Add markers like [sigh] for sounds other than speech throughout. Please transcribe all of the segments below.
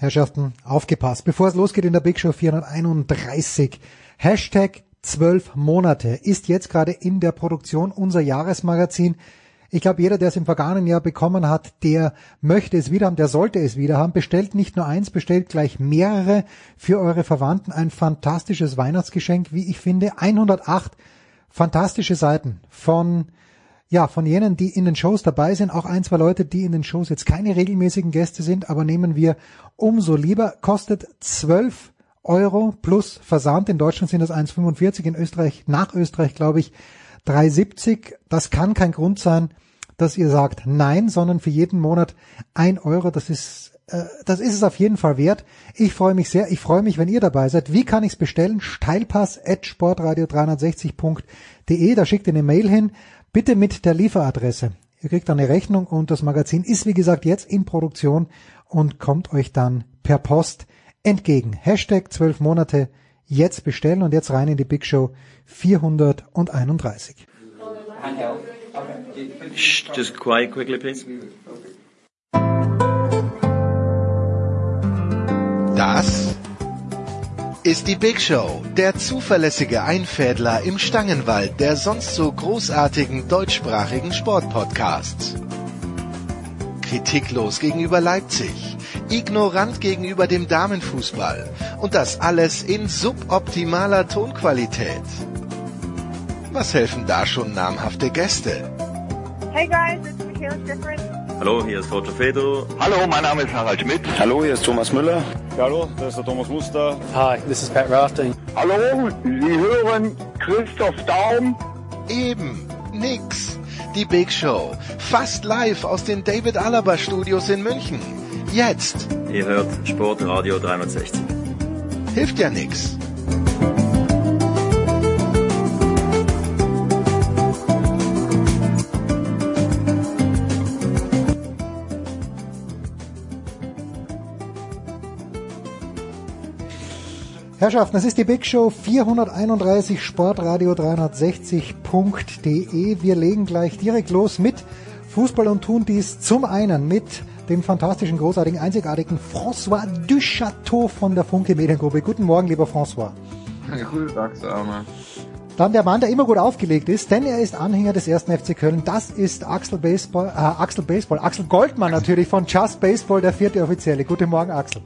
Herrschaften, aufgepasst. Bevor es losgeht in der Big Show 431, Hashtag 12 Monate ist jetzt gerade in der Produktion unser Jahresmagazin. Ich glaube, jeder, der es im vergangenen Jahr bekommen hat, der möchte es wieder haben, der sollte es wieder haben. Bestellt nicht nur eins, bestellt gleich mehrere für eure Verwandten. Ein fantastisches Weihnachtsgeschenk, wie ich finde. 108 fantastische Seiten von ja, von jenen, die in den Shows dabei sind, auch ein, zwei Leute, die in den Shows jetzt keine regelmäßigen Gäste sind, aber nehmen wir umso lieber, kostet 12 Euro plus Versand. In Deutschland sind das 1,45, in Österreich, nach Österreich glaube ich 3,70. Das kann kein Grund sein, dass ihr sagt nein, sondern für jeden Monat ein Euro. Das ist, äh, das ist es auf jeden Fall wert. Ich freue mich sehr. Ich freue mich, wenn ihr dabei seid. Wie kann ich es bestellen? Steilpass at sportradio360.de. Da schickt ihr eine Mail hin. Bitte mit der Lieferadresse. Ihr kriegt eine Rechnung und das Magazin ist wie gesagt jetzt in Produktion und kommt euch dann per Post entgegen. Hashtag 12 Monate jetzt bestellen und jetzt rein in die Big Show 431. Just quiet quickly, please. Das ist die Big Show, der zuverlässige Einfädler im Stangenwald der sonst so großartigen deutschsprachigen Sportpodcasts. Kritiklos gegenüber Leipzig, ignorant gegenüber dem Damenfußball und das alles in suboptimaler Tonqualität. Was helfen da schon namhafte Gäste? Hey guys, it's Michaela Schifrin. Hallo, hier ist Roger Fedor. Hallo, mein Name ist Harald Schmidt. Hallo, hier ist Thomas Müller. Hallo, das ist der Thomas Muster. Hi, this is Pat Rafting. Hallo, Sie hören Christoph Daum. Eben, nix. Die Big Show. Fast live aus den David Alaba Studios in München. Jetzt. Ihr hört Sportradio 360. Hilft ja nix. Herrschaften, das ist die Big Show 431 Sportradio 360.de. Wir legen gleich direkt los mit Fußball und tun dies zum einen mit dem fantastischen, großartigen, einzigartigen François Duchateau von der Funke Mediengruppe. Guten Morgen, lieber François. [laughs] Guten Tag, Arme. Dann der Mann, der immer gut aufgelegt ist, denn er ist Anhänger des ersten FC Köln. Das ist Axel Baseball, äh, Axel Baseball, Axel Goldmann natürlich von Just Baseball, der vierte Offizielle. Guten Morgen, Axel.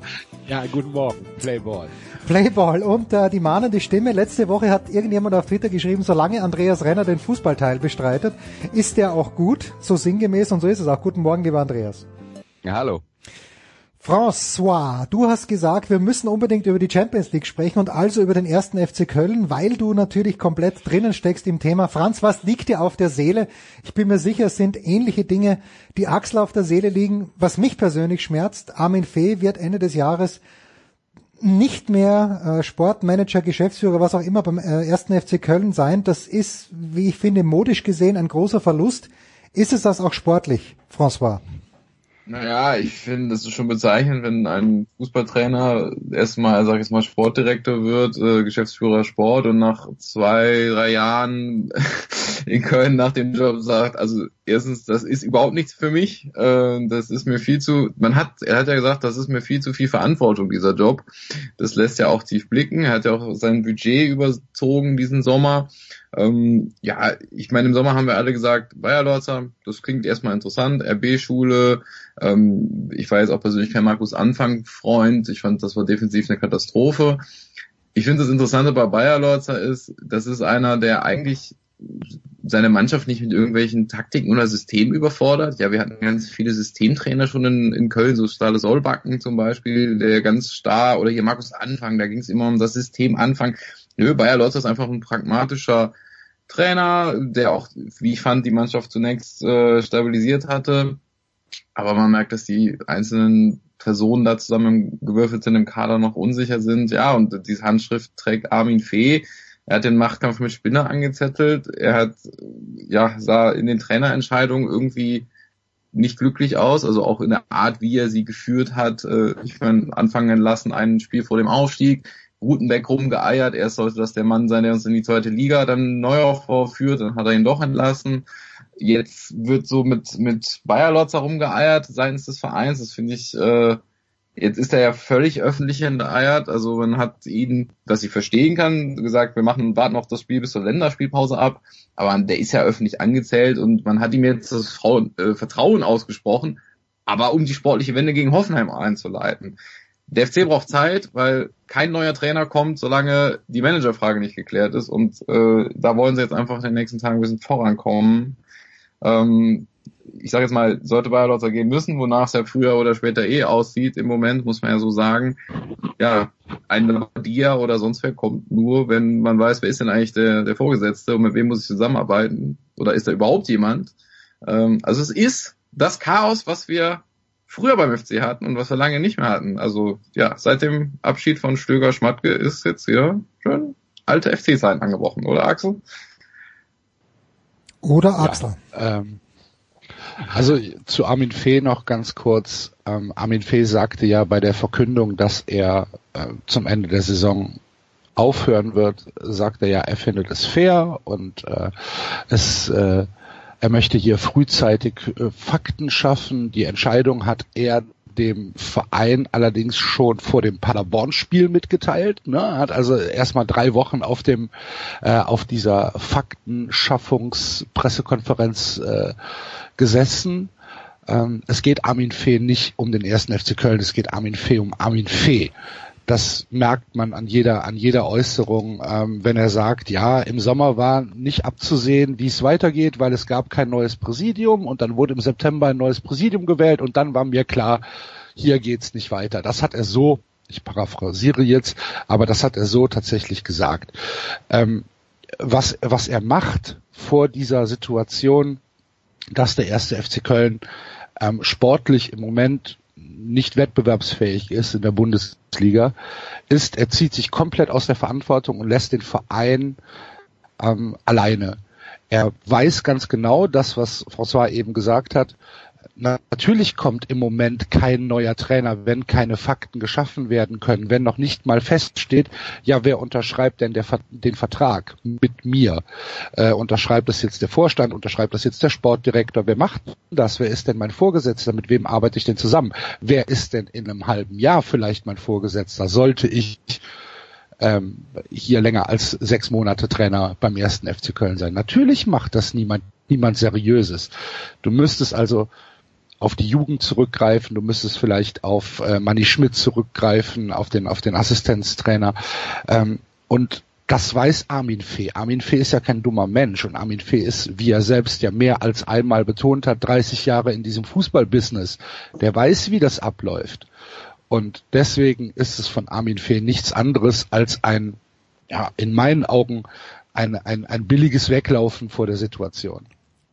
Ja, guten Morgen. Playball. Playball und äh, die mahnende Stimme. Letzte Woche hat irgendjemand auf Twitter geschrieben, solange Andreas Renner den Fußballteil bestreitet, ist der auch gut, so sinngemäß und so ist es auch. Guten Morgen, lieber Andreas. Ja, hallo. François, du hast gesagt, wir müssen unbedingt über die Champions League sprechen und also über den ersten FC Köln, weil du natürlich komplett drinnen steckst im Thema. Franz, was liegt dir auf der Seele? Ich bin mir sicher, es sind ähnliche Dinge, die Axel auf der Seele liegen. Was mich persönlich schmerzt, Armin Fee wird Ende des Jahres nicht mehr äh, Sportmanager, Geschäftsführer, was auch immer beim äh, ersten FC Köln sein. Das ist, wie ich finde, modisch gesehen ein großer Verlust. Ist es das auch sportlich, François? Naja, ich finde, das ist schon bezeichnend, wenn ein Fußballtrainer erstmal, sag ich jetzt mal, Sportdirektor wird, äh, Geschäftsführer Sport und nach zwei, drei Jahren [laughs] in Köln nach dem Job sagt, also erstens, das ist überhaupt nichts für mich, äh, das ist mir viel zu, man hat, er hat ja gesagt, das ist mir viel zu viel Verantwortung, dieser Job. Das lässt ja auch tief blicken. Er hat ja auch sein Budget überzogen diesen Sommer. Ähm, ja, ich meine, im Sommer haben wir alle gesagt, Bayer Lorzer, das klingt erstmal interessant, RB-Schule, ähm, ich war jetzt auch persönlich kein Markus Anfang-Freund, ich fand, das war defensiv eine Katastrophe. Ich finde, das Interessante bei Bayer Lorzer ist, das ist einer, der eigentlich seine Mannschaft nicht mit irgendwelchen Taktiken oder Systemen überfordert. Ja, wir hatten ganz viele Systemtrainer schon in, in Köln, so Stale Solbacken zum Beispiel, der ganz starr, oder hier Markus Anfang, da ging es immer um das System Anfang. Nö, Bayer Lorzer ist einfach ein pragmatischer Trainer, der auch, wie ich fand, die Mannschaft zunächst äh, stabilisiert hatte. Aber man merkt, dass die einzelnen Personen da zusammen gewürfelt sind im Kader noch unsicher sind. Ja, und diese Handschrift trägt Armin Fee. Er hat den Machtkampf mit Spinner angezettelt. Er hat, ja, sah in den Trainerentscheidungen irgendwie nicht glücklich aus, also auch in der Art, wie er sie geführt hat. Äh, ich meine, anfangen lassen, ein Spiel vor dem Aufstieg, Gutenberg rumgeeiert. Erst sollte das der Mann sein, der uns in die zweite Liga dann Neuaufbau führt, dann hat er ihn doch entlassen. Jetzt wird so mit, mit Bayer Lotzer rumgeeiert seitens des Vereins. Das finde ich, äh, Jetzt ist er ja völlig öffentlich enteiert. Also man hat ihn, was ich verstehen kann, gesagt, wir machen, warten auf das Spiel bis zur Länderspielpause ab. Aber der ist ja öffentlich angezählt und man hat ihm jetzt das Vertrauen ausgesprochen, aber um die sportliche Wende gegen Hoffenheim einzuleiten. Der FC braucht Zeit, weil kein neuer Trainer kommt, solange die Managerfrage nicht geklärt ist. Und äh, da wollen sie jetzt einfach in den nächsten Tagen ein bisschen vorankommen. Ähm, ich sage jetzt mal, sollte Bayer Lotzer gehen müssen, wonach es ja früher oder später eh aussieht im Moment, muss man ja so sagen. Ja, ein Dia oder sonst wer kommt nur, wenn man weiß, wer ist denn eigentlich der, der Vorgesetzte und mit wem muss ich zusammenarbeiten oder ist da überhaupt jemand. Ähm, also es ist das Chaos, was wir früher beim FC hatten und was wir lange nicht mehr hatten. Also ja, seit dem Abschied von Stöger Schmatke ist jetzt hier schön alte FC-Zeiten angebrochen, oder Axel? Oder Axel. Ja, ähm, also zu Armin Fee noch ganz kurz. Ähm, Armin Fee sagte ja bei der Verkündung, dass er äh, zum Ende der Saison aufhören wird, sagt er ja, er findet es fair und äh, es äh, er möchte hier frühzeitig äh, Fakten schaffen. Die Entscheidung hat er dem Verein allerdings schon vor dem Paderborn-Spiel mitgeteilt. Ne? Er hat also erstmal drei Wochen auf dem äh, auf dieser Faktenschaffungs-Pressekonferenz äh, gesessen. Ähm, es geht Armin Fee nicht um den ersten FC Köln, es geht Armin Fee um Armin Fee. Das merkt man an jeder, an jeder Äußerung, ähm, wenn er sagt, ja, im Sommer war nicht abzusehen, wie es weitergeht, weil es gab kein neues Präsidium und dann wurde im September ein neues Präsidium gewählt und dann war mir klar, hier geht's nicht weiter. Das hat er so, ich paraphrasiere jetzt, aber das hat er so tatsächlich gesagt. Ähm, was, was er macht vor dieser Situation, dass der erste FC Köln ähm, sportlich im Moment nicht wettbewerbsfähig ist in der Bundesliga, ist, er zieht sich komplett aus der Verantwortung und lässt den Verein ähm, alleine. Er weiß ganz genau das, was François eben gesagt hat, natürlich kommt im Moment kein neuer Trainer, wenn keine Fakten geschaffen werden können, wenn noch nicht mal feststeht, ja, wer unterschreibt denn der, den Vertrag mit mir? Äh, unterschreibt das jetzt der Vorstand, unterschreibt das jetzt der Sportdirektor? Wer macht das? Wer ist denn mein Vorgesetzter? Mit wem arbeite ich denn zusammen? Wer ist denn in einem halben Jahr vielleicht mein Vorgesetzter? Sollte ich ähm, hier länger als sechs Monate Trainer beim ersten FC Köln sein? Natürlich macht das niemand, niemand Seriöses. Du müsstest also auf die Jugend zurückgreifen, du müsstest vielleicht auf äh, Manny Schmidt zurückgreifen, auf den, auf den Assistenztrainer. Ähm, und das weiß Armin Fee. Armin Fee ist ja kein dummer Mensch und Armin Fee ist, wie er selbst ja mehr als einmal betont hat, 30 Jahre in diesem Fußballbusiness. Der weiß, wie das abläuft. Und deswegen ist es von Armin Fee nichts anderes als ein, ja, in meinen Augen ein, ein, ein billiges Weglaufen vor der Situation.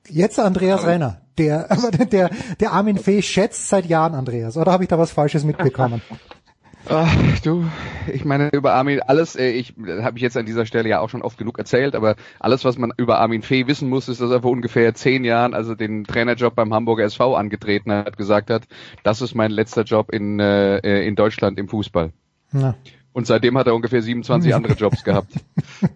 Jetzt Andreas Renner. Der, [laughs] aber der, der Armin Fee schätzt seit Jahren Andreas. Oder habe ich da was Falsches mitbekommen? [laughs] Ach, du, ich meine über Armin alles, äh, ich habe ich jetzt an dieser Stelle ja auch schon oft genug erzählt, aber alles, was man über Armin Fee wissen muss, ist, dass er vor ungefähr zehn Jahren, also den Trainerjob beim Hamburger SV angetreten hat, gesagt hat, das ist mein letzter Job in äh, in Deutschland im Fußball. Na. Und seitdem hat er ungefähr 27 [laughs] andere Jobs gehabt.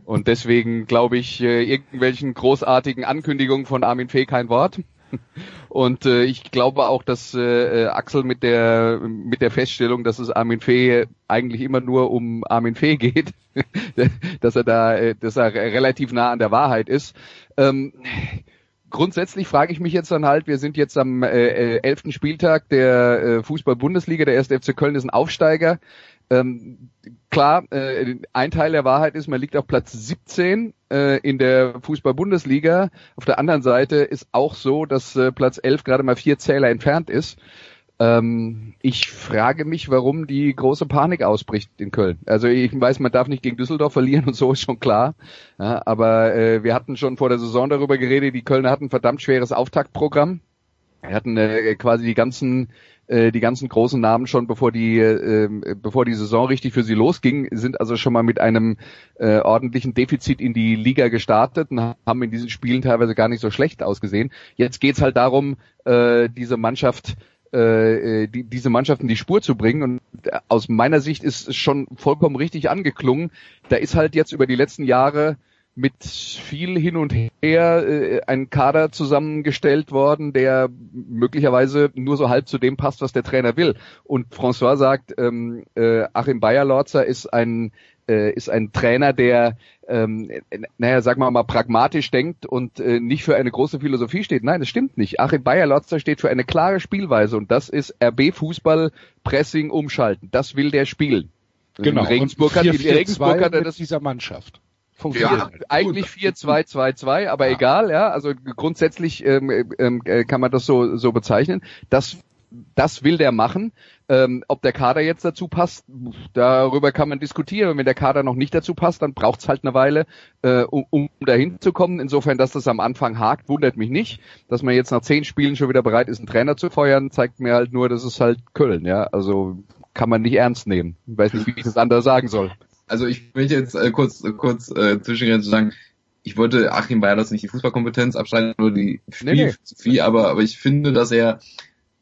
Und deswegen glaube ich, äh, irgendwelchen großartigen Ankündigungen von Armin Fee kein Wort. [laughs] Und äh, ich glaube auch, dass äh, Axel mit der mit der Feststellung, dass es Armin Fee eigentlich immer nur um Armin Fee geht, [laughs] dass er da, äh, dass er relativ nah an der Wahrheit ist. Ähm, grundsätzlich frage ich mich jetzt dann halt, wir sind jetzt am äh, 11. Spieltag der äh, Fußball-Bundesliga, der erste FC Köln ist ein Aufsteiger. Ähm, klar, äh, ein Teil der Wahrheit ist, man liegt auf Platz 17 äh, in der Fußball-Bundesliga. Auf der anderen Seite ist auch so, dass äh, Platz 11 gerade mal vier Zähler entfernt ist. Ähm, ich frage mich, warum die große Panik ausbricht in Köln. Also ich weiß, man darf nicht gegen Düsseldorf verlieren [laughs] und so ist schon klar. Ja, aber äh, wir hatten schon vor der Saison darüber geredet, die Kölner hatten verdammt schweres Auftaktprogramm. Wir hatten äh, quasi die ganzen äh, die ganzen großen Namen schon, bevor die, äh, bevor die Saison richtig für sie losging, sind also schon mal mit einem äh, ordentlichen Defizit in die Liga gestartet und haben in diesen Spielen teilweise gar nicht so schlecht ausgesehen. Jetzt geht's halt darum, äh, diese Mannschaft äh, äh die, diese Mannschaft in die Spur zu bringen. Und aus meiner Sicht ist es schon vollkommen richtig angeklungen. Da ist halt jetzt über die letzten Jahre mit viel hin und her äh, ein Kader zusammengestellt worden, der möglicherweise nur so halb zu dem passt, was der Trainer will. Und François sagt, ähm, äh, Achim Bayer-Lorzer ist ein äh, ist ein Trainer, der, ähm, naja, sagen wir mal, pragmatisch denkt und äh, nicht für eine große Philosophie steht. Nein, das stimmt nicht. Achim Bayer-Lotzer steht für eine klare Spielweise und das ist RB-Fußball, Pressing, Umschalten. Das will der spielen. Genau. In Regensburg hat, in Regensburg hat er das dieser Mannschaft. Ja, Funktioniert. eigentlich 4-2-2-2, aber egal, ja. Also grundsätzlich ähm, ähm, äh, kann man das so, so bezeichnen. Das, das will der machen. Ähm, ob der Kader jetzt dazu passt, darüber kann man diskutieren. Und wenn der Kader noch nicht dazu passt, dann braucht es halt eine Weile, äh, um, um dahin zu kommen. Insofern, dass das am Anfang hakt, wundert mich nicht. Dass man jetzt nach zehn Spielen schon wieder bereit ist, einen Trainer zu feuern, zeigt mir halt nur, das ist halt Köln, ja. Also kann man nicht ernst nehmen. Ich weiß nicht, wie ich das anders sagen soll. Also ich möchte jetzt äh, kurz kurz äh, zwischengehen zu sagen, ich wollte Achim Bayerlos nicht die Fußballkompetenz abstreiten, nur die Nee, nee. Spielphilosophie, aber aber ich finde, dass er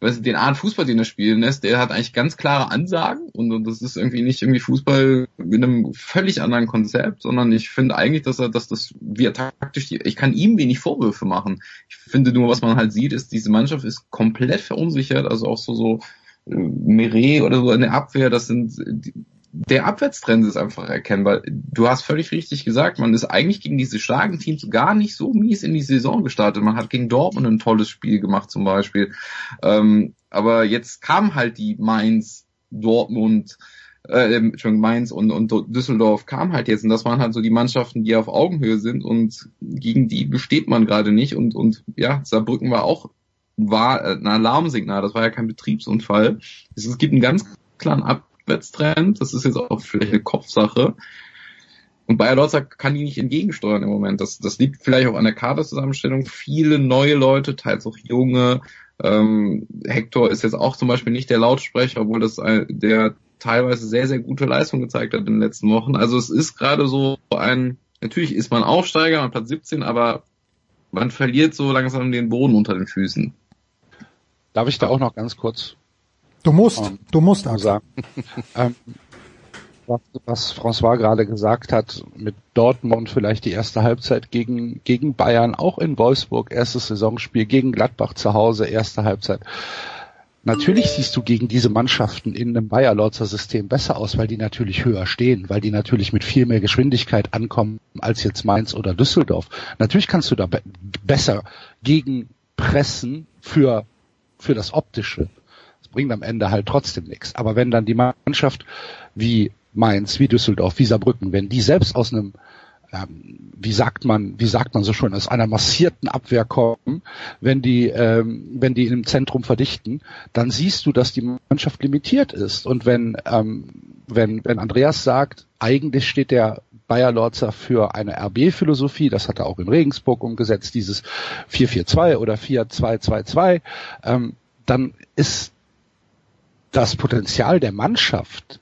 weißt du, den Art Fußball, den er spielen lässt, der hat eigentlich ganz klare Ansagen und, und das ist irgendwie nicht irgendwie Fußball mit einem völlig anderen Konzept, sondern ich finde eigentlich, dass er, dass das, wie er taktisch, die, ich kann ihm wenig Vorwürfe machen. Ich finde nur, was man halt sieht, ist, diese Mannschaft ist komplett verunsichert, also auch so, so, äh, Meret oder so in der Abwehr, das sind, die, der Abwärtstrend ist einfach erkennbar. Du hast völlig richtig gesagt, man ist eigentlich gegen diese starken Teams gar nicht so mies in die Saison gestartet. Man hat gegen Dortmund ein tolles Spiel gemacht zum Beispiel. Ähm, aber jetzt kam halt die Mainz, Dortmund, äh, Entschuldigung, Mainz und, und Düsseldorf kam halt jetzt und das waren halt so die Mannschaften, die auf Augenhöhe sind und gegen die besteht man gerade nicht und, und ja, Saarbrücken war auch war äh, ein Alarmsignal, das war ja kein Betriebsunfall. Es, gibt einen ganz klaren Abwärtstrend, das ist jetzt auch vielleicht eine Kopfsache. Und Bayer Lorzer kann die nicht entgegensteuern im Moment. Das, das liegt vielleicht auch an der Kaderzusammenstellung. Viele neue Leute, teils auch junge. Ähm, Hector ist jetzt auch zum Beispiel nicht der Lautsprecher, obwohl das ein, der teilweise sehr, sehr gute Leistung gezeigt hat in den letzten Wochen. Also es ist gerade so ein, natürlich ist man Aufsteiger, man Platz 17, aber man verliert so langsam den Boden unter den Füßen. Darf ich da auch noch ganz kurz Du musst, Ähm, du musst, Axel. sagen? [laughs] ähm, was, was François gerade gesagt hat, mit Dortmund vielleicht die erste Halbzeit gegen, gegen Bayern, auch in Wolfsburg, erstes Saisonspiel, gegen Gladbach zu Hause, erste Halbzeit. Natürlich siehst du gegen diese Mannschaften in einem Bayer-Lorzer-System besser aus, weil die natürlich höher stehen, weil die natürlich mit viel mehr Geschwindigkeit ankommen als jetzt Mainz oder Düsseldorf. Natürlich kannst du da be besser gegen pressen für, für das Optische. Bringt am Ende halt trotzdem nichts. Aber wenn dann die Mannschaft wie Mainz, wie Düsseldorf, wie Saarbrücken, wenn die selbst aus einem ähm, wie sagt man, wie sagt man so schon, aus einer massierten Abwehr kommen, wenn die, ähm, wenn die im Zentrum verdichten, dann siehst du, dass die Mannschaft limitiert ist. Und wenn, ähm, wenn, wenn Andreas sagt, eigentlich steht der Bayer Lorzer für eine RB-Philosophie, das hat er auch in Regensburg umgesetzt, dieses 4-4-2 oder 4-2-2-2, ähm, dann ist das Potenzial der Mannschaft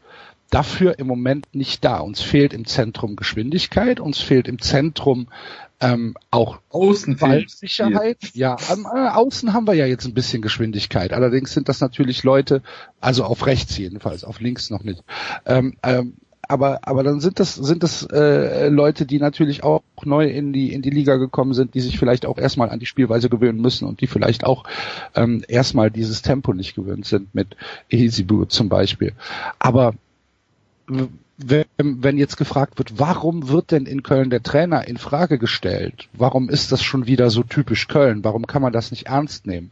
dafür im Moment nicht da. Uns fehlt im Zentrum Geschwindigkeit, uns fehlt im Zentrum ähm, auch Außen Ballsicherheit. Ja, ähm, äh, außen haben wir ja jetzt ein bisschen Geschwindigkeit. Allerdings sind das natürlich Leute, also auf rechts jedenfalls, auf links noch nicht. Ähm, ähm, aber aber dann sind das sind das äh, Leute, die natürlich auch neu in die in die Liga gekommen sind, die sich vielleicht auch erstmal an die Spielweise gewöhnen müssen und die vielleicht auch ähm, erstmal dieses Tempo nicht gewöhnt sind mit Ehisibu zum Beispiel. Aber wenn, wenn jetzt gefragt wird, warum wird denn in Köln der Trainer in Frage gestellt? Warum ist das schon wieder so typisch Köln? Warum kann man das nicht ernst nehmen?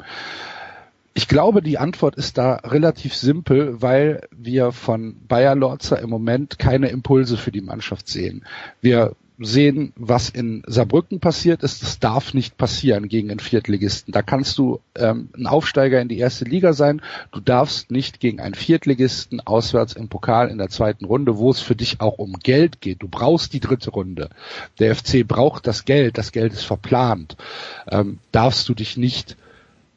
Ich glaube, die Antwort ist da relativ simpel, weil wir von Bayer Lorzer im Moment keine Impulse für die Mannschaft sehen. Wir sehen, was in Saarbrücken passiert ist. Das darf nicht passieren gegen einen Viertligisten. Da kannst du ähm, ein Aufsteiger in die erste Liga sein. Du darfst nicht gegen einen Viertligisten auswärts im Pokal in der zweiten Runde, wo es für dich auch um Geld geht. Du brauchst die dritte Runde. Der FC braucht das Geld. Das Geld ist verplant. Ähm, darfst du dich nicht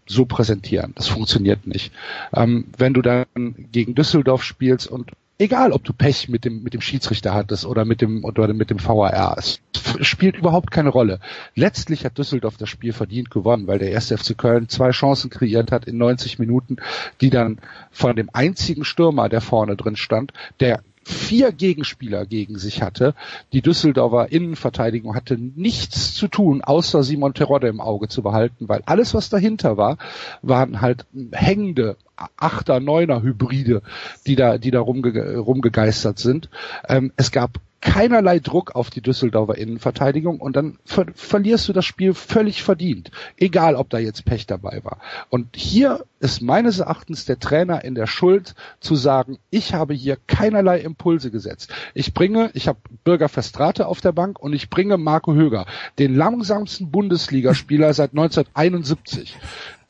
so präsentieren. Das funktioniert nicht. Ähm, wenn du dann gegen Düsseldorf spielst und egal ob du Pech mit dem mit dem Schiedsrichter hattest oder mit dem oder mit dem VAR, es spielt überhaupt keine Rolle. Letztlich hat Düsseldorf das Spiel verdient gewonnen, weil der erste FC Köln zwei Chancen kreiert hat in 90 Minuten, die dann von dem einzigen Stürmer, der vorne drin stand, der vier Gegenspieler gegen sich hatte. Die Düsseldorfer Innenverteidigung hatte nichts zu tun, außer Simon Terodde im Auge zu behalten, weil alles, was dahinter war, waren halt hängende Achter, Neuner Hybride, die da, die da rumge rumgegeistert sind. Ähm, es gab keinerlei Druck auf die Düsseldorfer Innenverteidigung und dann ver verlierst du das Spiel völlig verdient. Egal, ob da jetzt Pech dabei war. Und hier ist meines Erachtens der Trainer in der Schuld zu sagen, ich habe hier keinerlei Impulse gesetzt. Ich bringe, ich habe Bürger Verstrate auf der Bank und ich bringe Marco Höger, den langsamsten Bundesligaspieler seit 1971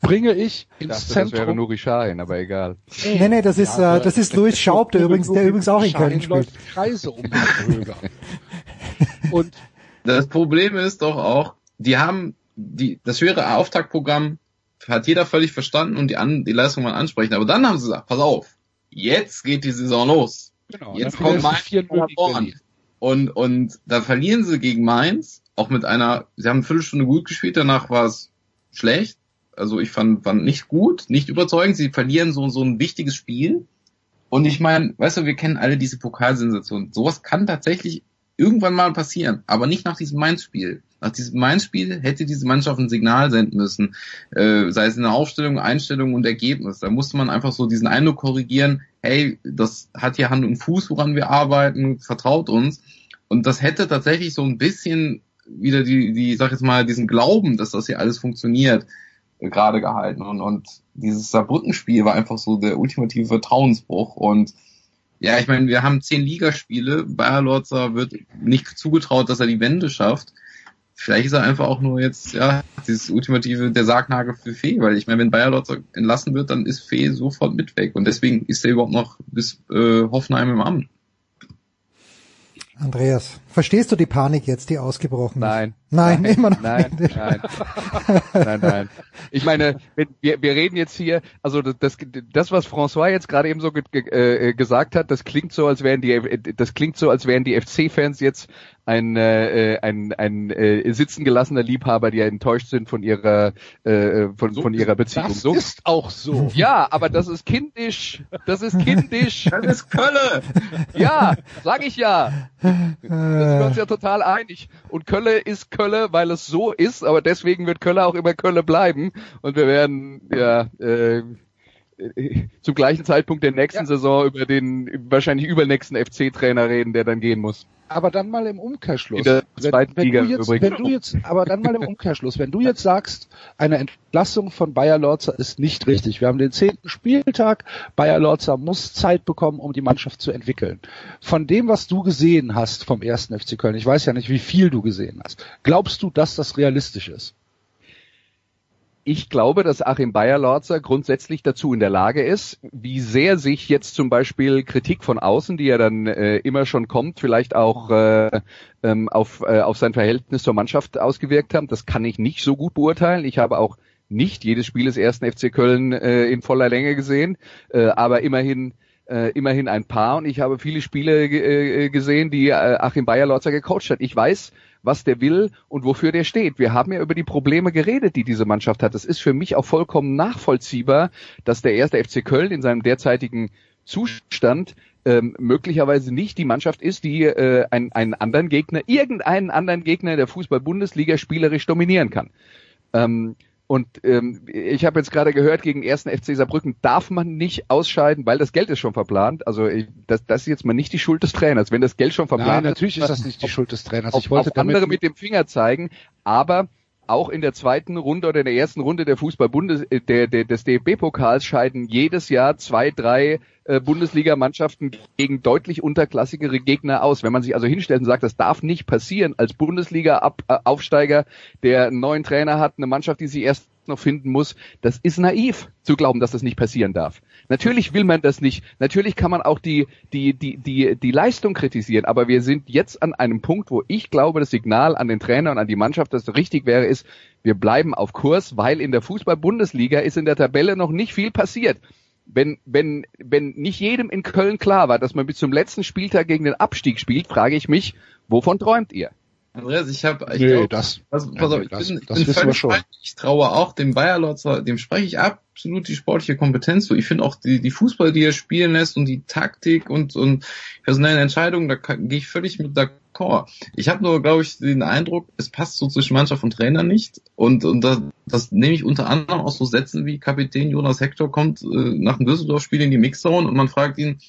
bringe ich ins dachte, Zentrum. Das wäre Nuri Sahin, aber egal. Nee, nee, das ist, Ja, äh, das ist Louis Schaub, der übrigens, der übrigens auch in Köln spielt. läuft Kreise um. [laughs] Und Das Problem ist doch auch, die haben die, das höhere Auftaktprogramm hat jeder völlig verstanden und die, an, die Leistung mal ansprechen. Aber dann haben sie gesagt, pass auf, jetzt geht die Saison los. genau, Jetzt kommt Mainz sie 4-0 nach gegen vorn. Berlin. Und, und da verlieren sie gegen Mainz, auch mit einer, sie haben eine Viertelstunde gut gespielt, danach war es schlecht. Also ich fand, fand nicht gut, nicht überzeugend. Sie verlieren so, so ein wichtiges Spiel. Und ich meine, weißt du, wir kennen alle diese Pokalsensation. Sowas kann tatsächlich irgendwann mal passieren, aber nicht nach diesem Mainz-Spiel. Nach diesem Mainz-Spiel hätte diese Mannschaft ein Signal senden müssen, äh, sei es in der Aufstellung, Einstellung und Ergebnis. Da musste man einfach so diesen Eindruck korrigieren, hey, das hat hier Hand und Fuß, woran wir arbeiten, vertraut uns. Und das hätte tatsächlich so ein bisschen wieder die, die, sag jetzt mal, diesen Glauben, dass das hier alles funktioniert, gerade gehalten. Und, und dieses Saarbrücken-Spiel war einfach so der ultimative Vertrauensbruch. Und ja, ich meine, wir haben zehn Ligaspiele. Bayer Lorzer wird nicht zugetraut, dass er die Wende schafft. Vielleicht ist er einfach auch nur jetzt, ja, dieses ultimative, der Sargnagel für Fee, weil ich meine, wenn Bayer Lorzer entlassen wird, dann ist Fee sofort mit weg. Und deswegen ist er überhaupt noch bis äh, Hoffenheim im Amt. Andreas, verstehst du die Panik jetzt, die ausgebrochen ist? Nein. Nein, immer noch nein, nicht. Nein, nein, nein. Ich meine, wir, wir reden jetzt hier, also das, das, das was François jetzt gerade eben so ge, ge, äh, gesagt hat, das klingt so, als wären die, das klingt so, als wären die FC-Fans jetzt ein, äh, ein, ein äh, sitzen gelassener Liebhaber, die enttäuscht sind von ihrer, äh, von, von ihrer Beziehung. Das So, ist auch so. [laughs] ja, aber das ist kindisch. Das ist kindisch. Das ist Kölle! Ja, sag ich ja. Da sind wir uns ja total einig. Und Kölle ist Kölle, weil es so ist, aber deswegen wird Kölle auch immer Kölle bleiben. Und wir werden ja äh, äh, [laughs] zum gleichen Zeitpunkt der nächsten Ja. Saison über den wahrscheinlich übernächsten FC-Trainer reden, der dann gehen muss. Aber dann mal im Umkehrschluss. Wenn, wenn, du jetzt, wenn du jetzt, aber dann mal im Umkehrschluss, wenn du jetzt sagst, eine Entlassung von Bayer Lorzer ist nicht richtig. Wir haben den zehnten Spieltag. Bayer Lorzer muss Zeit bekommen, um die Mannschaft zu entwickeln. Von dem, was du gesehen hast vom ersten FC Köln, ich weiß ja nicht, wie viel du gesehen hast, glaubst du, dass das realistisch ist? Ich glaube, dass Achim Bayer-Lorzer grundsätzlich dazu in der Lage ist, wie sehr sich jetzt zum Beispiel Kritik von außen, die ja dann äh, immer schon kommt, vielleicht auch äh, ähm, auf, äh, auf sein Verhältnis zur Mannschaft ausgewirkt haben. Das kann ich nicht so gut beurteilen. Ich habe auch nicht jedes Spiel des ersten FC Köln äh, in voller Länge gesehen, äh, aber immerhin äh, immerhin ein paar und ich habe viele Spiele äh, gesehen, die äh, Achim Bayer-Lorzer gecoacht hat. Ich weiß, was der will und wofür der steht. Wir haben ja über die Probleme geredet, die diese Mannschaft hat. Es ist für mich auch vollkommen nachvollziehbar, dass der erste FC Köln in seinem derzeitigen Zustand ähm, möglicherweise nicht die Mannschaft ist, die äh, einen, einen anderen Gegner, irgendeinen anderen Gegner der Fußball-Bundesliga spielerisch dominieren kann. Ähm, und ähm, ich habe jetzt gerade gehört, gegen ersten FC Saarbrücken darf man nicht ausscheiden, weil das Geld ist schon verplant. Also ich, das, das ist jetzt mal nicht die Schuld des Trainers. Wenn das Geld schon verplant Nein, natürlich ist, ist das nicht die Schuld des Trainers. auf, Ich wollte auf andere mit dem Finger zeigen, aber auch in der zweiten Runde oder in der ersten Runde der Fußball-Bundes äh, der, der, des DFB-Pokals scheiden jedes Jahr zwei, drei äh, Bundesligamannschaften gegen deutlich unterklassigere Gegner aus. Wenn man sich also hinstellt und sagt, das darf nicht passieren als Bundesliga-Aufsteiger, der einen neuen Trainer hat, eine Mannschaft, die sich erst noch finden muss, das ist naiv zu glauben, dass das nicht passieren darf. Natürlich will man das nicht. Natürlich kann man auch die, die, die, die, die Leistung kritisieren. Aber wir sind jetzt an einem Punkt, wo ich glaube, das Signal an den Trainer und an die Mannschaft, das richtig wäre, ist, wir bleiben auf Kurs, weil in der Fußball-Bundesliga ist in der Tabelle noch nicht viel passiert. Wenn, wenn, wenn nicht jedem in Köln klar war, dass man bis zum letzten Spieltag gegen den Abstieg spielt, frage ich mich, wovon träumt ihr? Andreas, ich habe, ich Nee, das, pass, pass auf, ich das- bin, ich das bin völlig schon. Ich traue auch dem Bayer Lotzer, dem spreche ich absolut die sportliche Kompetenz zu. Ich finde auch die, die Fußball, die er spielen lässt und die Taktik und, und personelle Entscheidungen, da gehe ich völlig mit d'accord. Ich habe nur, glaube ich, den Eindruck, es passt so zwischen Mannschaft und Trainer nicht. Und, und das, das nehme ich unter anderem aus so Sätzen wie Kapitän Jonas Hector kommt äh, nach dem Düsseldorf-Spiel in die Mixzone und man fragt ihn,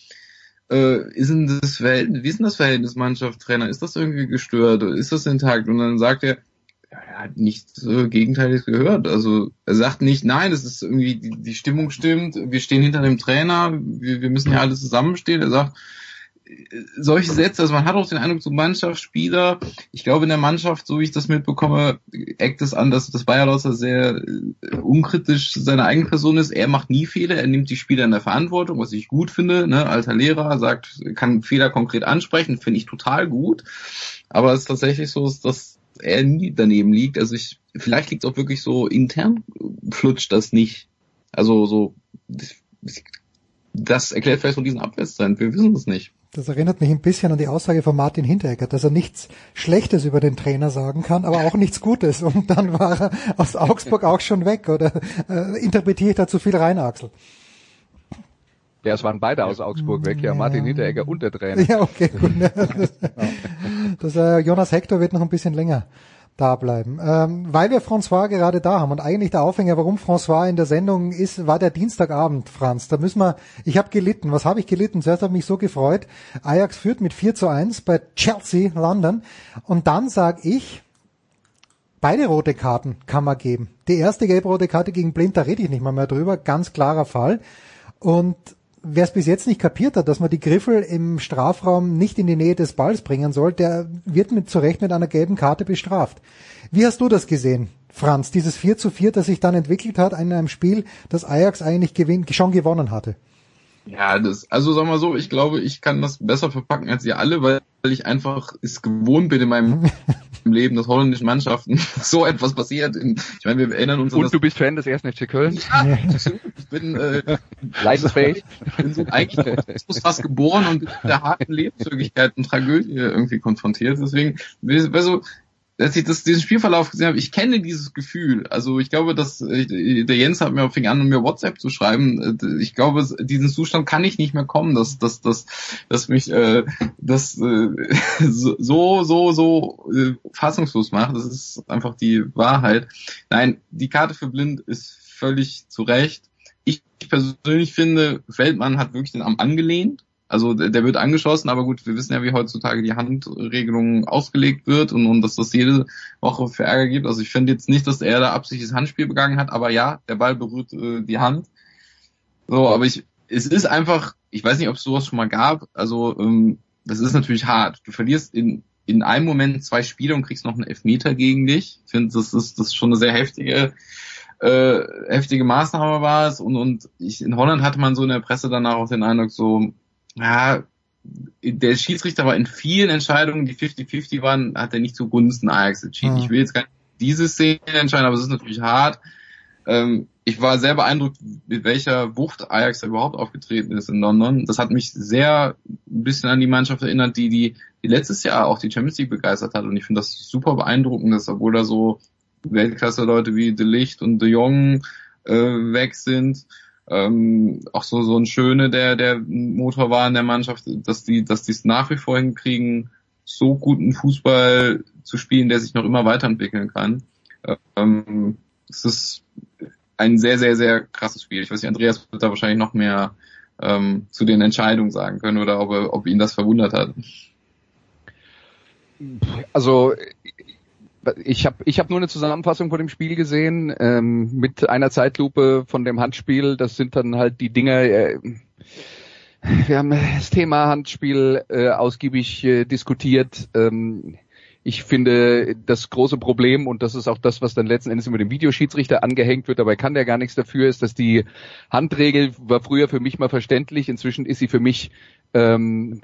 äh, ist denn das Verhältnis, wie ist denn das Verhältnis Mannschaft-Trainer? Ist das irgendwie gestört? Ist das intakt? Und dann sagt er, er hat nichts äh, Gegenteiliges gehört. Also er sagt nicht, nein, es ist irgendwie, die, die Stimmung stimmt, wir stehen hinter dem Trainer, wir, wir müssen ja alle zusammenstehen. Er sagt, solche Sätze, also man hat auch den Eindruck, so Mannschaftsspieler, ich glaube in der Mannschaft, so wie ich das mitbekomme, eckt es an, dass das Bayer Lotzer sehr äh, unkritisch seine eigene Person ist. Er macht nie Fehler, er nimmt die Spieler in der Verantwortung, was ich gut finde. Ne? Alter Lehrer sagt, kann Fehler konkret ansprechen, finde ich total gut. Aber es ist tatsächlich so, dass er nie daneben liegt. Also ich, vielleicht liegt es auch wirklich so intern, flutscht das nicht. Also so, das erklärt vielleicht so diesen Abwärtstrend. Wir wissen es nicht. Das erinnert mich ein bisschen an die Aussage von Martin Hinteregger, dass er nichts Schlechtes über den Trainer sagen kann, aber auch nichts Gutes. Und dann war er aus Augsburg auch schon weg. Oder äh, interpretiere ich da zu viel rein, Axel? Ja, es waren beide aus Augsburg weg, ja, Martin Hinteregger und der Trainer. Ja, okay, gut. [laughs] Das, äh, Jonas Hector wird noch ein bisschen länger da bleiben. Ähm, weil wir François gerade da haben und eigentlich der Aufhänger, warum François in der Sendung ist, war der Dienstagabend, Franz. Da müssen wir, ich habe gelitten. Was habe ich gelitten? Zuerst habe ich mich so gefreut. Ajax führt mit 4 zu 1 bei Chelsea, London. Und dann sag ich, beide rote Karten kann man geben. Die erste gelb-rote Karte gegen Blind, da rede ich nicht mal mehr drüber. Ganz klarer Fall. Und wer es bis jetzt nicht kapiert hat, dass man die Griffel im Strafraum nicht in die Nähe des Balls bringen soll, der wird mit zu Recht mit einer gelben Karte bestraft. Wie hast du das gesehen, Franz? Dieses 4 zu 4, das sich dann entwickelt hat in einem Spiel, das Ajax eigentlich gewinn, schon gewonnen hatte. Ja, das, also sag mal so, ich glaube, ich kann das besser verpacken als ihr alle, weil ich einfach es gewohnt bin in meinem [laughs] Leben, dass holländischen Mannschaften [laughs] so etwas passiert. In, ich meine, wir erinnern uns an Und das du bist Fan des 1. FC Köln? Ja, ich bin, äh, Leidensfähig? bin so eigentlich fast geboren und mit der harten Lebenswirklichkeit und Tragödie irgendwie konfrontiert. Deswegen, also, als ich das, diesen Spielverlauf gesehen habe, ich kenne dieses Gefühl. Also ich glaube, dass äh, der Jens hat mir fing an, mir WhatsApp zu schreiben. Äh, Ich glaube, diesen Zustand kann ich nicht mehr kommen, dass dass dass dass mich äh, das äh, [laughs] so so so äh, fassungslos macht. Das ist einfach die Wahrheit. Nein, die Karte für Blind ist völlig zu Recht. Ich persönlich finde, Feldmann hat wirklich den Arm angelehnt. Also der, wird angeschossen, aber gut, wir wissen ja, wie heutzutage die Handregelung ausgelegt wird und, und dass das jede Woche für Ärger gibt. Also ich finde jetzt nicht, dass er da absichtliches Handspiel begangen hat, aber ja, der Ball berührt äh, die Hand. So, aber ich, es ist einfach, ich weiß nicht, ob es sowas schon mal gab. Also ähm, das ist natürlich hart. Du verlierst in in einem Moment zwei Spiele und kriegst noch einen Elfmeter gegen dich. Ich finde, das ist das ist schon eine sehr heftige äh, heftige Maßnahme war es und und ich in Holland hatte man so in der Presse danach auch den Eindruck so ja der Schiedsrichter war in vielen Entscheidungen, die 50-50 waren, hat er nicht zugunsten Ajax entschieden. Mhm. Ich will jetzt gar nicht diese Szene entscheiden, aber es ist natürlich hart. Ähm, ich war sehr beeindruckt, mit welcher Wucht Ajax da überhaupt aufgetreten ist in London. Das hat mich sehr ein bisschen an die Mannschaft erinnert, die, die, die letztes Jahr auch die Champions League begeistert hat. Und ich finde das super beeindruckend, dass obwohl da so Weltklasse-Leute wie De Licht und De Jong äh, weg sind, ähm, auch so so ein Schöne, der der Motor war in der Mannschaft, dass die dass die es nach wie vor hinkriegen, so guten Fußball zu spielen, der sich noch immer weiterentwickeln kann. Ähm, es ist ein sehr sehr sehr krasses Spiel. Ich weiß nicht, Andreas wird da wahrscheinlich noch mehr ähm, zu den Entscheidungen sagen können oder ob, ob ihn das verwundert hat. Also ich habe ich hab nur eine Zusammenfassung von dem Spiel gesehen ähm, mit einer Zeitlupe von dem Handspiel. Das sind dann halt die Dinge. Äh, wir haben das Thema Handspiel äh, ausgiebig äh, diskutiert. Ähm, ich finde das große Problem und das ist auch das, was dann letzten Endes über den Videoschiedsrichter angehängt wird, dabei kann der gar nichts dafür, ist, dass die Handregel war früher für mich mal verständlich, inzwischen ist sie für mich ähm,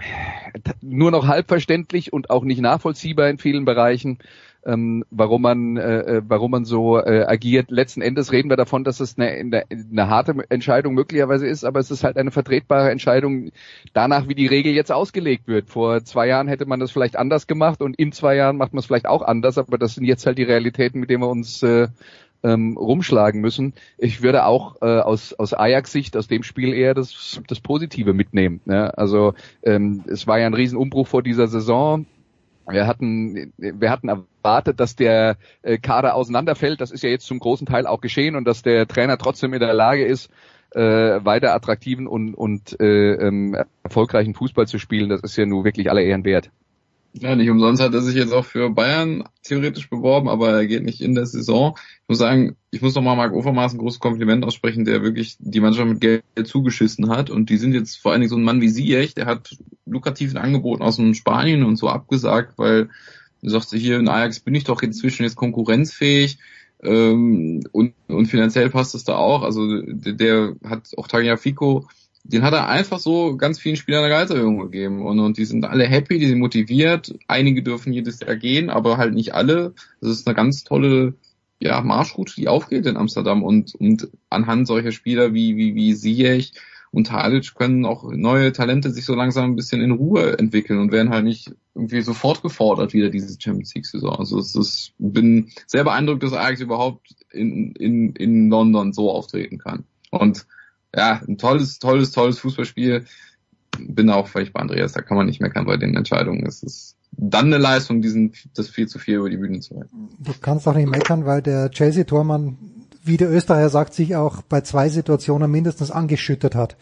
nur noch halb verständlich und auch nicht nachvollziehbar in vielen Bereichen. Ähm, warum man, äh, äh, warum man so äh, agiert. Letzten Endes reden wir davon, dass es eine, eine, eine harte Entscheidung möglicherweise ist, aber es ist halt eine vertretbare Entscheidung danach, wie die Regel jetzt ausgelegt wird. Vor zwei Jahren hätte man das vielleicht anders gemacht und in zwei Jahren macht man es vielleicht auch anders, aber das sind jetzt halt die Realitäten, mit denen wir uns äh, ähm, rumschlagen müssen. Ich würde auch äh, aus, aus Ajax-Sicht aus dem Spiel eher das, das Positive mitnehmen. Ne? Also ähm, es war ja ein Riesenumbruch vor dieser Saison. Wir hatten, wir hatten erwartet, dass der äh, Kader auseinanderfällt. Das ist ja jetzt zum großen Teil auch geschehen und dass der Trainer trotzdem in der Lage ist, äh, weiter attraktiven und, und äh, ähm, erfolgreichen Fußball zu spielen. Das ist ja nur wirklich aller Ehren wert. Ja, nicht umsonst hat er sich jetzt auch für Bayern theoretisch beworben, aber er geht nicht in der Saison. Ich muss sagen, ich muss nochmal Marc Overmaß ein großes Kompliment aussprechen, der wirklich die Mannschaft mit Geld zugeschissen hat. Und die sind jetzt vor allen Dingen so ein Mann wie Ziyech, der hat lukrativen Angeboten aus dem Spanien und so abgesagt, weil er sagte, hier in Ajax bin ich doch inzwischen jetzt konkurrenzfähig. Ähm, und, und finanziell passt es da auch. Also der, der hat auch Tagliafico den hat er einfach so ganz vielen Spielern eine Gehaltserhöhung gegeben und, und die sind alle happy, die sind motiviert. Einige dürfen jedes Jahr gehen, aber halt nicht alle. Das ist eine ganz tolle ja, Marschroute, die aufgeht in Amsterdam und, und anhand solcher Spieler wie, wie, wie Ziyech und Tadic können auch neue Talente sich so langsam ein bisschen in Ruhe entwickeln und werden halt nicht irgendwie sofort gefordert wieder diese Champions League Saison. Also es ist, bin sehr beeindruckt, dass Ajax überhaupt in, in, in London so auftreten kann. Und ja, ein tolles, tolles, tolles Fußballspiel. Bin auch völlig bei Andreas, da kann man nicht meckern bei den Entscheidungen. Es ist dann eine Leistung, diesen, das 4 zu 4 über die Bühne zu halten. Du kannst auch nicht meckern, weil der Chelsea-Tormann, wie der Österreicher sagt, sich auch bei zwei Situationen mindestens angeschüttet hat.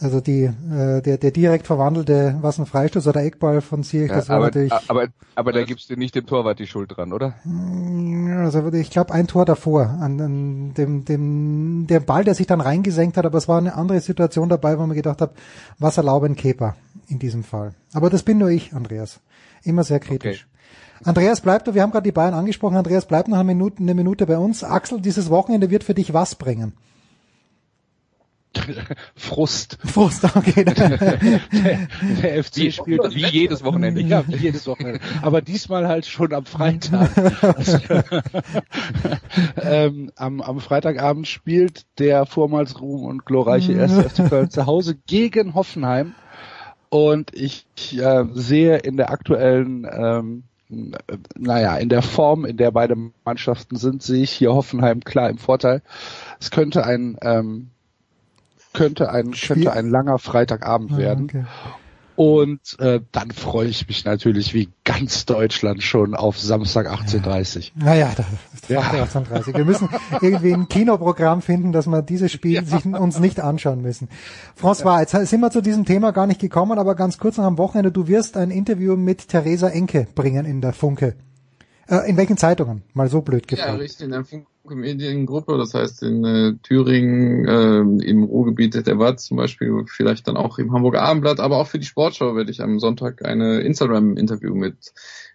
Also die, äh, der, der direkt verwandelte, was ein Freistoß oder Eckball von Ziyech, das Ja, war aber, natürlich. aber, aber da gibst du nicht dem Torwart die Schuld dran, oder? Ja, Also ich glaube ein Tor davor, an, an dem, dem, der Ball, der sich dann reingesenkt hat, aber es war eine andere Situation dabei, wo man gedacht hat, was erlauben Kepa in diesem Fall. Aber das bin nur ich, Andreas. Immer sehr kritisch. Andreas bleibt, wir haben gerade die Bayern angesprochen, Andreas bleibt noch eine Minute, eine Minute bei uns. Axel, dieses Wochenende wird für dich was bringen? [laughs] Frust. Frust, okay. [laughs] Der, der FC Wie, spielt wie jedes Wochenende. Ja, wie jedes Wochenende. Aber diesmal halt schon am Freitag. [laughs] ähm, am, am Freitagabend spielt der vormals Ruhm und glorreiche erste FC Köln zu Hause gegen Hoffenheim. Und ich äh, sehe in der aktuellen, ähm, äh, naja, in der Form, in der beide Mannschaften sind, sehe ich hier Hoffenheim klar im Vorteil. Es könnte ein ähm, könnte ein könnte ein langer Freitagabend Ah, werden. okay. Und äh, dann freue ich mich natürlich wie ganz Deutschland schon auf Samstag 18.30 Naja, das ist Ja. 1830. Wir müssen irgendwie ein Kinoprogramm finden, dass wir dieses Spiel [laughs] sich uns nicht anschauen müssen. François, jetzt sind wir zu diesem Thema gar nicht gekommen, aber ganz kurz noch am Wochenende, du wirst ein Interview mit Theresa Enke bringen in der Funke. Äh, in welchen Zeitungen? Mal so blöd Ja, gefragt. richtig, in der Funke Mediengruppe, das heißt in äh, Thüringen, äh, im Ruhrgebiet der Watt zum Beispiel, vielleicht dann auch im Hamburger Abendblatt, aber auch für die Sportschau werde ich am Sonntag eine Instagram-Interview mit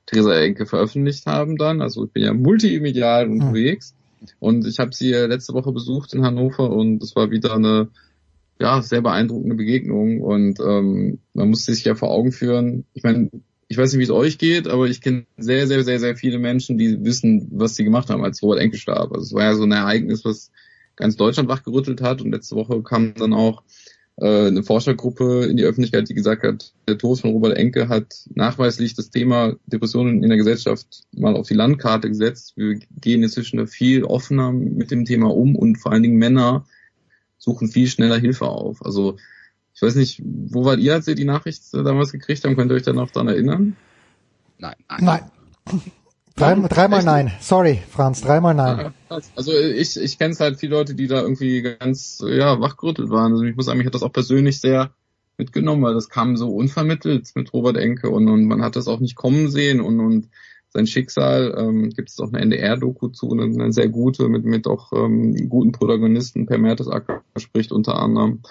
Theresa Enke veröffentlicht haben dann. Also ich bin ja multimedial unterwegs und ich habe sie letzte Woche besucht in Hannover und es war wieder eine ja, sehr beeindruckende Begegnung und ähm, man muss sich ja vor Augen führen, ich meine, ich weiß nicht, wie es euch geht, aber ich kenne sehr, sehr, sehr, sehr viele Menschen, die wissen, was sie gemacht haben, als Robert Enke starb. Also es war ja so ein Ereignis, was ganz Deutschland wachgerüttelt hat und letzte Woche kam dann auch äh, eine Forschergruppe in die Öffentlichkeit, die gesagt hat, der Tod von Robert Enke hat nachweislich das Thema Depressionen in der Gesellschaft mal auf die Landkarte gesetzt. Wir gehen inzwischen viel offener mit dem Thema um und vor allen Dingen Männer suchen viel schneller Hilfe auf. Also ich weiß nicht, wo wart ihr, als ihr die Nachricht äh, damals gekriegt habt? Könnt ihr euch da noch dran erinnern? Nein. Nein. Drei, dreimal nein. Sorry, Franz, dreimal nein. Also ich, ich kenne es halt viele Leute, die da irgendwie ganz ja, wachgerüttelt waren. Also ich muss sagen, mich hat das auch persönlich sehr mitgenommen, weil das kam so unvermittelt mit Robert Enke und, und man hat das auch nicht kommen sehen und, und sein Schicksal ähm, gibt es auch eine NDR-Doku zu, eine, eine sehr gute, mit, mit auch ähm, guten Protagonisten, Per Mertesacker spricht unter anderem.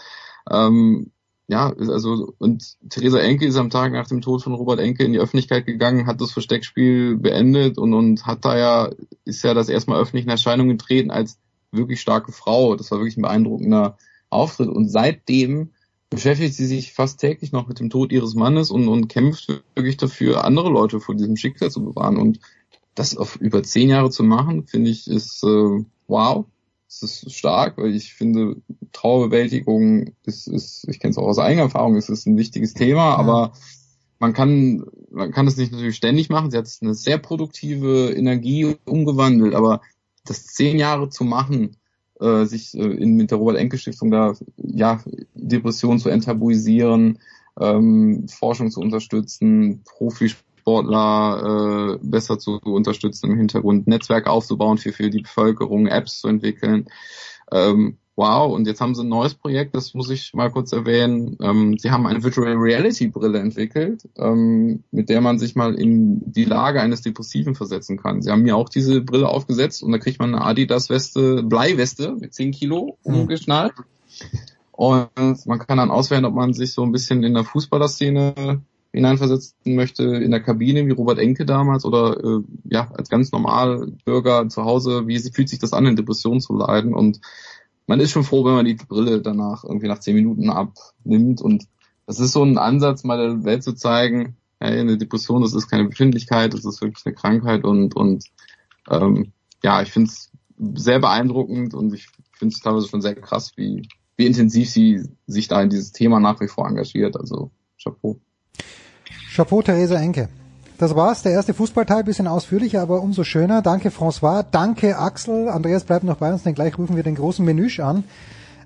Ähm, ja, also und Theresa Enke ist am Tag nach dem Tod von Robert Enke in die Öffentlichkeit gegangen, hat das Versteckspiel beendet und, und hat da ja, ist ja das erstmal öffentlich in Erscheinung getreten als wirklich starke Frau. Das war wirklich ein beeindruckender Auftritt. Und seitdem beschäftigt sie sich fast täglich noch mit dem Tod ihres Mannes und, und kämpft wirklich dafür, andere Leute vor diesem Schicksal zu bewahren. Und das auf über zehn Jahre zu machen, finde ich, ist äh, wow. Es ist stark, weil ich finde, Trauerbewältigung ist, ist ich kenne es auch aus eigener Erfahrung, es ist ein wichtiges Thema, ja. aber man kann, man kann es nicht natürlich ständig machen. Sie hat eine sehr produktive Energie umgewandelt, aber das zehn Jahre zu machen, äh, sich äh, in, mit der Robert-Enke-Stiftung da, ja, Depressionen zu enttabuisieren, ähm, Forschung zu unterstützen, Profisportler äh, besser zu unterstützen im Hintergrund, Netzwerk aufzubauen für, für die Bevölkerung, Apps zu entwickeln. Ähm, wow, und jetzt haben sie ein neues Projekt, das muss ich mal kurz erwähnen. Ähm, sie haben eine Virtual Reality Brille entwickelt, ähm, mit der man sich mal in die Lage eines Depressiven versetzen kann. Sie haben mir auch diese Brille aufgesetzt und da kriegt man eine Adidas Weste, Bleiweste mit 10 Kilo mhm. umgeschnallt. Und man kann dann auswählen, ob man sich so ein bisschen in der Fußballerszene hineinversetzen möchte, in der Kabine wie Robert Enke damals oder äh, ja als ganz normal Bürger zu Hause, wie fühlt sich das an, in Depressionen zu leiden und man ist schon froh, wenn man die Brille danach irgendwie nach zehn Minuten abnimmt. Und das ist so ein Ansatz, mal der Welt zu zeigen, hey, eine Depression, das ist keine Befindlichkeit, das ist wirklich eine Krankheit und, und ähm, ja, ich finde es sehr beeindruckend und ich finde es teilweise schon sehr krass, wie, wie intensiv sie sich da in dieses Thema nach wie vor engagiert. Also Chapeau. Chapeau, Theresa Enke. Das war's, der erste Fußballteil, bisschen ausführlicher, aber umso schöner. Danke François, danke Axel. Andreas bleibt noch bei uns, denn gleich rufen wir den großen Menüsch an,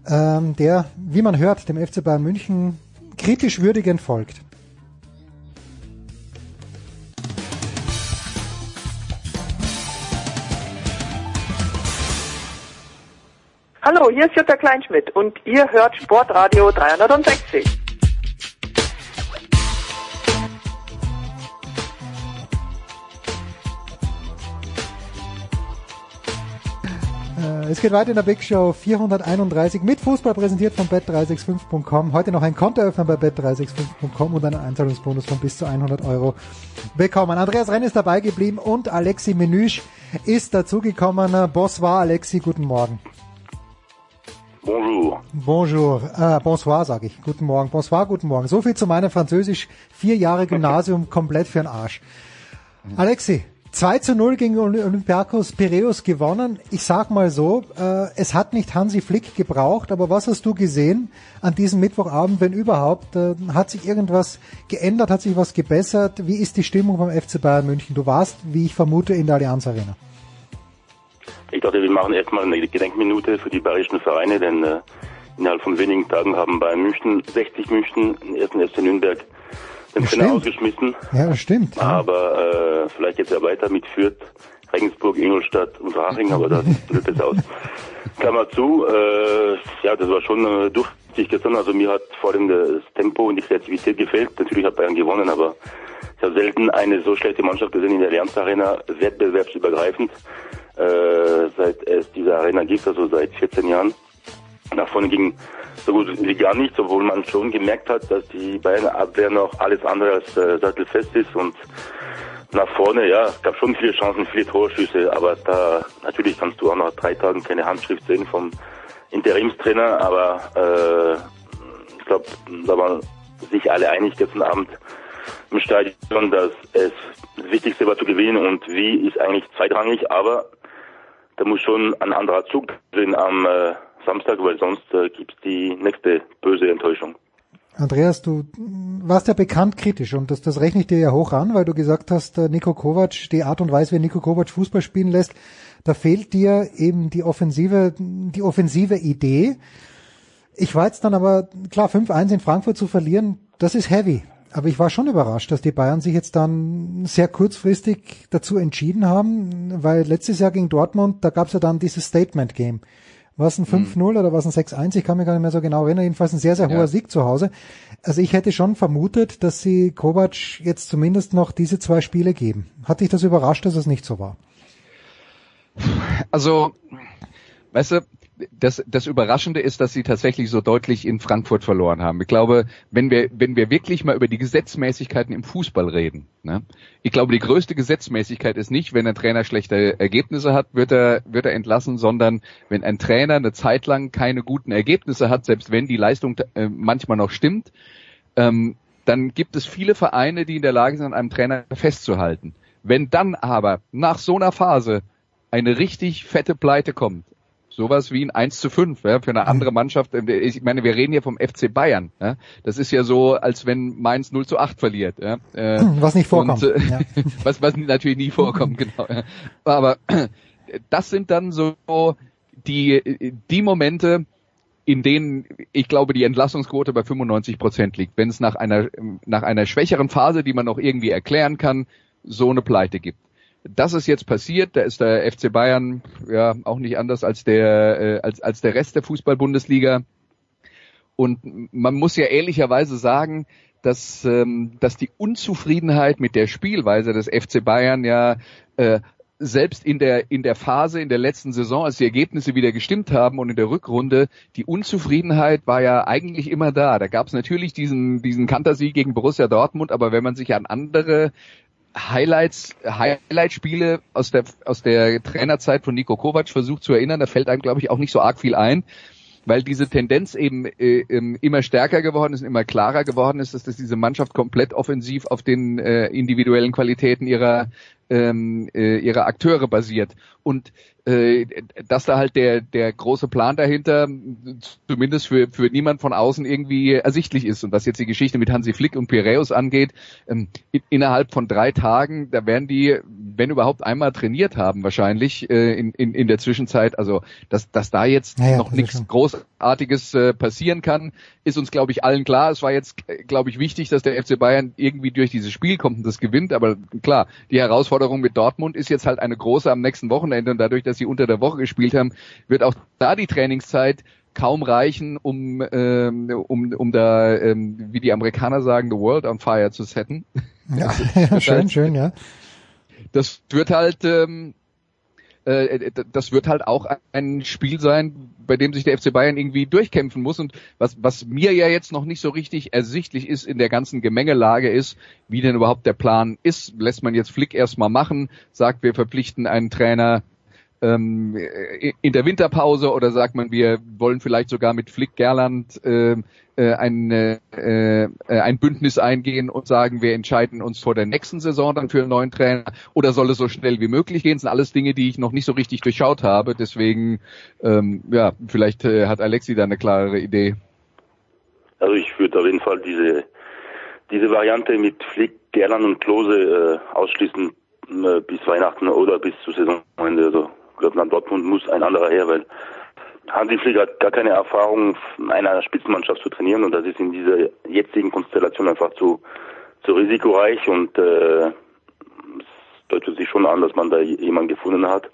ähm, der, wie man hört, dem FC Bayern München kritisch würdigend folgt. Hallo, hier ist Jutta Kleinschmidt und ihr hört Sportradio 360. Es geht weiter in der Big Show 431 mit Fußball präsentiert von bet365.com. Heute noch ein Konto öffnen bei bet365.com und einen Einzahlungsbonus von bis zu 100 Euro bekommen. Andreas Renn ist dabei geblieben und Alexi Menüsch ist dazugekommen. Boss war Alexi, guten Morgen. Bonjour. Bonjour. Äh, bonsoir sage ich. Guten Morgen. Bonsoir, guten Morgen. So viel zu meinem Französisch. Vier Jahre Gymnasium [laughs] komplett für den Arsch. Alexi, 2 zu 0 gegen Olympiakos Piraeus gewonnen. Ich sag mal so, äh, es hat nicht Hansi Flick gebraucht, aber was hast du gesehen an diesem Mittwochabend, wenn überhaupt? Äh, hat sich irgendwas geändert, hat sich was gebessert? Wie ist die Stimmung beim FC Bayern München? Du warst, wie ich vermute, in der Allianz Arena. Ich dachte, wir machen erstmal eine Gedenkminute für die bayerischen Vereine, denn äh, innerhalb von wenigen Tagen haben Bayern München, 60 München, den ersten FC Nürnberg den Trainer ausgeschmissen. Ja, das stimmt. Ja. Aber äh, vielleicht jetzt ja weiter mit Fürth, Regensburg, Ingolstadt und Haching, aber das sieht besser aus. Klammer zu, äh, ja, das war schon äh, duftig gestern. Also mir hat vor allem das Tempo und die Kreativität gefehlt. Natürlich hat Bayern gewonnen, aber ich habe selten eine so schlechte Mannschaft gesehen in der Allianz Arena, wettbewerbsübergreifend, äh, seit es diese Arena gibt, also seit 14 Jahren. Nach vorne ging so gut wie gar nicht, obwohl man schon gemerkt hat, dass die Bayern Abwehr noch alles andere als äh, sattelfest ist und nach vorne, ja, es gab schon viele Chancen, viele Torschüsse, aber da natürlich kannst du auch nach drei Tagen keine Handschrift sehen vom Interimstrainer, aber äh, ich glaube, da waren sich alle einig gestern Abend im Stadion, dass es das Wichtigste war zu gewinnen und wie ist eigentlich zweitrangig, aber da muss schon ein anderer Zug drin am äh, Samstag, weil sonst äh, gibt es die nächste böse Enttäuschung. Andreas, du warst ja bekannt kritisch und das, das rechne ich dir ja hoch an, weil du gesagt hast, äh, Nico Kovac, die Art und Weise, wie Nico Kovac Fußball spielen lässt, da fehlt dir eben die offensive, die offensive Idee. Ich war jetzt dann aber, klar, 5-1 in Frankfurt zu verlieren, das ist heavy. Aber ich war schon überrascht, dass die Bayern sich jetzt dann sehr kurzfristig dazu entschieden haben, weil letztes Jahr gegen Dortmund, da gab es ja dann dieses Statement-Game. War es ein 5-0 mhm. oder war es ein 6-1? Ich kann mich gar nicht mehr so genau erinnern. Jedenfalls ein sehr, sehr hoher ja. Sieg zu Hause. Also ich hätte schon vermutet, dass sie Kovac jetzt zumindest noch diese zwei Spiele geben. Hat dich das überrascht, dass es nicht so war? Also, weißt du, das, das Überraschende ist, dass sie tatsächlich so deutlich in Frankfurt verloren haben. Ich glaube, wenn wir, wenn wir wirklich mal über die Gesetzmäßigkeiten im Fußball reden, ne? ich glaube, die größte Gesetzmäßigkeit ist nicht, wenn ein Trainer schlechte Ergebnisse hat, wird er, wird er entlassen, sondern wenn ein Trainer eine Zeit lang keine guten Ergebnisse hat, selbst wenn die Leistung äh, manchmal noch stimmt, ähm, dann gibt es viele Vereine, die in der Lage sind, an einem Trainer festzuhalten Wenn dann aber nach so einer Phase eine richtig fette Pleite kommt, sowas wie ein 1 zu 5 ja, für eine andere Mhm. Mannschaft. Ich meine, wir reden hier vom FC Bayern. Ja. Das ist ja so, als wenn Mainz 0 zu 8 verliert. Ja. Äh, Was nicht vorkommt. Und, äh, ja. [laughs] was, was natürlich nie vorkommt, genau. Ja. Aber das sind dann so die, die Momente, in denen ich glaube, die Entlassungsquote bei 95 Prozent liegt, wenn es nach einer, nach einer schwächeren Phase, die man noch irgendwie erklären kann, so eine Pleite gibt. Das ist jetzt passiert, da ist der FC Bayern ja auch nicht anders als der, äh, als, als der Rest der Fußball-Bundesliga. Und man muss ja ehrlicherweise sagen, dass, ähm, dass die Unzufriedenheit mit der Spielweise des FC Bayern ja äh, selbst in der in der Phase in der letzten Saison, als die Ergebnisse wieder gestimmt haben und in der Rückrunde, die Unzufriedenheit war ja eigentlich immer da. Da gab es natürlich diesen diesen Kantersieg gegen Borussia Dortmund, aber wenn man sich an andere Highlights, Highlight-Spiele aus der aus der Trainerzeit von Nico Kovac versucht zu erinnern, da fällt einem glaube ich auch nicht so arg viel ein weil diese Tendenz eben äh, ähm, immer stärker geworden ist, immer klarer geworden ist, dass, dass diese Mannschaft komplett offensiv auf den äh, individuellen Qualitäten ihrer ähm, äh, ihrer Akteure basiert. Und dass da halt der der große Plan dahinter zumindest für für niemand von außen irgendwie ersichtlich ist und was jetzt die Geschichte mit Hansi Flick und Piraeus angeht ähm, in, innerhalb von drei Tagen da werden die wenn überhaupt einmal trainiert haben wahrscheinlich äh, in, in in der Zwischenzeit also dass dass da jetzt Naja, noch nichts Großartiges äh, passieren kann, ist uns, glaube ich, allen klar. Es war jetzt, äh, glaube ich, wichtig, dass der FC Bayern irgendwie durch dieses Spiel kommt und das gewinnt. Aber klar, die Herausforderung mit Dortmund ist jetzt halt eine große am nächsten Wochenende. Und dadurch, dass sie unter der Woche gespielt haben, wird auch da die Trainingszeit kaum reichen, um, ähm, um, um da, ähm, wie die Amerikaner sagen, the world on fire zu setten. Ja, [laughs] ja, schön, schön, ja. das wird halt ähm, äh, das wird halt auch ein Spiel sein, bei dem sich der FC Bayern irgendwie durchkämpfen muss und was was mir ja jetzt noch nicht so richtig ersichtlich ist in der ganzen Gemengelage ist, wie denn überhaupt der Plan ist. Lässt man jetzt Flick erstmal machen, sagt wir verpflichten einen Trainer ähm, in der Winterpause oder sagt man, wir wollen vielleicht sogar mit Flick Gerland äh, äh, ein, äh, äh, ein Bündnis eingehen und sagen, wir entscheiden uns vor der nächsten Saison dann für einen neuen Trainer oder soll es so schnell wie möglich gehen? Das sind alles Dinge, die ich noch nicht so richtig durchschaut habe. Deswegen, ähm, ja, vielleicht äh, hat Alexi da eine klarere Idee. Also ich würde auf jeden Fall diese diese Variante mit Flick, Gerland und Klose äh, ausschließen äh, bis Weihnachten oder bis zur Saisonende. Also glaube, nach Dortmund muss ein anderer her, weil Hansi Flick hat gar keine Erfahrung, einer Spitzenmannschaft zu trainieren und das ist in dieser jetzigen Konstellation einfach zu, zu risikoreich und äh, es deutet sich schon an, dass man da jemanden gefunden hat,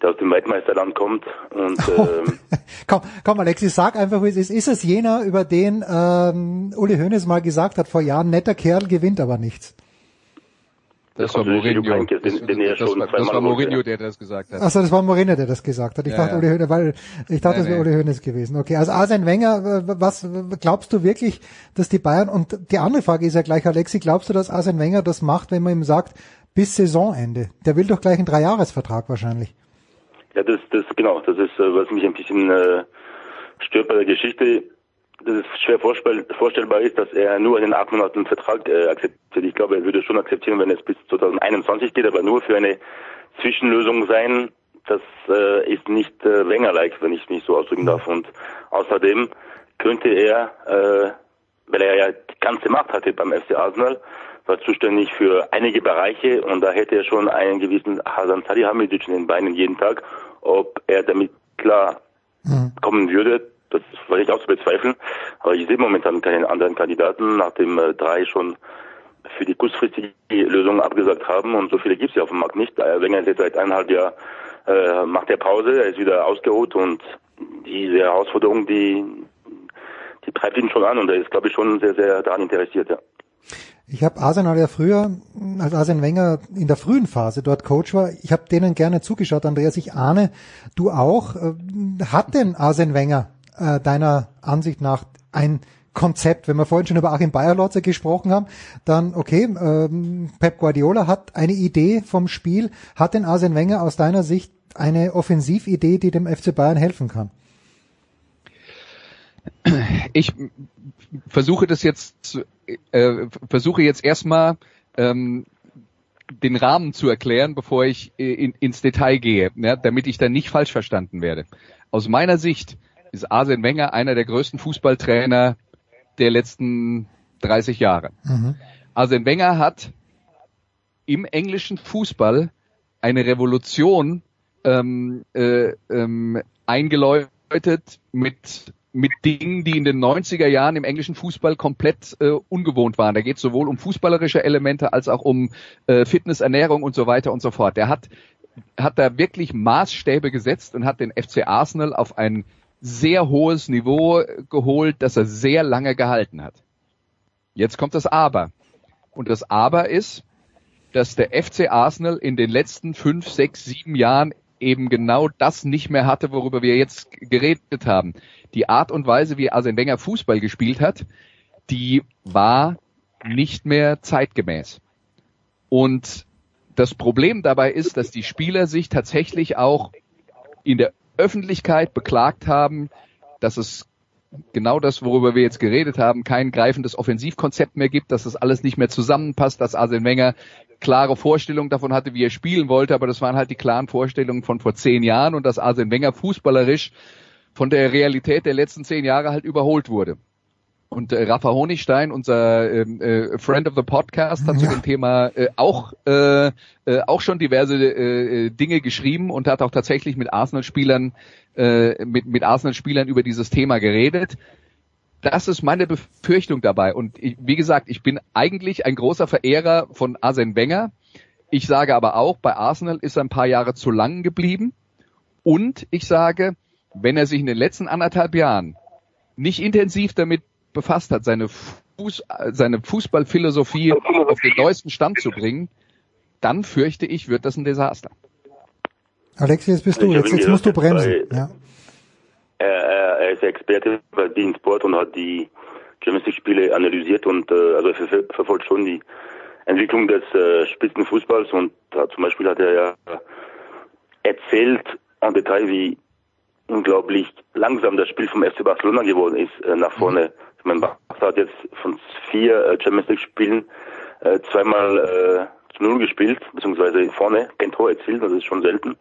der aus dem Weltmeisterland kommt und [laughs] ähm, Komm, komm, Alexis, sag einfach, wie es ist. Ist es jener, über den ähm, Uli Hoeneß mal gesagt hat vor Jahren, netter Kerl gewinnt aber nichts? Das war natürlich Mourinho. Den- er Das, war, das Mourinho, der das gesagt hat. Achso, das war Moreno, der das gesagt hat. Ich Ja, dachte ja. Uli Hoeneß, weil ich dachte, Nee, das wäre. Uli Hoeneß gewesen. Okay, also Arsene Wenger, was glaubst du wirklich, dass die Bayern und die andere Frage ist ja gleich, Alexi, glaubst du, dass Arsene Wenger das macht, wenn man ihm sagt, bis Saisonende? Der will doch gleich einen Dreijahresvertrag wahrscheinlich. Ja, das, das, genau, das ist, äh, was mich ein bisschen äh, stört bei der Geschichte, dass es schwer vorstell vorstellbar ist, dass er nur einen acht Monaten Vertrag äh, akzeptiert. Ich glaube, er würde schon akzeptieren, wenn es bis 2021 geht, aber nur für eine Zwischenlösung sein. Das äh, ist nicht äh, Wenger-like, wenn ich mich so ausdrücken darf. Und außerdem könnte er, äh, weil er ja die ganze Macht hatte beim FC Arsenal, war zuständig für einige Bereiche und da hätte er schon einen gewissen Hasan Salihamidzic in den Beinen jeden Tag. Ob er damit klar kommen würde, das war ich auch zu bezweifeln. Aber ich sehe momentan keinen anderen Kandidaten, nachdem äh, drei schon für die kurzfristige Lösung abgesagt haben und so viele gibt es ja auf dem Markt nicht. Äh, Wenger ist jetzt seit eineinhalb Jahren äh, macht er Pause, er ist wieder ausgeruht und diese Herausforderung, die die treibt ihn schon an und er ist, glaube ich, schon sehr, sehr daran interessiert, ja. Ich habe Arsenal ja früher, als Arsene Wenger in der frühen Phase dort Coach war, ich habe denen gerne zugeschaut, Andreas, ich ahne, du auch. Äh, Hat denn Arsene Wenger äh, deiner Ansicht nach ein Konzept, wenn wir vorhin schon über Achim Bayerlotze gesprochen haben, dann okay, ähm, Pep Guardiola hat eine Idee vom Spiel. Hat denn Arsene Wenger aus deiner Sicht eine Offensividee, die dem FC Bayern helfen kann? ich versuche das jetzt, äh, versuche jetzt erstmal ähm, den Rahmen zu erklären, bevor ich äh, in, ins Detail gehe, ja, damit ich dann nicht falsch verstanden werde. Aus meiner Sicht ist Arsene Wenger einer der größten Fußballtrainer der letzten 30 Jahre. Mhm. Arsene Wenger hat im englischen Fußball eine Revolution ähm, äh, ähm, eingeläutet mit mit Dingen, die in den 90er Jahren im englischen Fußball komplett äh, ungewohnt waren. Da geht es sowohl um fußballerische Elemente als auch um äh, Fitness, Ernährung und so weiter und so fort. Der hat, hat da wirklich Maßstäbe gesetzt und hat den FC Arsenal auf ein sehr hohes Niveau geholt, das er sehr lange gehalten hat. Jetzt kommt das Aber. Und das Aber ist, dass der FC Arsenal in den letzten fünf, sechs, sieben Jahren eben genau das nicht mehr hatte, worüber wir jetzt geredet haben. Die Art und Weise, wie Arsene Wenger Fußball gespielt hat, die war nicht mehr zeitgemäß. Und das Problem dabei ist, dass die Spieler sich tatsächlich auch in der Öffentlichkeit beklagt haben, dass es genau das, worüber wir jetzt geredet haben, kein greifendes Offensivkonzept mehr gibt, dass das alles nicht mehr zusammenpasst, dass Arsene Wenger klare Vorstellungen davon hatte, wie er spielen wollte, aber das waren halt die klaren Vorstellungen von vor zehn Jahren und dass Arsene Wenger fußballerisch von der Realität der letzten zehn Jahre halt überholt wurde. Und äh, Rafa Honigstein, unser ähm, äh, Friend of the Podcast, hat ja. zu dem Thema äh, auch äh, äh, auch schon diverse äh, Dinge geschrieben und hat auch tatsächlich mit Arsenal-Spielern äh, mit mit Arsenal-Spielern über dieses Thema geredet. Das ist meine Befürchtung dabei. Und ich, wie gesagt, ich bin eigentlich ein großer Verehrer von Arsene Wenger. Ich sage aber auch, bei Arsenal ist er ein paar Jahre zu lang geblieben. Und ich sage, wenn er sich in den letzten anderthalb Jahren nicht intensiv damit befasst hat, seine, Fuß, seine Fußballphilosophie auf den neuesten Stand zu bringen, dann fürchte ich, wird das ein Desaster. Alexi, jetzt bist du, jetzt, jetzt musst du bremsen. Ja. er, er, ist Experte bei Bein Sport und hat die Champions League Spiele analysiert und äh, also ver verfolgt schon die Entwicklung des äh, Spitzenfußballs und da zum Beispiel hat er ja erzählt am Detail, wie unglaublich langsam das Spiel vom FC Barcelona geworden ist äh, nach vorne. Ich meine, Barca hat jetzt von vier äh, Champions League Spielen äh, zweimal äh, zu Null gespielt, beziehungsweise vorne kein Tor erzielt, das ist schon selten.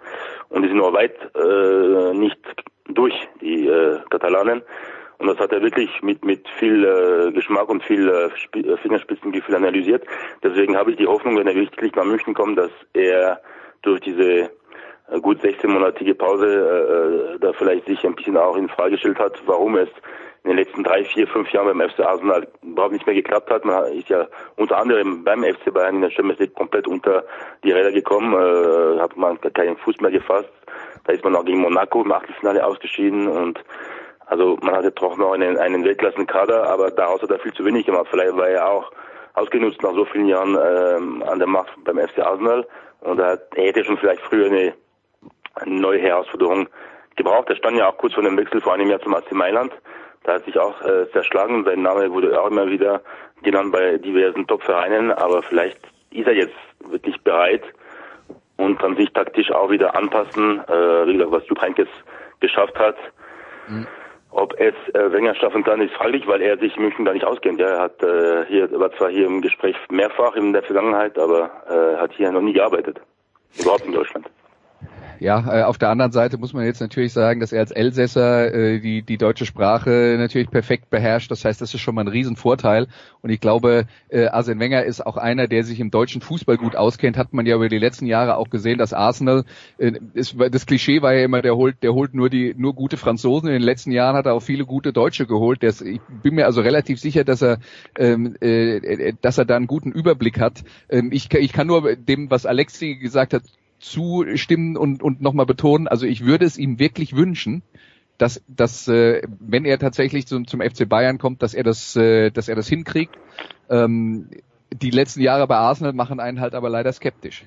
Und die sind noch weit äh, nicht durch, die äh, Katalanen. Und das hat er wirklich mit, mit viel äh, Geschmack und viel äh, äh Fingerspitzengefühl analysiert. Deswegen habe ich die Hoffnung, wenn er wirklich nach München kommt, dass er durch diese äh, gut 16-monatige Pause äh, äh, da vielleicht sich ein bisschen auch in Frage gestellt hat, warum es in den letzten drei, vier, fünf Jahren beim FC Arsenal überhaupt nicht mehr geklappt hat. Man ist ja unter anderem beim FC Bayern in der Champions League komplett unter die Räder gekommen, äh, hat man keinen Fuß mehr gefasst. Da ist man auch gegen Monaco im Achtelfinale ausgeschieden und also man hatte doch noch einen, einen Weltklassenkader, aber daraus hat er viel zu wenig gemacht. Vielleicht war er auch ausgenutzt nach so vielen Jahren ähm, an der Macht beim FC Arsenal und er, hätte schon vielleicht früher eine eine neue Herausforderung gebraucht. Er stand ja auch kurz vor dem Wechsel vor einem Jahr zum AC Mailand. Da hat sich auch äh, zerschlagen. Sein Name wurde auch immer wieder genannt bei diversen Top-Vereinen. Aber vielleicht ist er jetzt wirklich bereit und kann sich taktisch auch wieder anpassen. Äh, wie gesagt, was Jupp Heynckes geschafft hat. Mhm. Ob es äh, Wenger schaffen kann, ist fraglich, weil er sich in München gar nicht auskennt. Er hat äh, hier, war zwar hier im Gespräch mehrfach in der Vergangenheit, aber äh, hat hier noch nie gearbeitet. Überhaupt in Deutschland. Ja, äh, auf der anderen Seite muss man jetzt natürlich sagen, dass er als Elsässer äh, die, die deutsche Sprache natürlich perfekt beherrscht. Das heißt, das ist schon mal ein Riesenvorteil. Und ich glaube, äh, Arsene Wenger ist auch einer, der sich im deutschen Fußball gut auskennt. Hat man ja über die letzten Jahre auch gesehen, dass Arsenal, äh, ist, das Klischee war ja immer, der holt, der holt nur die, nur gute Franzosen. In den letzten Jahren hat er auch viele gute Deutsche geholt. Ist, ich bin mir also relativ sicher, dass er, ähm, äh, dass er da einen guten Überblick hat. Ähm, ich, ich kann nur dem, was Alexi gesagt hat, zustimmen und, und nochmal betonen, also ich würde es ihm wirklich wünschen, dass, dass äh, wenn er tatsächlich zum, zum FC Bayern kommt, dass er das, äh, dass er das hinkriegt. Ähm, die letzten Jahre bei Arsenal machen einen halt aber leider skeptisch.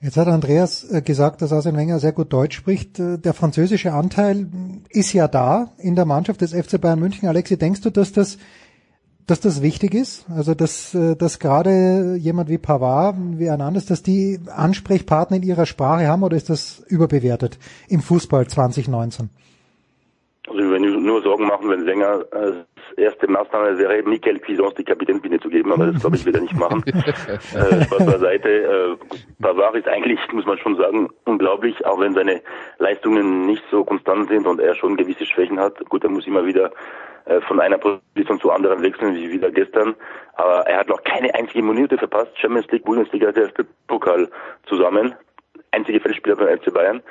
Jetzt hat Andreas äh, gesagt, dass Arsene Wenger sehr gut Deutsch spricht. Äh, der französische Anteil ist ja da in der Mannschaft des FC Bayern München. Alexi, denkst du, dass das dass das wichtig ist, also dass, äh, dass gerade jemand wie Pavard, wie Hernandez, dass die Ansprechpartner in ihrer Sprache haben oder ist das überbewertet im Fußball 2019? Also ich würde nur Sorgen machen, wenn Sänger äh, erste Maßnahme wäre, Michael Cuisance die Kapitänsbinde zu geben, aber das glaube ich wird er nicht machen. [laughs] äh, Spaß beiseite. Äh, Pavard ist eigentlich, muss man schon sagen, unglaublich, auch wenn seine Leistungen nicht so konstant sind und er schon gewisse Schwächen hat. Gut, er muss immer wieder von einer Position zu anderen wechseln, wie wieder gestern. Aber er hat noch keine einzige Minute verpasst. Champions League, Bundesliga, der Pokal zusammen. Einzige Feldspieler beim FC Bayern.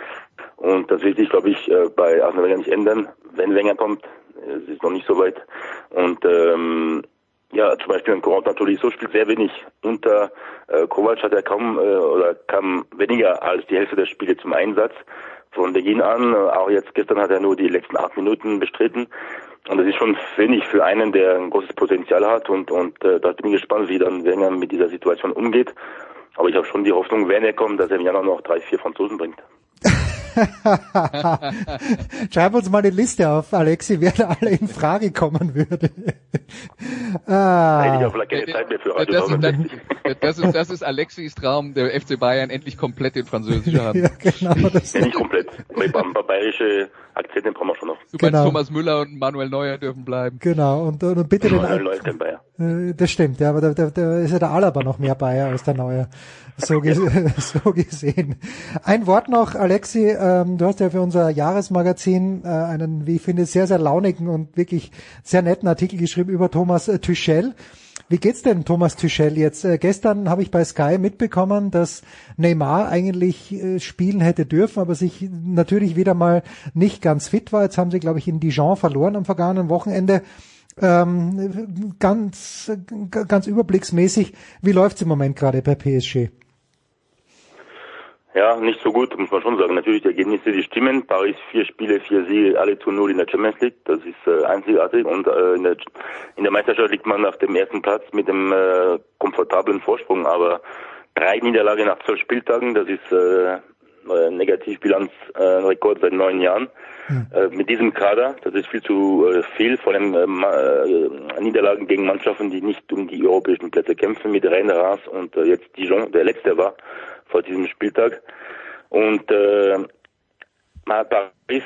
Und das wird sich, glaube ich, äh, bei Arsenal Wenger nicht ändern. Wenn Wenger kommt, es ist noch nicht so weit. Und ähm, ja, zum Beispiel ein Corentin Tolisso spielt sehr wenig. Unter äh, Kovac hat er kaum äh, oder kam weniger als die Hälfte der Spiele zum Einsatz. Von Beginn an, äh, auch jetzt gestern hat er nur die letzten acht Minuten bestritten. Und das ist schon wenig für einen, der ein großes Potenzial hat. Und, und äh, da bin ich gespannt, wie dann Wenger mit dieser Situation umgeht. Aber ich habe schon die Hoffnung, wenn er kommt, dass er im Januar noch drei, vier Franzosen bringt. [laughs] [laughs] Schreib uns mal eine Liste auf, Alexi, wer da alle in Frage kommen würde. ah. Hätte ich auch vielleicht keine Zeit mehr für das, ist, das, ist, das ist Alexis Traum, der FC Bayern endlich komplett in Französischer Hand. [laughs] ja, genau. Das ja, nicht komplett. Ein paar bayerische Akzente brauchen wir schon noch. Du genau. meinst, Thomas Müller und Manuel Neuer dürfen bleiben. Genau, und, und bitte Manuel den... Neuer ist kein Bayer. Äh, das stimmt, ja, aber da, da, da ist ja der Alaba noch mehr Bayer als der Neuer. So, [laughs] so gesehen. Ein Wort noch, Alexi, ähm, du hast ja für unser Jahresmagazin äh, einen, wie ich finde, sehr, sehr launigen und wirklich sehr netten Artikel geschrieben über Thomas äh, Tuchel. Wie geht's denn Thomas Tuchel jetzt? Äh, gestern habe ich bei Sky mitbekommen, dass Neymar eigentlich äh, spielen hätte dürfen, aber sich natürlich wieder mal nicht ganz fit war. Jetzt haben sie, glaube ich, in Dijon verloren am vergangenen Wochenende. Ähm, ganz, ganz überblicksmäßig, wie läuft's im Moment gerade bei PSG? Ja, nicht so gut, muss man schon sagen. Natürlich, die Ergebnisse, die stimmen. Paris vier Spiele, vier Siege, alle zu null in der Champions League. Das ist äh, einzigartig. Und äh, in, der, in der Meisterschaft liegt man auf dem ersten Platz mit einem äh, komfortablen Vorsprung. Aber drei Niederlagen nach zwölf Spieltagen, das ist äh, Negativbilanz äh, Rekord seit neun Jahren. Hm. Äh, mit diesem Kader, das ist viel zu äh, viel, vor allem äh, äh, Niederlagen gegen Mannschaften, die nicht um die europäischen Plätze kämpfen, mit Rennes und äh, jetzt Dijon, der letzte war vor diesem Spieltag. Und äh, man hat Paris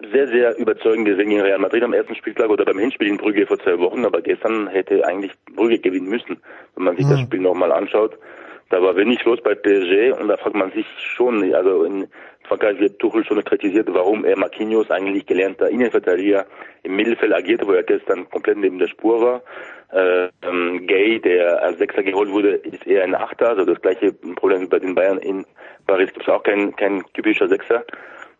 sehr, sehr überzeugend gesehen gegen Real Madrid am ersten Spieltag oder beim Hinspiel in Brügge vor zwei Wochen, aber gestern hätte eigentlich Brügge gewinnen müssen, wenn man sich mhm. das Spiel nochmal anschaut. Da war wenig los bei PSG und da fragt man sich schon, also in Frankreich wird Tuchel schon kritisiert, warum er Marquinhos, eigentlich gelernter Innenverteidiger, im Mittelfeld agierte, wo er gestern komplett neben der Spur war. Äh, ähm, Gay, der als Sechser geholt wurde, ist eher ein Achter, also das gleiche Problem wie bei den Bayern in Paris gibt es auch kein, kein typischer Sechser.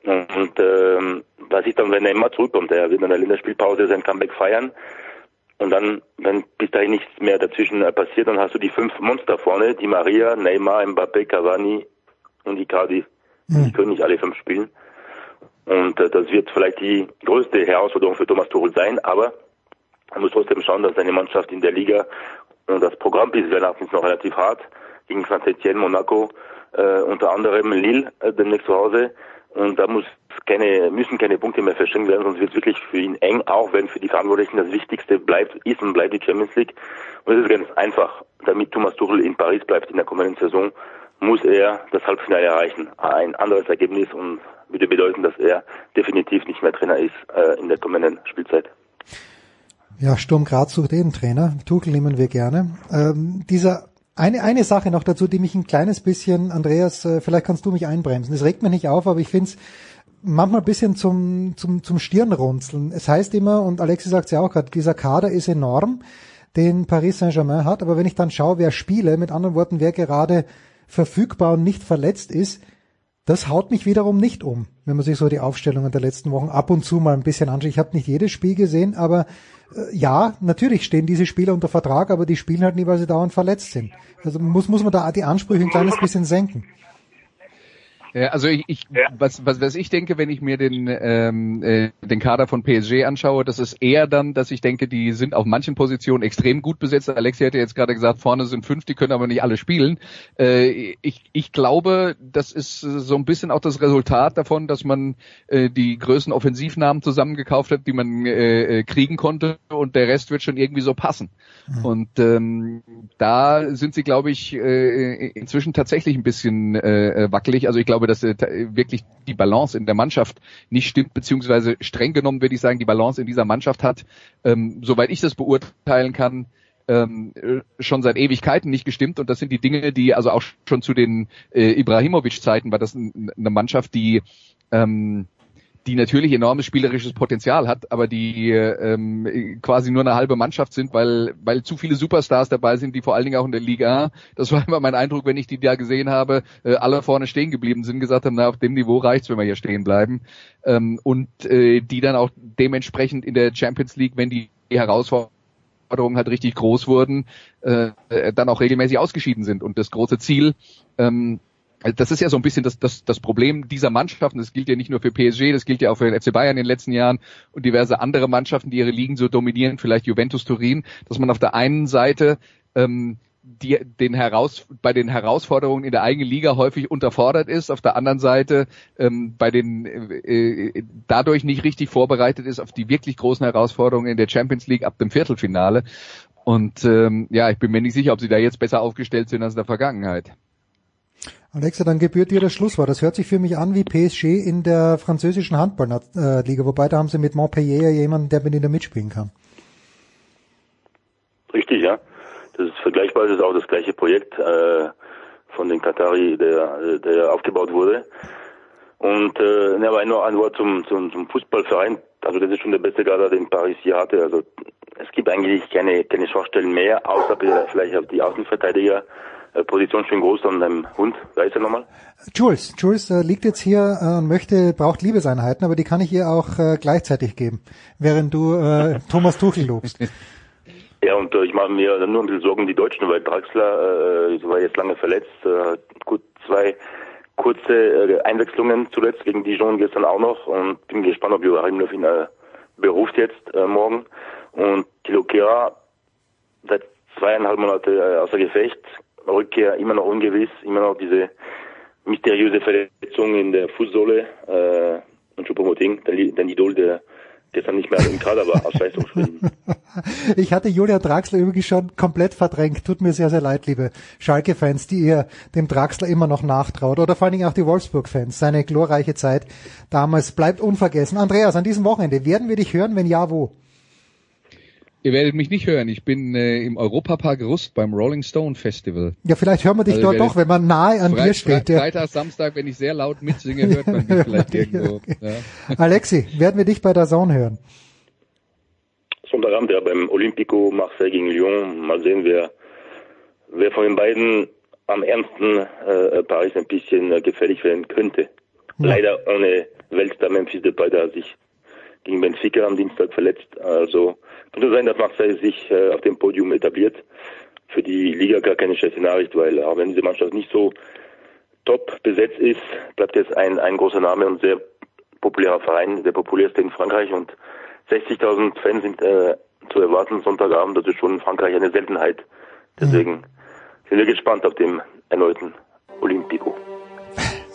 Und ähm, was ich dann, wenn er immer zurückkommt, er wird in der Länderspielpause sein Comeback feiern. Und dann, wenn bis dahin nichts mehr dazwischen äh, passiert, dann hast du die fünf Monster vorne, die Maria, Neymar, Mbappé, Cavani und Icardi. Mhm. Die können nicht alle fünf spielen. Und äh, das wird vielleicht die größte Herausforderung für Thomas Tuchel sein, aber man muss trotzdem schauen, dass seine Mannschaft in der Liga und das Programm bis Weihnachten ist noch relativ hart gegen Saint-Etienne, Monaco, äh, unter anderem Lille äh, demnächst zu Hause. Und da muss keine, müssen keine Punkte mehr verschenkt werden, sonst wird es wirklich für ihn eng, auch wenn für die Verantwortlichen das Wichtigste bleibt, ist und bleibt die Champions League. Und es ist ganz einfach, damit Thomas Tuchel in Paris bleibt in der kommenden Saison, muss er das Halbfinale erreichen. Ein anderes Ergebnis und würde bedeuten, dass er definitiv nicht mehr Trainer ist äh, in der kommenden Spielzeit. Ja, Sturm Graz sucht jeden Trainer. Tuchel nehmen wir gerne. Ähm, dieser eine, eine Sache noch dazu, die mich ein kleines bisschen, Andreas, äh, vielleicht kannst du mich einbremsen. Es regt mich nicht auf, aber ich finde es manchmal ein bisschen zum, zum, zum Stirnrunzeln. Es heißt immer, und Alexis sagt es ja auch gerade, dieser Kader ist enorm, den Paris Saint-Germain hat, aber wenn ich dann schaue, wer spiele, mit anderen Worten, wer gerade verfügbar und nicht verletzt ist, das haut mich wiederum nicht um, wenn man sich so die Aufstellungen der letzten Wochen ab und zu mal ein bisschen anschaut. Ich habe nicht jedes Spiel gesehen, aber ja, natürlich stehen diese Spieler unter Vertrag, aber die spielen halt nie, weil sie dauernd verletzt sind. Also muss, muss man da die Ansprüche ein kleines bisschen senken. Ja, also ich, ich ja. was, was, was ich denke, wenn ich mir den, ähm, äh, den Kader von PSG anschaue, das ist eher dann, dass ich denke, die sind auf manchen Positionen extrem gut besetzt. Alexi hätte jetzt gerade gesagt, vorne sind fünf, die können aber nicht alle spielen. Äh, ich, ich glaube, das ist so ein bisschen auch das Resultat davon, dass man äh, die größten Offensivnamen zusammengekauft hat, die man äh, äh kriegen konnte und der Rest wird schon irgendwie so passen. Mhm. Und ähm, da sind sie, glaube ich, äh, inzwischen tatsächlich ein bisschen äh, wackelig. Also ich glaube, glaube, dass äh, wirklich die Balance in der Mannschaft nicht stimmt, beziehungsweise streng genommen würde ich sagen, die Balance in dieser Mannschaft hat, ähm, soweit ich das beurteilen kann, ähm, schon seit Ewigkeiten nicht gestimmt. Und das sind die Dinge, die also auch schon zu den äh, Ibrahimovic-Zeiten war das eine Mannschaft, die ähm, die natürlich enormes spielerisches Potenzial hat, aber die ähm, quasi nur eine halbe Mannschaft sind, weil weil zu viele Superstars dabei sind, die vor allen Dingen auch in der Liga, das war immer mein Eindruck, wenn ich die da gesehen habe, äh, alle vorne stehen geblieben sind, gesagt haben, na auf dem Niveau reicht's, wenn wir hier stehen bleiben ähm, und äh, die dann auch dementsprechend in der Champions League, wenn die Herausforderungen halt richtig groß wurden, äh, dann auch regelmäßig ausgeschieden sind. Und das große Ziel, ähm, also das ist ja so ein bisschen das, das, das Problem dieser Mannschaften. Das gilt ja nicht nur für PSG, das gilt ja auch für den FC Bayern in den letzten Jahren und diverse andere Mannschaften, die ihre Ligen so dominieren, vielleicht Juventus Turin, dass man auf der einen Seite ähm, die, den heraus, bei den Herausforderungen in der eigenen Liga häufig unterfordert ist, auf der anderen Seite ähm, bei den äh, dadurch nicht richtig vorbereitet ist auf die wirklich großen Herausforderungen in der Champions League ab dem Viertelfinale. Und ähm, ja, ich bin mir nicht sicher, ob sie da jetzt besser aufgestellt sind als in der Vergangenheit. Alexa, dann gebührt dir das Schlusswort. Das hört sich für mich an wie PSG in der französischen Handballliga, wobei da haben sie mit Montpellier jemanden, der mit ihnen mitspielen kann. Richtig, ja. Das ist vergleichbar, das ist auch das gleiche Projekt äh, von den Katari, der, der aufgebaut wurde. Und äh, ne, aber nur ein Wort zum, zum, zum Fußballverein. Also das ist schon der beste Kader, den Paris hier hatte. Also es gibt eigentlich keine, keine Schwachstellen mehr, außer vielleicht auf die Außenverteidiger. Äh, Position schön groß an deinem Hund. Wer ist er nochmal? Jules. Jules äh, liegt jetzt hier äh, und möchte, braucht Liebeseinheiten, aber die kann ich ihr auch äh, gleichzeitig geben, während du äh, [laughs] Thomas Tuchel lobst. Ja, und äh, ich mache mir nur ein bisschen Sorgen die Deutschen, weil Draxler äh, war jetzt lange verletzt, äh, gut zwei kurze äh, Einwechslungen zuletzt gegen Dijon gestern auch noch und bin gespannt, ob Joachim Löw ihn äh, beruft jetzt äh, morgen. Und Thilo Kehrer seit zweieinhalb Monate äh, außer Gefecht, Rückkehr immer noch ungewiss, immer noch diese mysteriöse Verletzung in der Fußsohle äh, und Choupo-Moting, der Idol, der gestern nicht mehr im Kader war, aus Leistungsgründen. ich hatte Julia Draxler übrigens schon komplett verdrängt. Tut mir sehr, sehr leid, liebe Schalke-Fans, die ihr dem Draxler immer noch nachtraut. Oder vor allen Dingen auch die Wolfsburg-Fans. Seine glorreiche Zeit damals bleibt unvergessen. Andreas, an diesem Wochenende werden wir dich hören, wenn ja, wo? Ihr werdet mich nicht hören. Ich bin äh, im Europapark Rust beim Rolling Stone Festival. Ja, vielleicht hören wir dich also dort doch, wenn man nahe an Fre dir steht. Fre Freitag, Samstag, wenn ich sehr laut mitsinge, hört man mich [laughs] vielleicht irgendwo. Okay. Ja. Alexi, werden wir dich bei der Zone hören? Sonntagabend ja beim Olympico Marseille gegen Lyon. Mal sehen, wer, wer von den beiden am ernsten äh, Paris ein bisschen äh, gefährlich werden könnte. Ja. Leider ohne Weltstar Memphis Depay, der sich gegen Benfica am Dienstag verletzt. Also könnte sein, dass Marseille sich äh, auf dem Podium etabliert. Für die Liga gar keine schlechte Nachricht, weil auch wenn diese Mannschaft nicht so top besetzt ist, bleibt jetzt ein, ein großer Name und sehr populärer Verein, der populärste in Frankreich und 60.000 Fans sind äh, zu erwarten Sonntagabend. Das ist schon in Frankreich eine Seltenheit. Deswegen mhm. sind wir gespannt auf dem erneuten Olympico.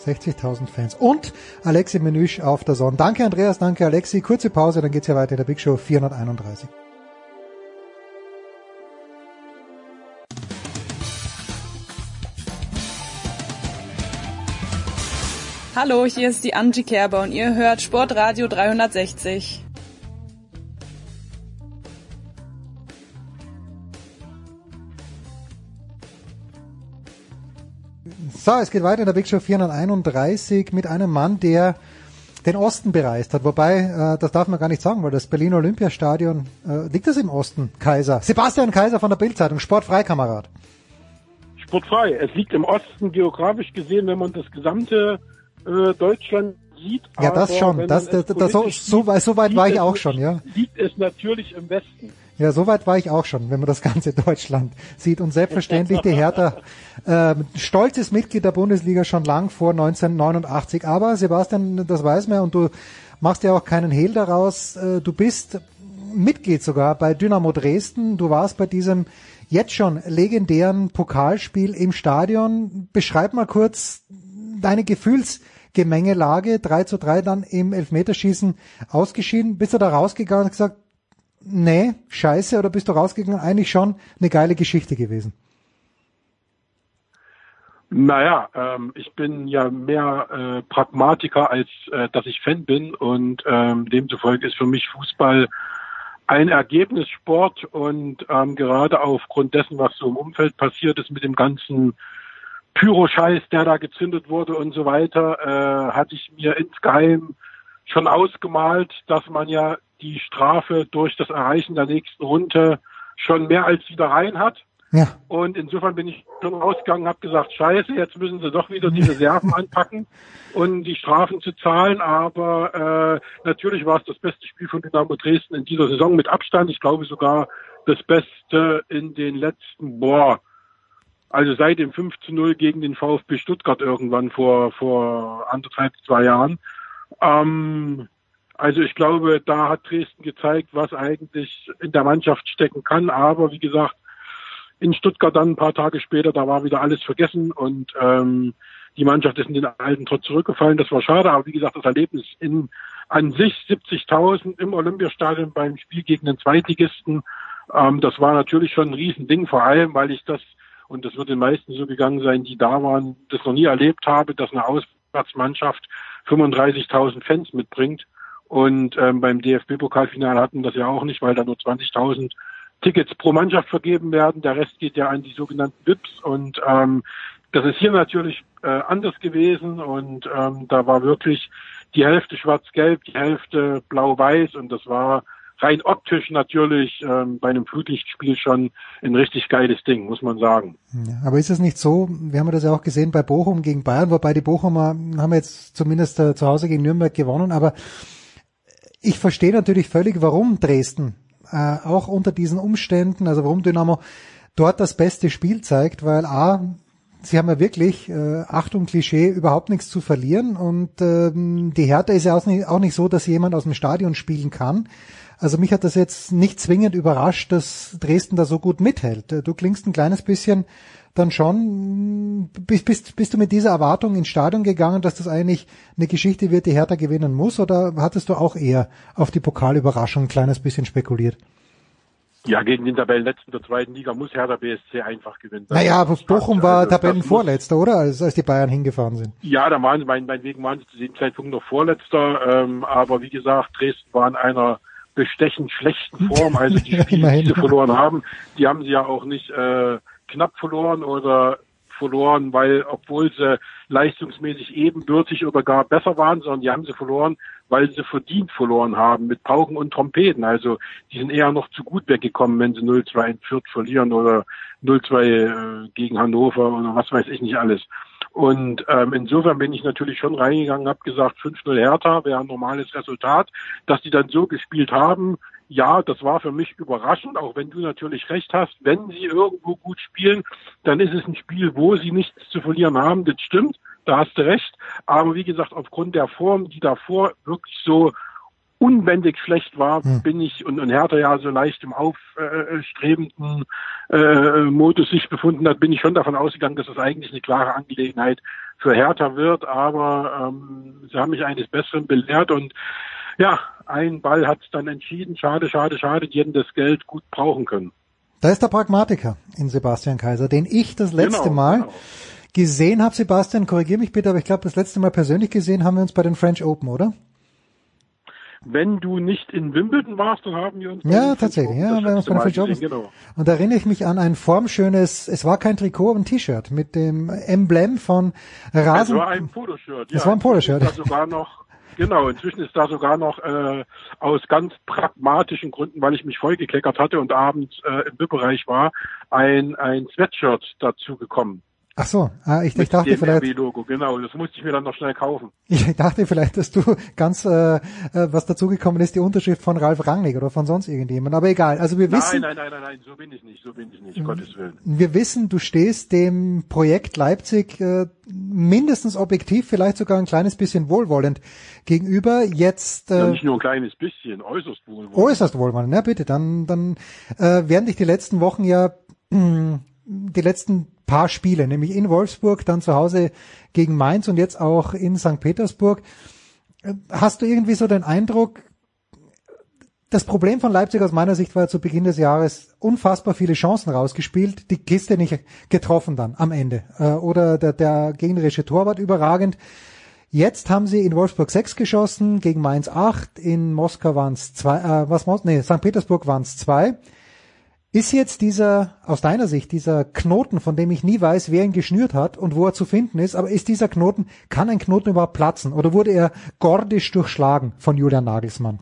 60.000 Fans. Und Alexi Menüsch auf der Sonne. Danke Andreas, danke Alexi. Kurze Pause, dann geht's ja weiter in der Big Show 431. Hallo, hier ist die Angie Kerber und ihr hört Sportradio 360. So, es geht weiter in der Big Show 431 mit einem Mann, der den Osten bereist hat. Wobei, äh, das darf man gar nicht sagen, weil das Berlin Olympiastadion, äh, liegt das im Osten, Kaiser? Sebastian Kaiser von der Bildzeitung, Sportfrei, Kamerad. Sportfrei. Es liegt im Osten geografisch gesehen, wenn man das gesamte äh, Deutschland sieht. Ja, das schon. Das, das, das, so, so, so weit war ich auch schon, ja. Liegt es natürlich im Westen. Ja, so weit war ich auch schon, wenn man das ganze Deutschland sieht. Und selbstverständlich die Hertha, äh, stolzes Mitglied der Bundesliga schon lang vor 1989. Aber Sebastian, das weiß man und du machst ja auch keinen Hehl daraus. Äh, du bist Mitglied sogar bei Dynamo Dresden. Du warst bei diesem jetzt schon legendären Pokalspiel im Stadion. Beschreib mal kurz deine Gefühlsgemengelage. 3 zu 3 dann im Elfmeterschießen ausgeschieden. Bist du da rausgegangen und gesagt, nee, scheiße, oder bist du rausgegangen, eigentlich schon eine geile Geschichte gewesen? Naja, ähm, ich bin ja mehr äh, Pragmatiker, als äh, dass ich Fan bin und ähm, demzufolge ist für mich Fußball ein Ergebnissport und ähm, gerade aufgrund dessen, was so im Umfeld passiert ist mit dem ganzen Pyro-Scheiß, der da gezündet wurde und so weiter, äh, hatte ich mir insgeheim schon ausgemalt, dass man ja die Strafe durch das Erreichen der nächsten Runde schon mehr als wieder rein hat. Ja. Und insofern bin ich schon rausgegangen, habe gesagt, scheiße, jetzt müssen sie doch wieder die Reserven [laughs] anpacken und die Strafen zu zahlen. Aber äh, natürlich war es das beste Spiel von Dynamo Dresden in dieser Saison mit Abstand. Ich glaube sogar das Beste in den letzten, boah, also seit dem 5 zu 0 gegen den VfB Stuttgart irgendwann vor, vor anderthalb, zwei Jahren. Ähm, also ich glaube, da hat Dresden gezeigt, was eigentlich in der Mannschaft stecken kann. Aber wie gesagt, in Stuttgart dann ein paar Tage später, da war wieder alles vergessen und ähm, die Mannschaft ist in den alten Trott zurückgefallen. Das war schade, aber wie gesagt, das Erlebnis in an sich 70.000 im Olympiastadion beim Spiel gegen den Zweitligisten, ähm, das war natürlich schon ein Riesending, vor allem, weil ich das, und das wird den meisten so gegangen sein, die da waren, das noch nie erlebt habe, dass eine Auswärtsmannschaft 35.000 Fans mitbringt. Und ähm, beim DFB-Pokalfinale hatten das ja auch nicht, weil da nur 20.000 Tickets pro Mannschaft vergeben werden. Der Rest geht ja an die sogenannten VIPs und ähm, das ist hier natürlich äh, anders gewesen und ähm, da war wirklich die Hälfte schwarz-gelb, die Hälfte blau-weiß und das war rein optisch natürlich ähm, bei einem Flutlichtspiel schon ein richtig geiles Ding, muss man sagen. Ja, aber ist es nicht so, wir haben das ja auch gesehen bei Bochum gegen Bayern, wobei die Bochumer haben jetzt zumindest äh, zu Hause gegen Nürnberg gewonnen, aber ich verstehe natürlich völlig, warum Dresden äh, auch unter diesen Umständen, also warum Dynamo dort das beste Spiel zeigt, weil A, sie haben ja wirklich, äh, Achtung Klischee, überhaupt nichts zu verlieren und ähm, die Hertha ist ja auch nicht, auch nicht so, dass jemand aus dem Stadion spielen kann. Also mich hat das jetzt nicht zwingend überrascht, dass Dresden da so gut mithält. Du klingst ein kleines bisschen dann schon, bist, bist, bist du mit dieser Erwartung ins Stadion gegangen, dass das eigentlich eine Geschichte wird, die Hertha gewinnen muss, oder hattest du auch eher auf die Pokalüberraschung ein kleines bisschen spekuliert? Ja, gegen den Tabellenletzten der zweiten Liga muss Hertha BSC einfach gewinnen. Naja, aber Bochum war also, Tabellenvorletzter, oder? Als, als die Bayern hingefahren sind. Ja, da waren sie, mein, meinetwegen waren sie zu dem Zeitpunkt noch Vorletzter, ähm, aber wie gesagt, Dresden war in einer bestechend schlechten [laughs] Form, also die Spiele, die sie verloren haben, die haben sie ja auch nicht äh, knapp verloren oder verloren, weil obwohl sie leistungsmäßig ebenbürtig oder gar besser waren, sondern die haben sie verloren, weil sie verdient verloren haben mit Pauken und Trompeten. Also die sind eher noch zu gut weggekommen, wenn sie 0-2 in Fürth verlieren oder 0-2 äh, gegen Hannover oder was weiß ich nicht alles. Und ähm, insofern bin ich natürlich schon reingegangen, habe gesagt, 5-0 Hertha wäre ein normales Resultat. Dass die dann so gespielt haben, ja, das war für mich überraschend, auch wenn du natürlich recht hast, wenn sie irgendwo gut spielen, dann ist es ein Spiel, wo sie nichts zu verlieren haben, das stimmt, da hast du recht. Aber wie gesagt, aufgrund der Form, die davor wirklich so unbändig schlecht war, hm. bin ich und, und Hertha ja so leicht im aufstrebenden äh, Modus sich befunden hat, bin ich schon davon ausgegangen, dass es eigentlich eine klare Angelegenheit für Hertha wird. Aber ähm, sie haben mich eines Besseren belehrt und ja, ein Ball hat es dann entschieden. Schade, schade, schade. Die hätten das Geld gut brauchen können. Da ist der Pragmatiker in Sebastian Kaiser, den ich das letzte genau, Mal genau. gesehen habe. Sebastian, korrigier mich bitte, aber ich glaube, das letzte Mal persönlich gesehen haben wir uns bei den French Open, oder? Wenn du nicht in Wimbledon warst, dann haben wir uns. Ja, tatsächlich, ja, wir haben uns bei den French. Genau. Und da erinnere ich mich an ein formschönes, es war kein Trikot, aber ein T-Shirt mit dem Emblem von Rasen. Es war ein Poloshirt. Ja, es war ein Poloshirt. sogar noch Genau, inzwischen ist da sogar noch äh, aus ganz pragmatischen Gründen, weil ich mich vollgekleckert hatte und abends äh, im VIP-Bereich war, ein, ein Sweatshirt dazu gekommen. Ach so, ah, ich, ich dachte vielleicht. Logo, genau, das musste ich mir dann noch schnell kaufen. [laughs] Ich dachte vielleicht, dass du ganz äh, äh, was dazugekommen ist, die Unterschrift von Ralf Rangnick oder von sonst irgendjemand. Aber egal. Also wir wissen. Nein, nein, nein, nein, nein, so bin ich nicht, so bin ich nicht, um Gottes Willen. Wir wissen, du stehst dem Projekt Leipzig äh, mindestens objektiv, vielleicht sogar ein kleines bisschen wohlwollend gegenüber. Jetzt äh, ja, nicht nur ein kleines bisschen, äußerst wohlwollend. Äußerst wohlwollend, ja bitte. Dann, dann äh, werden dich die letzten Wochen ja mh, [clears throat] die letzten paar Spiele, nämlich in Wolfsburg, dann zu Hause gegen Mainz und jetzt auch in St. Petersburg. Hast du irgendwie so den Eindruck, das Problem von Leipzig aus meiner Sicht war zu Beginn des Jahres unfassbar viele Chancen rausgespielt, die Kiste nicht getroffen dann am Ende. Äh, oder der, der gegnerische Torwart überragend. Jetzt haben sie in Wolfsburg 6 geschossen, gegen Mainz 8, in Moskau waren es zwei, äh, was nee, St. Petersburg waren es zwei. Ist jetzt dieser, aus deiner Sicht, dieser Knoten, von dem ich nie weiß, wer ihn geschnürt hat und wo er zu finden ist, aber ist dieser Knoten, kann ein Knoten überhaupt platzen oder wurde er gordisch durchschlagen von Julian Nagelsmann?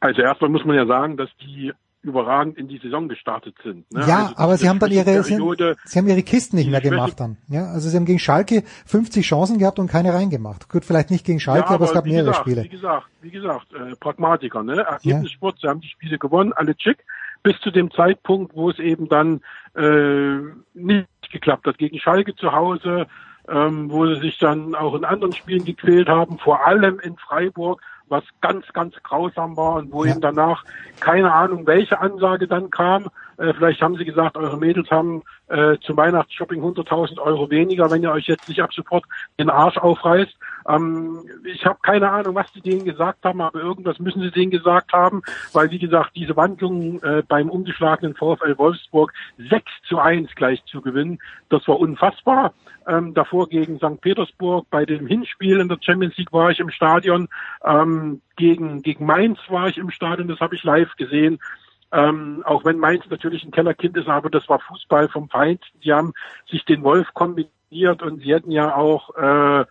Also erstmal muss man ja sagen, dass die überragend in die Saison gestartet sind. Ne? Ja, also aber sie haben dann ihre, sie, sie, haben ihre Kisten nicht mehr gemacht dann. Ja, also sie haben gegen Schalke 50 Chancen gehabt und keine reingemacht. Gut, vielleicht nicht gegen Schalke, ja, aber, aber, es gab mehrere gesagt, Spiele. Wie gesagt, wie gesagt, äh, Pragmatiker, ne? Ergebnissport, ja. sie haben die Spiele gewonnen, alle chick, bis zu dem Zeitpunkt, wo es eben dann äh, nicht geklappt hat. Gegen Schalke zu Hause, ähm, wo sie sich dann auch in anderen Spielen gequält haben, vor allem in Freiburg, was ganz, ganz grausam war und wo eben danach keine Ahnung, welche Ansage dann kam. Äh, vielleicht haben sie gesagt, eure Mädels haben äh, zum Weihnachtsshopping 100.000 Euro weniger, wenn ihr euch jetzt nicht ab sofort den Arsch aufreißt. Ähm, ich habe keine Ahnung, was die denen gesagt haben, aber irgendwas müssen sie denen gesagt haben, weil wie gesagt, diese Wandlung äh, beim umgeschlagenen VfL Wolfsburg 6 zu 1 gleich zu gewinnen, das war unfassbar. Ähm, davor gegen St. Petersburg bei dem Hinspiel in der Champions League war ich im Stadion. Ähm, gegen, gegen Mainz war ich im Stadion, das habe ich live gesehen. Ähm, auch wenn Mainz natürlich ein Kellerkind ist, aber das war Fußball vom Feinsten. Die haben sich den Wolf kombiniert und sie hätten ja auch äh,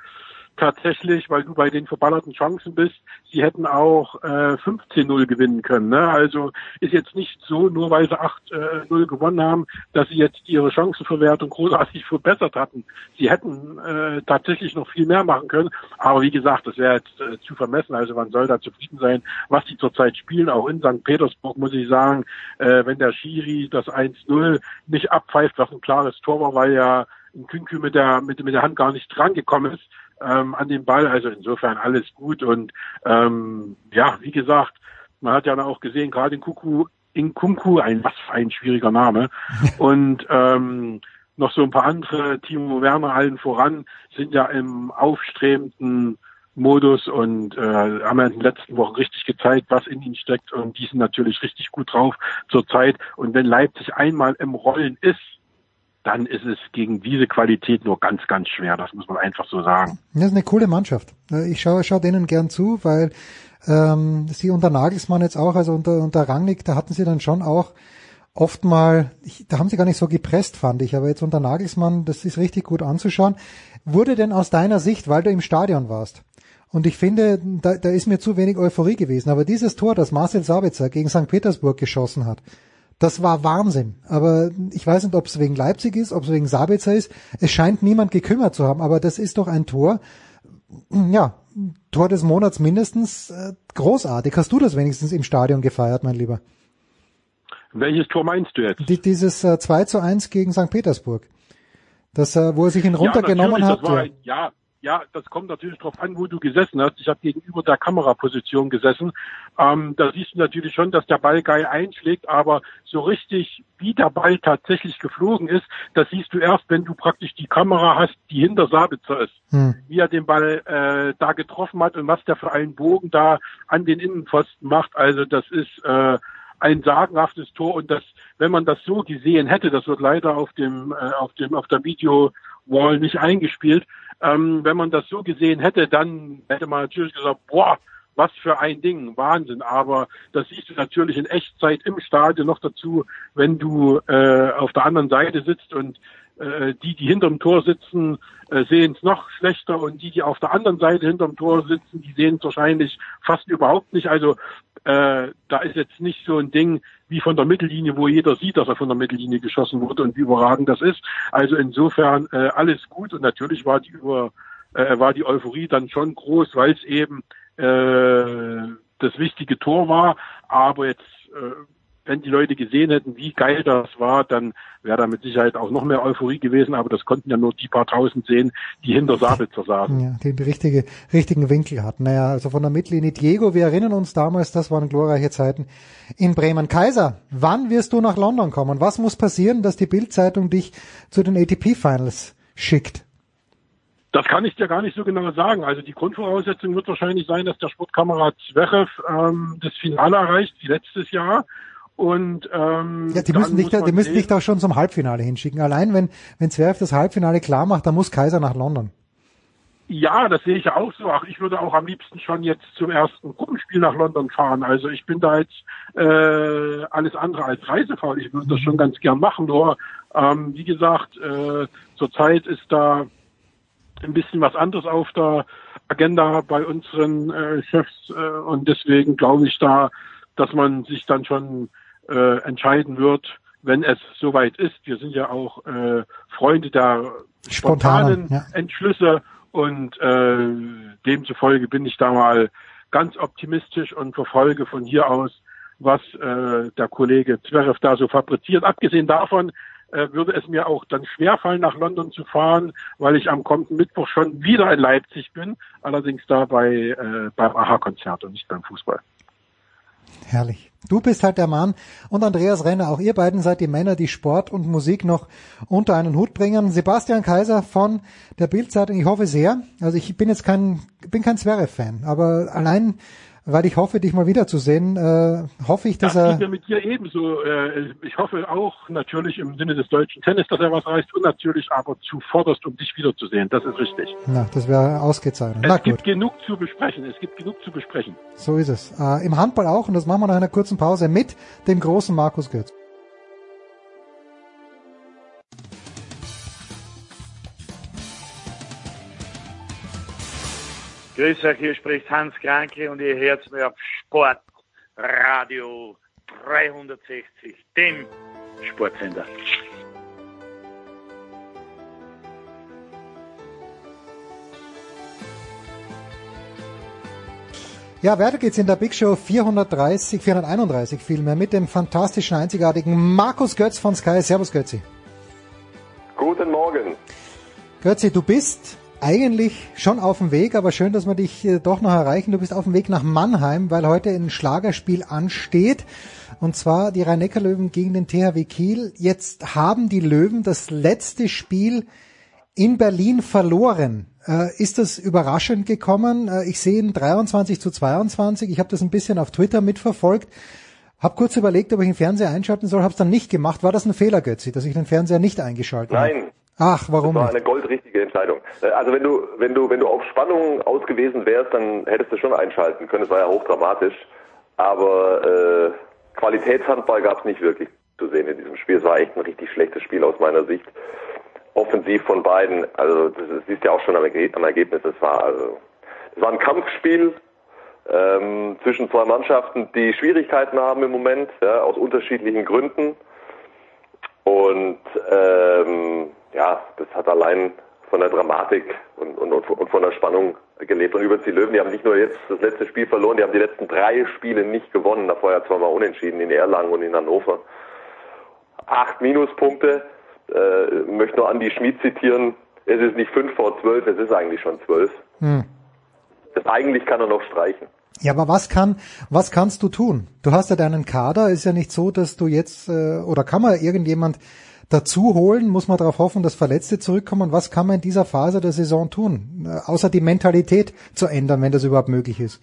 tatsächlich, weil du bei den verballerten Chancen bist, sie hätten auch äh, 15-0 gewinnen können. Ne? Also ist jetzt nicht so, nur weil sie 8-0 äh, gewonnen haben, dass sie jetzt ihre Chancenverwertung großartig verbessert hatten. Sie hätten äh, tatsächlich noch viel mehr machen können. Aber wie gesagt, das wäre jetzt äh, zu vermessen. Also man soll da zufrieden sein, was die zurzeit spielen. Auch in St. Petersburg muss ich sagen, äh, wenn der Schiri das 1-0 nicht abpfeift, was ein klares Tor war, weil ja ein Künkü mit der, mit, mit der Hand gar nicht drangekommen ist, ähm, an den Ball. Also insofern alles gut. Und ähm, ja, wie gesagt, man hat ja auch gesehen, gerade in Kuku, in Kunku, ein was für ein schwieriger Name. [laughs] Und ähm, noch so ein paar andere, Timo Werner allen voran, sind ja im aufstrebenden Modus und äh, haben ja in den letzten Wochen richtig gezeigt, was in ihnen steckt und die sind natürlich richtig gut drauf zurzeit. Und wenn Leipzig einmal im Rollen ist, dann ist es gegen diese Qualität nur ganz, ganz schwer. Das muss man einfach so sagen. Das ist eine coole Mannschaft. Ich schaue, schaue denen gern zu, weil ähm, sie unter Nagelsmann jetzt auch, also unter, unter Rangnick, da hatten sie dann schon auch oft mal, da haben sie gar nicht so gepresst, fand ich, aber jetzt unter Nagelsmann, das ist richtig gut anzuschauen. Wurde denn aus deiner Sicht, weil du im Stadion warst, und ich finde, da, da ist mir zu wenig Euphorie gewesen, aber dieses Tor, das Marcel Sabitzer gegen St. Petersburg geschossen hat, das war Wahnsinn. Aber ich weiß nicht, ob es wegen Leipzig ist, ob es wegen Sabitzer ist. Es scheint niemand gekümmert zu haben, aber das ist doch ein Tor. Ja, Tor des Monats mindestens äh, großartig. Hast du das wenigstens im Stadion gefeiert, mein Lieber? Welches Tor meinst du jetzt? Die, dieses äh, 2 zu 1 gegen St. Petersburg. Das, äh, wo er sich ihn runtergenommen ja, hat. War, ja. ja, ja, das kommt natürlich darauf an, wo du gesessen hast. Ich habe gegenüber der Kameraposition gesessen. Ähm, da siehst du natürlich schon, dass der Ball geil einschlägt, aber so richtig, wie der Ball tatsächlich geflogen ist, das siehst du erst, wenn du praktisch die Kamera hast, die hinter Sabitzer ist. Hm. Wie er den Ball äh, da getroffen hat und was der für einen Bogen da an den Innenpfosten macht. Also das ist äh, ein sagenhaftes Tor und das, wenn man das so gesehen hätte, das wird leider auf dem, äh, auf dem, auf der Video Wall nicht eingespielt. Ähm, wenn man das so gesehen hätte, dann hätte man natürlich gesagt, boah, was für ein Ding, Wahnsinn. Aber das siehst du natürlich in Echtzeit im Stadion noch dazu, wenn du äh, auf der anderen Seite sitzt und äh, die, die hinterm Tor sitzen, äh, sehen es noch schlechter und die, die auf der anderen Seite hinterm Tor sitzen, die sehen es wahrscheinlich fast überhaupt nicht. Also äh, da ist jetzt nicht so ein Ding wie von der Mittellinie, wo jeder sieht, dass er von der Mittellinie geschossen wurde und wie überragend das ist. Also insofern äh, alles gut und natürlich war die über äh, war die Euphorie dann schon groß, weil es eben äh, das wichtige Tor war. Aber jetzt äh, wenn die Leute gesehen hätten, wie geil das war, dann wäre da mit Sicherheit auch noch mehr Euphorie gewesen, aber das konnten ja nur die paar tausend sehen, die hinter Sabitzer saßen. Ja, den richtige, richtigen Winkel hatten. Naja, also von der Mittellinie Diego, wir erinnern uns damals, das waren glorreiche Zeiten in Bremen. Kaiser, wann wirst du nach London kommen? Was muss passieren, dass die Bildzeitung dich zu den ATP Finals schickt? Das kann ich dir gar nicht so genau sagen. Also die Grundvoraussetzung wird wahrscheinlich sein, dass der Sportkamerad Zverev ähm, das Finale erreicht, wie letztes Jahr. Und ähm, ja, die müssen dich, da, die müssen dich doch schon zum Halbfinale hinschicken. Allein wenn wenn Zverev das Halbfinale klar macht, dann muss Kaiser nach London. Ja, das sehe ich ja auch so. Ach, ich würde auch am liebsten schon jetzt zum ersten Gruppenspiel nach London fahren. Also ich bin da jetzt äh, alles andere als reisefaul. Ich würde das schon ganz gern machen. Nur, ähm, wie gesagt, äh, zurzeit ist da ein bisschen was anderes auf der Agenda bei unseren äh, Chefs äh, und deswegen glaube ich da, dass man sich dann schon äh, entscheiden wird, wenn es soweit ist. Wir sind ja auch äh, Freunde der spontanen ja. Entschlüsse und äh, demzufolge bin ich da mal ganz optimistisch und verfolge von hier aus, was äh, der Kollege Zverev da so fabriziert. Abgesehen davon äh, würde es mir auch dann schwerfallen, nach London zu fahren, weil ich am kommenden Mittwoch schon wieder in Leipzig bin, allerdings da bei äh, beim AHA-Konzert und nicht beim Fußball. Herrlich. Du bist halt der Mann und Andreas Renner, auch ihr beiden seid die Männer, die Sport und Musik noch unter einen Hut bringen. Sebastian Kaiser von der Bildzeitung, ich hoffe sehr, also ich bin jetzt kein, bin kein Zverev-Fan, aber allein weil ich hoffe, dich mal wiederzusehen, äh, hoffe ich, dass das er... mir mit dir ebenso. Äh, ich hoffe auch natürlich im Sinne des deutschen Tennis, dass er was reißt und natürlich aber zuvorderst, um dich wiederzusehen. Das ist richtig. Na, das wäre ausgezeichnet. Es Na gibt gut, genug zu besprechen. Es gibt genug zu besprechen. so ist es. Äh, Im Handball auch, und das machen wir nach einer kurzen Pause mit dem großen Markus Götz. Grüß euch, hier spricht Hans Kranke und ihr hört mir auf Sport Radio 360, dem Sportsender. Ja, weiter geht's in der Big Show 430, 431 vielmehr mit dem fantastischen, einzigartigen Markus Götz von Sky. Servus Götzi. Guten Morgen. Götzi, du bist eigentlich schon auf dem Weg, aber schön, dass wir dich äh, doch noch erreichen. Du bist auf dem Weg nach Mannheim, weil heute ein Schlagerspiel ansteht. Und zwar die Rhein-Neckar-Löwen gegen den THW Kiel. Jetzt haben die Löwen das letzte Spiel in Berlin verloren. Äh, ist das überraschend gekommen? Äh, ich sehe ihn 23 zu 22. Ich habe das ein bisschen auf Twitter mitverfolgt. Hab kurz überlegt, ob ich den Fernseher einschalten soll, habe es dann nicht gemacht. War das ein Fehler, Götzi, dass ich den Fernseher nicht eingeschaltet habe? Nein, Ach, warum das war eine goldrichtige Entscheidung. Äh, Also wenn du, wenn du, wenn du auf Spannung ausgewiesen wärst, dann hättest du schon einschalten können. Es war ja hochdramatisch. Aber äh, Qualitätshandball gab es nicht wirklich zu sehen in diesem Spiel. Es war echt ein richtig schlechtes Spiel aus meiner Sicht. Offensiv von beiden, also das, das siehst du ja auch schon am, am Ergebnis. Es war also, es war ein Kampfspiel ähm, zwischen zwei Mannschaften, die Schwierigkeiten haben im Moment, ja, aus unterschiedlichen Gründen. Und ähm, ja, das hat allein von der Dramatik und, und, und von der Spannung gelebt. Und übrigens die Löwen, die haben nicht nur jetzt das letzte Spiel verloren, die haben die letzten drei Spiele nicht gewonnen. Davor ja zweimal unentschieden in Erlangen und in Hannover. Acht Minuspunkte. Äh, möchte nur Andi Schmid zitieren. Es ist nicht fünf vor zwölf, es ist eigentlich schon zwölf. Hm. Das eigentlich kann er noch streichen. Ja, aber was kann, was kannst du tun? Du hast ja deinen Kader, ist ja nicht so, dass du jetzt, äh, oder kann man irgendjemand dazu holen? Muss man darauf hoffen, dass Verletzte zurückkommen? Was kann man in dieser Phase der Saison tun? Äh, außer die Mentalität zu ändern, wenn das überhaupt möglich ist.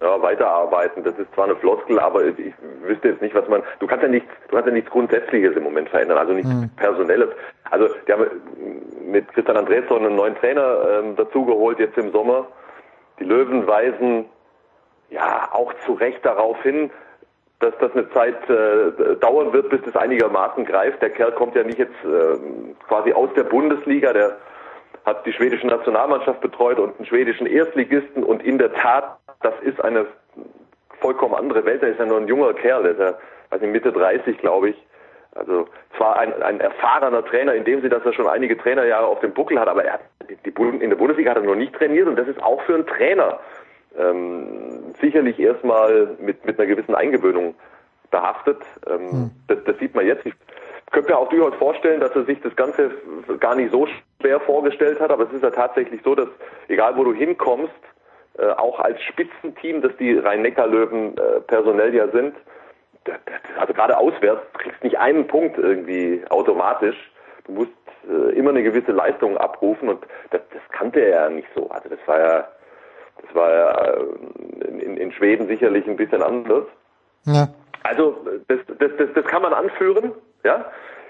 Ja, weiterarbeiten, das ist zwar eine Floskel, aber ich wüsste jetzt nicht, was man, du kannst ja nichts, du kannst ja nichts Grundsätzliches im Moment verändern, also nichts Hm. Personelles. Also, die haben mit Christian Andresson einen neuen Trainer ähm, dazugeholt jetzt im Sommer. Die Löwen weisen ja auch zu Recht darauf hin, dass das eine Zeit äh, dauern wird, bis das einigermaßen greift. Der Kerl kommt ja nicht jetzt ähm, quasi aus der Bundesliga, der hat die schwedische Nationalmannschaft betreut und einen schwedischen Erstligisten und in der Tat, das ist eine vollkommen andere Welt. Er ist ja nur ein junger Kerl, der ist ja nicht, Mitte 30, glaube ich. Also zwar ein, ein erfahrener Trainer in dem Sinne, dass er schon einige Trainerjahre auf dem Buckel hat, aber er hat die, in der Bundesliga hat er noch nicht trainiert und das ist auch für einen Trainer ähm, sicherlich erstmal mit, mit einer gewissen Eingewöhnung behaftet. Ähm, das, das sieht man jetzt. Ich könnte mir auch durchaus vorstellen, dass er sich das Ganze gar nicht so schwer vorgestellt hat, aber es ist ja tatsächlich so, dass egal wo du hinkommst, äh, auch als Spitzenteam, das die Rhein-Neckar-Löwen äh, personell ja sind, also gerade auswärts, du kriegst nicht einen Punkt irgendwie automatisch. Du musst äh, immer eine gewisse Leistung abrufen und das, das kannte er ja nicht so. Also das war ja, das war ja äh, in, in Schweden sicherlich ein bisschen anders. Ja. Also das, das, das, das kann man anführen, ja.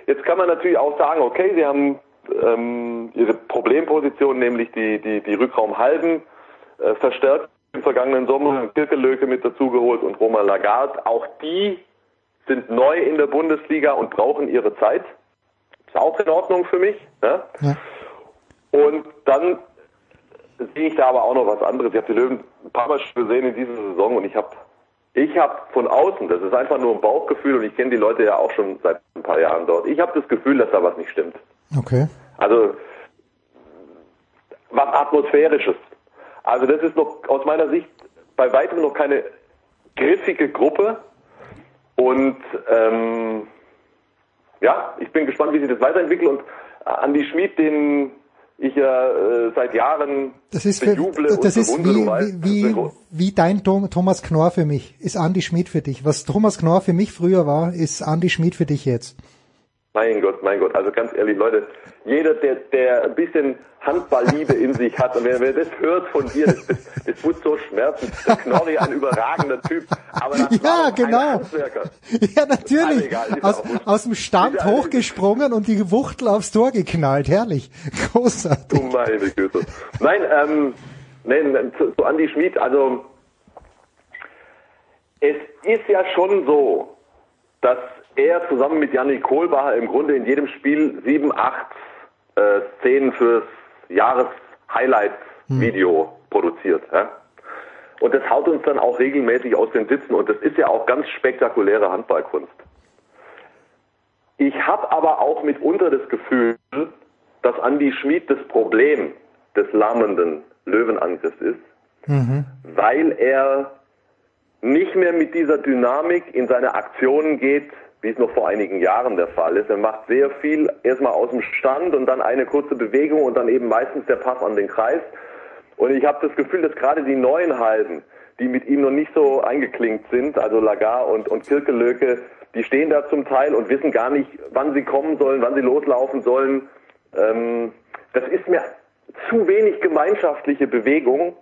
Jetzt kann man natürlich auch sagen, okay, sie haben ähm, ihre Problemposition, nämlich die, die, die Rückraumhalben, äh, verstärkt im vergangenen Sommer, Kirkelöke mit dazugeholt und Roman Lagarde. Auch die sind neu in der Bundesliga und brauchen ihre Zeit. Ist auch in Ordnung für mich. Ja? Ja. Und dann sehe ich da aber auch noch was anderes. Ich habe die Löwen ein paar Mal schon gesehen in dieser Saison und ich habe ich habe von außen, das ist einfach nur ein Bauchgefühl und ich kenne die Leute ja auch schon seit ein paar Jahren dort. Ich habe das Gefühl, dass da was nicht stimmt. Okay. Also was atmosphärisches. Also das ist noch aus meiner Sicht bei weitem noch keine griffige Gruppe und ähm, ja, ich bin gespannt, wie sich das weiterentwickelt und Andi Schmid, den ich ja äh, seit Jahren Das ist, für, das und ist bewundere, wie, weißt, wie, wie, wie dein Tom, Thomas Knorr für mich, ist Andi Schmid für dich. Was Thomas Knorr für mich früher war, ist Andi Schmid für dich jetzt. Mein Gott, mein Gott. Also ganz ehrlich, Leute, jeder, der, der ein bisschen Handballliebe in sich hat, und wer, wer das hört von dir, das, das, das muss so schmerzen. Der Knorri, ein überragender Typ. Aber das Ja, genau. Ja, natürlich. Egal, aus, aus dem Stand hochgesprungen und die Wuchtel aufs Tor geknallt. Herrlich. Großartig. Du meine Güte. Nein, ähm, nein, zu, zu Andi Schmid, also es ist ja schon so, dass er zusammen mit Yannick Kohlbacher im Grunde in jedem Spiel sieben, acht äh, Szenen fürs Jahres-Highlights-Video produziert. Ja? Und das haut uns dann auch regelmäßig aus den Sitzen und das ist ja auch ganz spektakuläre Handballkunst. Ich habe aber auch mitunter das Gefühl, dass Andy Schmid das Problem des lahmenden Löwenangriffs ist, Mhm. weil er nicht mehr mit dieser Dynamik in seine Aktionen geht, wie es noch vor einigen Jahren der Fall ist. Er macht sehr viel erstmal aus dem Stand und dann eine kurze Bewegung und dann eben meistens der Pass an den Kreis. Und ich habe das Gefühl, dass gerade die neuen Halben, die mit ihm noch nicht so eingeklinkt sind, also Lagar und, und Kirkelöke, die stehen da zum Teil und wissen gar nicht, wann sie kommen sollen, wann sie loslaufen sollen. Ähm, das ist mir zu wenig gemeinschaftliche Bewegung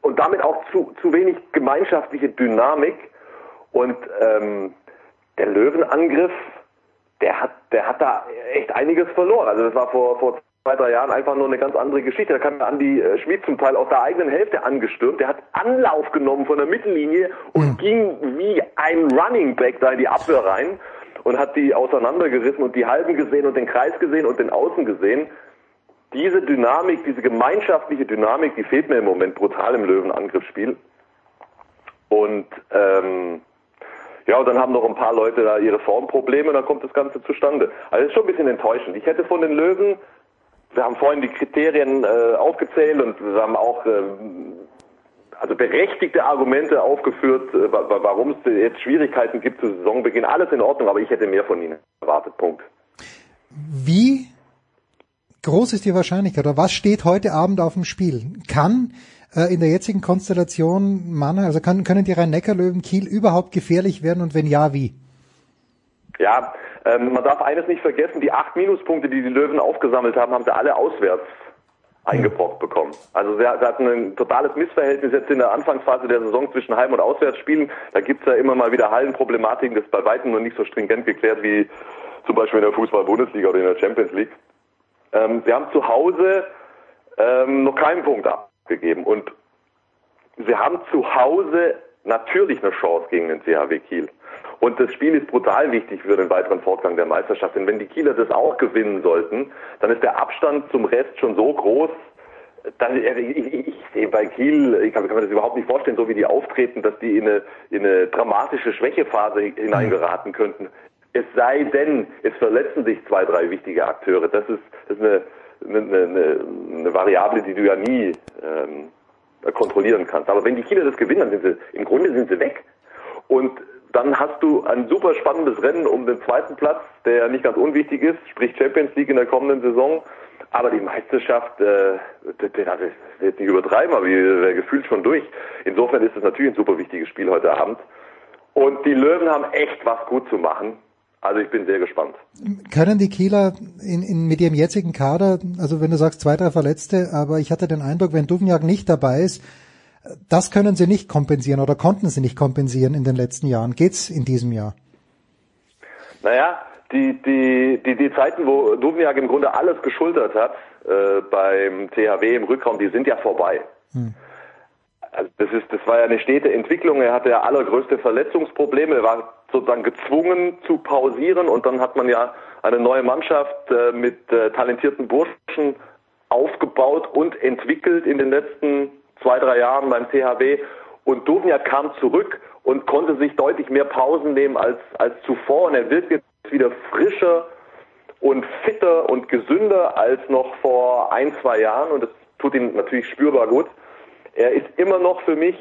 und damit auch zu, zu wenig gemeinschaftliche Dynamik. Und ähm, der Löwenangriff, der hat, der hat da echt einiges verloren. Also das war vor, vor zwei, drei Jahren einfach nur eine ganz andere Geschichte. Da kam Andi äh, Schmid zum Teil aus der eigenen Hälfte angestürmt. Der hat Anlauf genommen von der Mittellinie und ging wie ein Running Back da in die Abwehr rein und hat die auseinandergerissen und die Halben gesehen und den Kreis gesehen und den Außen gesehen. Diese Dynamik, diese gemeinschaftliche Dynamik, die fehlt mir im Moment brutal im Löwenangriffsspiel. Und ähm, ja, und dann haben noch ein paar Leute da ihre Formprobleme dann kommt das Ganze zustande. Also das ist schon ein bisschen enttäuschend. Ich hätte von den Löwen, wir haben vorhin die Kriterien äh, aufgezählt und wir haben auch ähm, also berechtigte Argumente aufgeführt, äh, wa- wa- warum es jetzt Schwierigkeiten gibt zu Saisonbeginn. Alles in Ordnung, aber ich hätte mehr von ihnen erwartet. Punkt. Wie groß ist die Wahrscheinlichkeit oder was steht heute Abend auf dem Spiel? Kann äh, in der jetzigen Konstellation Mannheim, also kann, können die Rhein-Neckar-Löwen Kiel überhaupt gefährlich werden und wenn ja, wie? Ja, ähm, man darf eines nicht vergessen, die acht Minuspunkte, die die Löwen aufgesammelt haben, haben sie alle auswärts eingebrockt bekommen. Also sie, sie hatten ein totales Missverhältnis jetzt in der Anfangsphase der Saison zwischen Heim- und Auswärtsspielen. Da gibt's ja immer mal wieder Hallenproblematiken, das ist bei weitem noch nicht so stringent geklärt wie zum Beispiel in der Fußball-Bundesliga oder in der Champions League. Ähm, sie haben zu Hause ähm, noch keinen Punkt abgegeben und sie haben zu Hause natürlich eine Chance gegen den CHW Kiel. Und das Spiel ist brutal wichtig für den weiteren Fortgang der Meisterschaft. Denn wenn die Kieler das auch gewinnen sollten, dann ist der Abstand zum Rest schon so groß, dann, ich, ich, ich sehe bei Kiel, ich kann, kann mir das überhaupt nicht vorstellen, so wie die auftreten, dass die in eine, in eine dramatische Schwächephase hineingeraten könnten. Es sei denn, es verletzen sich zwei, drei wichtige Akteure. Das ist, das ist eine, eine, eine, eine Variable, die du ja nie ähm, kontrollieren kannst. Aber wenn die Kieler das gewinnen, dann sind sie, im Grunde sind sie weg. Und dann hast du ein super spannendes Rennen um den zweiten Platz, der ja nicht ganz unwichtig ist, sprich Champions League in der kommenden Saison. Aber die Meisterschaft, äh, das, das ist jetzt nicht übertreiben, aber wir wäre gefühlt schon durch. Insofern ist es natürlich ein super wichtiges Spiel heute Abend. Und die Löwen haben echt was gut zu machen. Also ich bin sehr gespannt. Können die Kieler in, in, mit ihrem jetzigen Kader, also wenn du sagst zwei, drei Verletzte, aber ich hatte den Eindruck, wenn Duvniak nicht dabei ist, das können sie nicht kompensieren oder konnten sie nicht kompensieren in den letzten Jahren. Geht's in diesem Jahr? Naja, die, die, die, die Zeiten, wo Duvniak im Grunde alles geschultert hat äh, beim THW im Rückraum, die sind ja vorbei. Hm. Also das ist, das war ja eine stete Entwicklung. Er hatte ja allergrößte Verletzungsprobleme. Er war sozusagen gezwungen zu pausieren und dann hat man ja eine neue Mannschaft äh, mit äh, talentierten Burschen aufgebaut und entwickelt in den letzten zwei, drei Jahren beim THW. Und Duvniak kam zurück und konnte sich deutlich mehr Pausen nehmen als, als zuvor. Und er wird jetzt wieder frischer und fitter und gesünder als noch vor ein, zwei Jahren. Und das tut ihm natürlich spürbar gut. Er ist immer noch für mich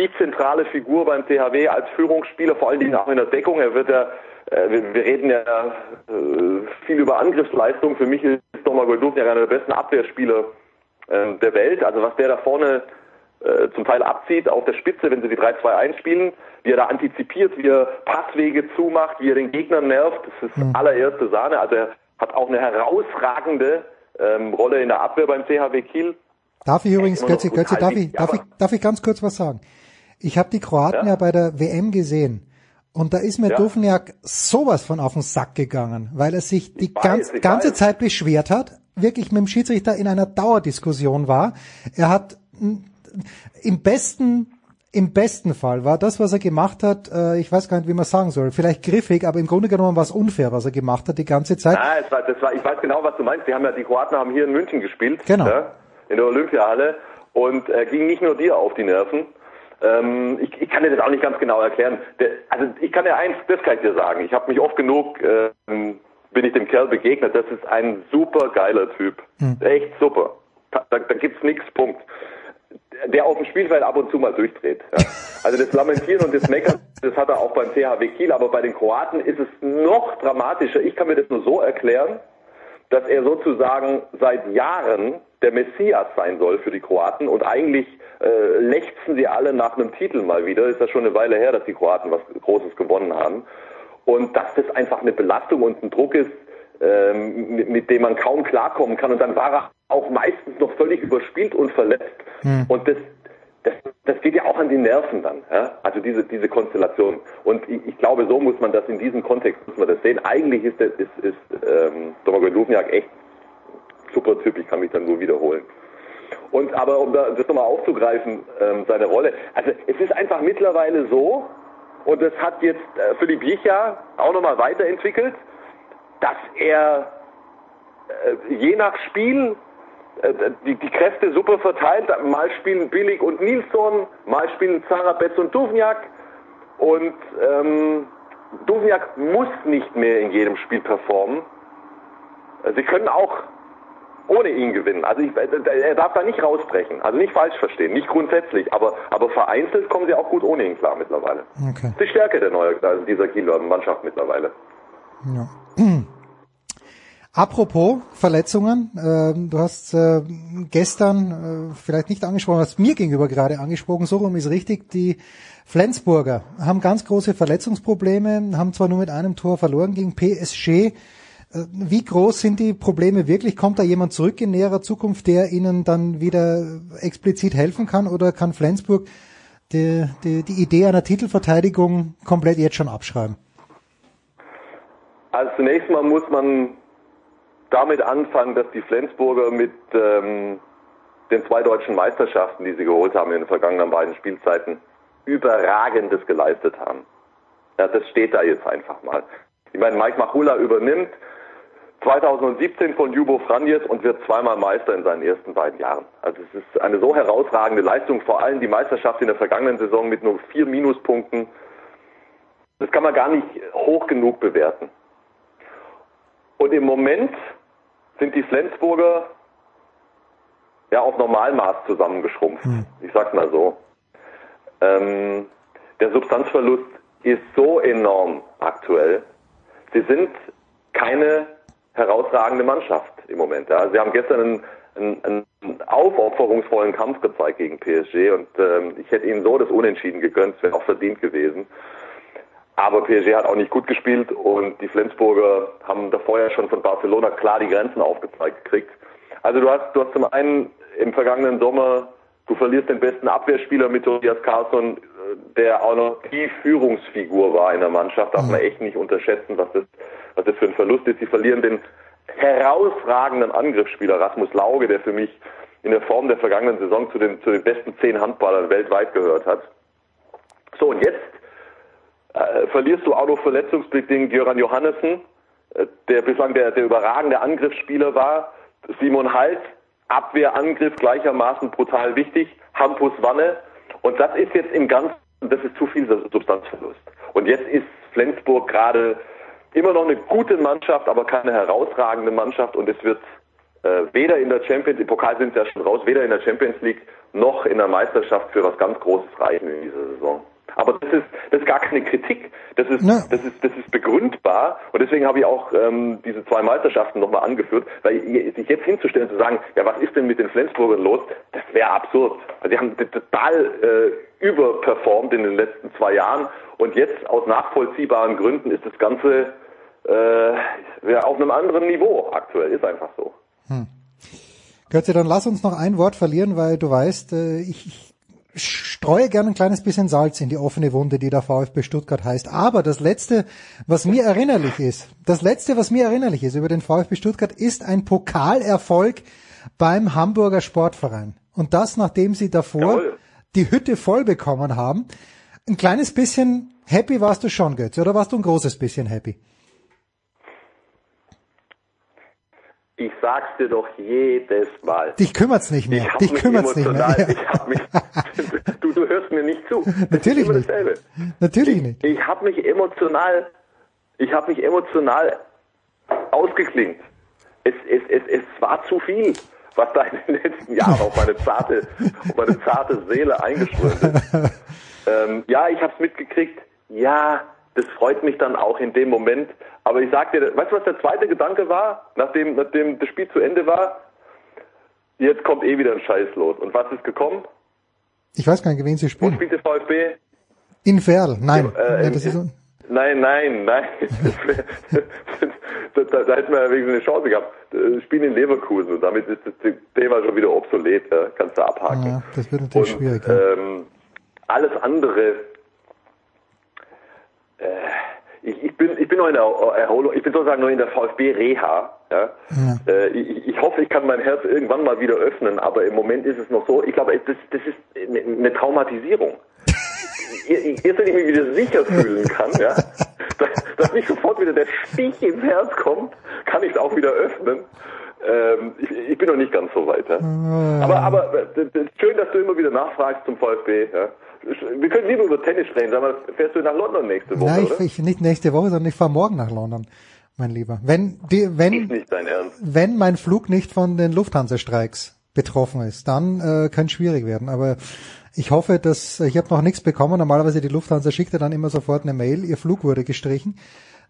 die zentrale Figur beim THW als Führungsspieler, vor allen Dingen auch in der Deckung. Er wird ja, äh, wir, wir, reden ja äh, viel über Angriffsleistung. Für mich ist Thomas Goldufniak einer der besten Abwehrspieler äh, der Welt. Also was der da vorne äh, zum Teil abzieht auf der Spitze, wenn sie die 3-2-1 spielen, wie er da antizipiert, wie er Passwege zumacht, wie er den Gegner nervt, das ist mhm. allererste Sahne. Also er hat auch eine herausragende ähm, Rolle in der Abwehr beim CHW Kiel. Darf ich übrigens, Götze, Götze, darf ich, darf ich, darf ich ganz kurz was sagen? Ich habe die Kroaten ja. ja. bei der WM gesehen. Und da ist mir ja. Duvniak sowas von auf den Sack gegangen, weil er sich die weiß, ganz, ganze weiß. Zeit beschwert hat, wirklich mit dem Schiedsrichter in einer Dauerdiskussion war. Er hat im besten im besten Fall war das, was er gemacht hat, äh, ich weiß gar nicht, wie man sagen soll, vielleicht griffig, aber im Grunde genommen war es unfair, was er gemacht hat die ganze Zeit. Ah, es war, das war, ich weiß genau, was du meinst. Die haben ja, die Kroaten haben hier in München gespielt. Genau. Ja, in der Olympiahalle und er ging nicht nur dir auf die Nerven. Ähm, ich, ich kann dir das auch nicht ganz genau erklären. Der, also ich kann dir eins, das kann ich dir sagen. Ich habe mich oft genug, ähm, bin ich dem Kerl begegnet. Das ist ein super geiler Typ. Hm. Echt super. Da, da, da gibt's nichts, Punkt der auf dem Spielfeld ab und zu mal durchdreht. Ja. [laughs] Also das Lamentieren und das Meckern, das hat er auch beim THW Kiel, aber bei den Kroaten ist es noch dramatischer. Ich kann mir das nur so erklären, dass er sozusagen seit Jahren der Messias sein soll für die Kroaten und eigentlich äh, lechzen sie alle nach einem Titel mal wieder. Ist ja schon eine Weile her, dass die Kroaten was Großes gewonnen haben. Und dass das einfach eine Belastung und ein Druck ist, ähm, mit, mit dem man kaum klarkommen kann. Und dann war er auch meistens noch völlig überspielt und verletzt. Hm. Und das, das, das geht ja auch an die Nerven dann. Ja? Also diese, diese Konstellation. Und ich, ich, glaube, so muss man das in diesem Kontext muss man das sehen. Eigentlich ist, ist, ist ähm, Domagoj Duvniak echt super Typ. Ich kann mich dann nur wiederholen. Und aber um das nochmal aufzugreifen, ähm, seine Rolle. Also es ist einfach mittlerweile so, und das hat jetzt äh, Philipp Jicha auch nochmal weiterentwickelt, dass er äh, je nach Spiel äh, die, die Kräfte super verteilt. Mal spielen Billig und Nilsson, mal spielen Zarabetz und Duvniak. Und ähm, Duvniak muss nicht mehr in jedem Spiel performen. Sie können auch ohne ihn gewinnen. Also ich, er darf da nicht rausbrechen. Also nicht falsch verstehen, nicht grundsätzlich, aber, aber vereinzelt kommen sie auch gut ohne ihn klar mittlerweile. Okay. Die Stärke der neue, also dieser Kieler Mannschaft mittlerweile. Ja. Apropos Verletzungen, äh, du hast äh, gestern äh, vielleicht nicht angesprochen, hast mir gegenüber gerade angesprochen, so rum ist richtig, die Flensburger haben ganz große Verletzungsprobleme, haben zwar nur mit einem Tor verloren gegen PSG. Wie groß sind die Probleme wirklich? Kommt da jemand zurück in näherer Zukunft, der ihnen dann wieder explizit helfen kann oder kann Flensburg die, die, die Idee einer Titelverteidigung komplett jetzt schon abschreiben? Also zunächst mal muss man damit anfangen, dass die Flensburger mit ähm, den zwei deutschen Meisterschaften, die sie geholt haben in den vergangenen beiden Spielzeiten, überragendes geleistet haben. Ja, das steht da jetzt einfach mal. Ich meine, Mike Machula übernimmt 2017 von Jubo Franjes und wird zweimal Meister in seinen ersten beiden Jahren. Also es ist eine so herausragende Leistung, vor allem die Meisterschaft in der vergangenen Saison mit nur vier Minuspunkten. Das kann man gar nicht hoch genug bewerten. Und im Moment sind die Flensburger ja auf Normalmaß zusammengeschrumpft. Hm. Ich sag's mal so. Ähm, der Substanzverlust ist so enorm aktuell. Sie sind keine herausragende Mannschaft im Moment. Ja. Sie haben gestern einen, einen, einen aufopferungsvollen Kampf gezeigt gegen PSG und ähm, ich hätte ihnen so das Unentschieden gegönnt, es wäre auch verdient gewesen. aber PSG hat auch nicht gut gespielt und die Flensburger haben davor ja schon von Barcelona klar die Grenzen aufgezeigt gekriegt. Also du hast, du hast zum einen im vergangenen Sommer, du verlierst den besten Abwehrspieler mit Tobias Carlson, der auch noch die Führungsfigur war in der Mannschaft, darf man echt nicht unterschätzen, was das, was das für ein Verlust ist. Sie verlieren den herausragenden Angriffsspieler Rasmus Lauge, der für mich in der Form der vergangenen Saison zu den, zu den besten zehn Handballern weltweit gehört hat. So, und jetzt äh, verlierst du auch noch verletzungsbedingt Jöran Johannessen, äh, der bislang der, der überragende Angriffsspieler war. Simon Halt, Abwehr, Angriff gleichermaßen brutal wichtig. Hampus Wanne. Und das ist jetzt im Ganzen, das ist zu viel Substanzverlust. Und jetzt ist Flensburg gerade immer noch eine gute Mannschaft, aber keine herausragende Mannschaft. Und es wird äh, weder in der Champions League, Pokal sind ja schon raus, weder in der Champions League noch in der Meisterschaft für was ganz Großes reichen in dieser Saison. Aber das ist, das ist gar keine Kritik. Das ist, Ja. das ist, das ist begründbar. Und deswegen habe ich auch ähm, diese zwei Meisterschaften nochmal angeführt, weil sich jetzt hinzustellen zu sagen, ja, was ist denn mit den Flensburgern los? Das wäre absurd. Also die haben total äh, überperformt in den letzten zwei Jahren. Und jetzt aus nachvollziehbaren Gründen ist das Ganze äh, auf einem anderen Niveau aktuell. Ist einfach so. Götze, dann lass uns noch ein Wort verlieren, weil du weißt, äh, ich, ich streue gerne ein kleines bisschen Salz in die offene Wunde, die der VfB Stuttgart heißt. Aber das letzte, was mir erinnerlich ist, das letzte, was mir erinnerlich ist über den VfB Stuttgart, ist ein Pokalerfolg beim Hamburger Sportverein. Und das, nachdem sie davor die Hütte voll bekommen haben. Ein kleines bisschen happy warst du schon, Götze, oder warst du ein großes bisschen happy? Ich sag's dir doch jedes Mal. Dich kümmert's nicht mehr. Ich hab Dich mich kümmert's nicht mehr. Ja. ich hab mich, [laughs] du, du hörst mir nicht zu. Das Natürlich nicht. dasselbe. Natürlich nicht. Ich habe mich emotional, ich habe mich emotional ausgeklingt. Es, es, es, es war zu viel, was da in den letzten Jahren auf meine zarte, auf meine zarte Seele eingeströmt ist. [laughs] Ähm, ja, ich habe es mitgekriegt. Ja, das freut mich dann auch in dem Moment. Aber ich sag dir, weißt du, was der zweite Gedanke war, nachdem, nachdem das Spiel zu Ende war? Jetzt kommt eh wieder ein Scheiß los. Und was ist gekommen? Ich weiß gar nicht, wen sie Wo spielen. spielt der VfB? In Ferl, nein. Äh, ja, das ist, so- Nein, nein, nein. [laughs] [laughs] da, da, da hätten wir ja wenigstens eine Chance gehabt. Äh, Spielen in Leverkusen und damit ist das Thema schon wieder obsolet. Ja. Kannst du abhaken. ja, das wird natürlich schwierig. Ja. Ähm, alles andere. Äh, ich, ich bin ich bin noch in der Erholung. Ich bin sozusagen noch in der VfB Reha. Ja. Äh, ich, ich hoffe, ich kann mein Herz irgendwann mal wieder öffnen, aber im Moment ist es noch so. Ich glaube, das, das ist eine, Traumatisierung. [laughs] Erst wenn ich mich wieder sicher fühlen kann, ja, [laughs] dass, dass nicht sofort wieder der Stich ins Herz kommt, kann ich es auch wieder öffnen. Ähm, ich, ich bin noch nicht ganz so weit. Ja. Aber, aber äh, schön, dass du immer wieder nachfragst zum VfB. Ja. Wir können lieber über Tennis sprechen. Sag mal, fährst du nach London nächste Woche, Nein, ich, ich, nicht nächste Woche, sondern ich fahre morgen nach London, mein Lieber. Wenn, die, wenn, wenn mein Flug nicht von den Lufthansa-Streiks betroffen ist, dann äh, kann es schwierig werden. Aber ich hoffe, dass ich habe noch nichts bekommen. Normalerweise die Lufthansa schickt ja dann immer sofort eine Mail, ihr Flug wurde gestrichen.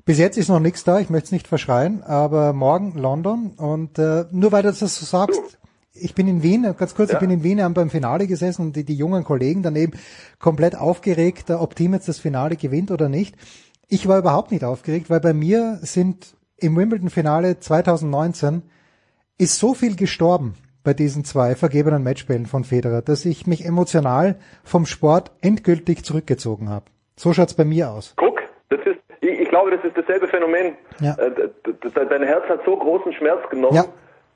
Bis jetzt ist noch nichts da, ich möchte es nicht verschreien, aber morgen London und äh, nur weil du das so sagst, ich bin in Wien, ganz kurz, ich bin in Wien haben beim Finale gesessen und die, die jungen Kollegen daneben komplett aufgeregt, ob Team jetzt das Finale gewinnt oder nicht. Ich war überhaupt nicht aufgeregt, weil bei mir sind im Wimbledon-Finale 2019 ist so viel gestorben bei diesen zwei vergebenen Matchbällen von Federer, dass ich mich emotional vom Sport endgültig zurückgezogen habe. So schaut's bei mir aus. Guck, das ist, ich, ich glaube, das ist dasselbe Phänomen. Ja. Äh, Dein Herz hat so großen Schmerz genommen. Ja.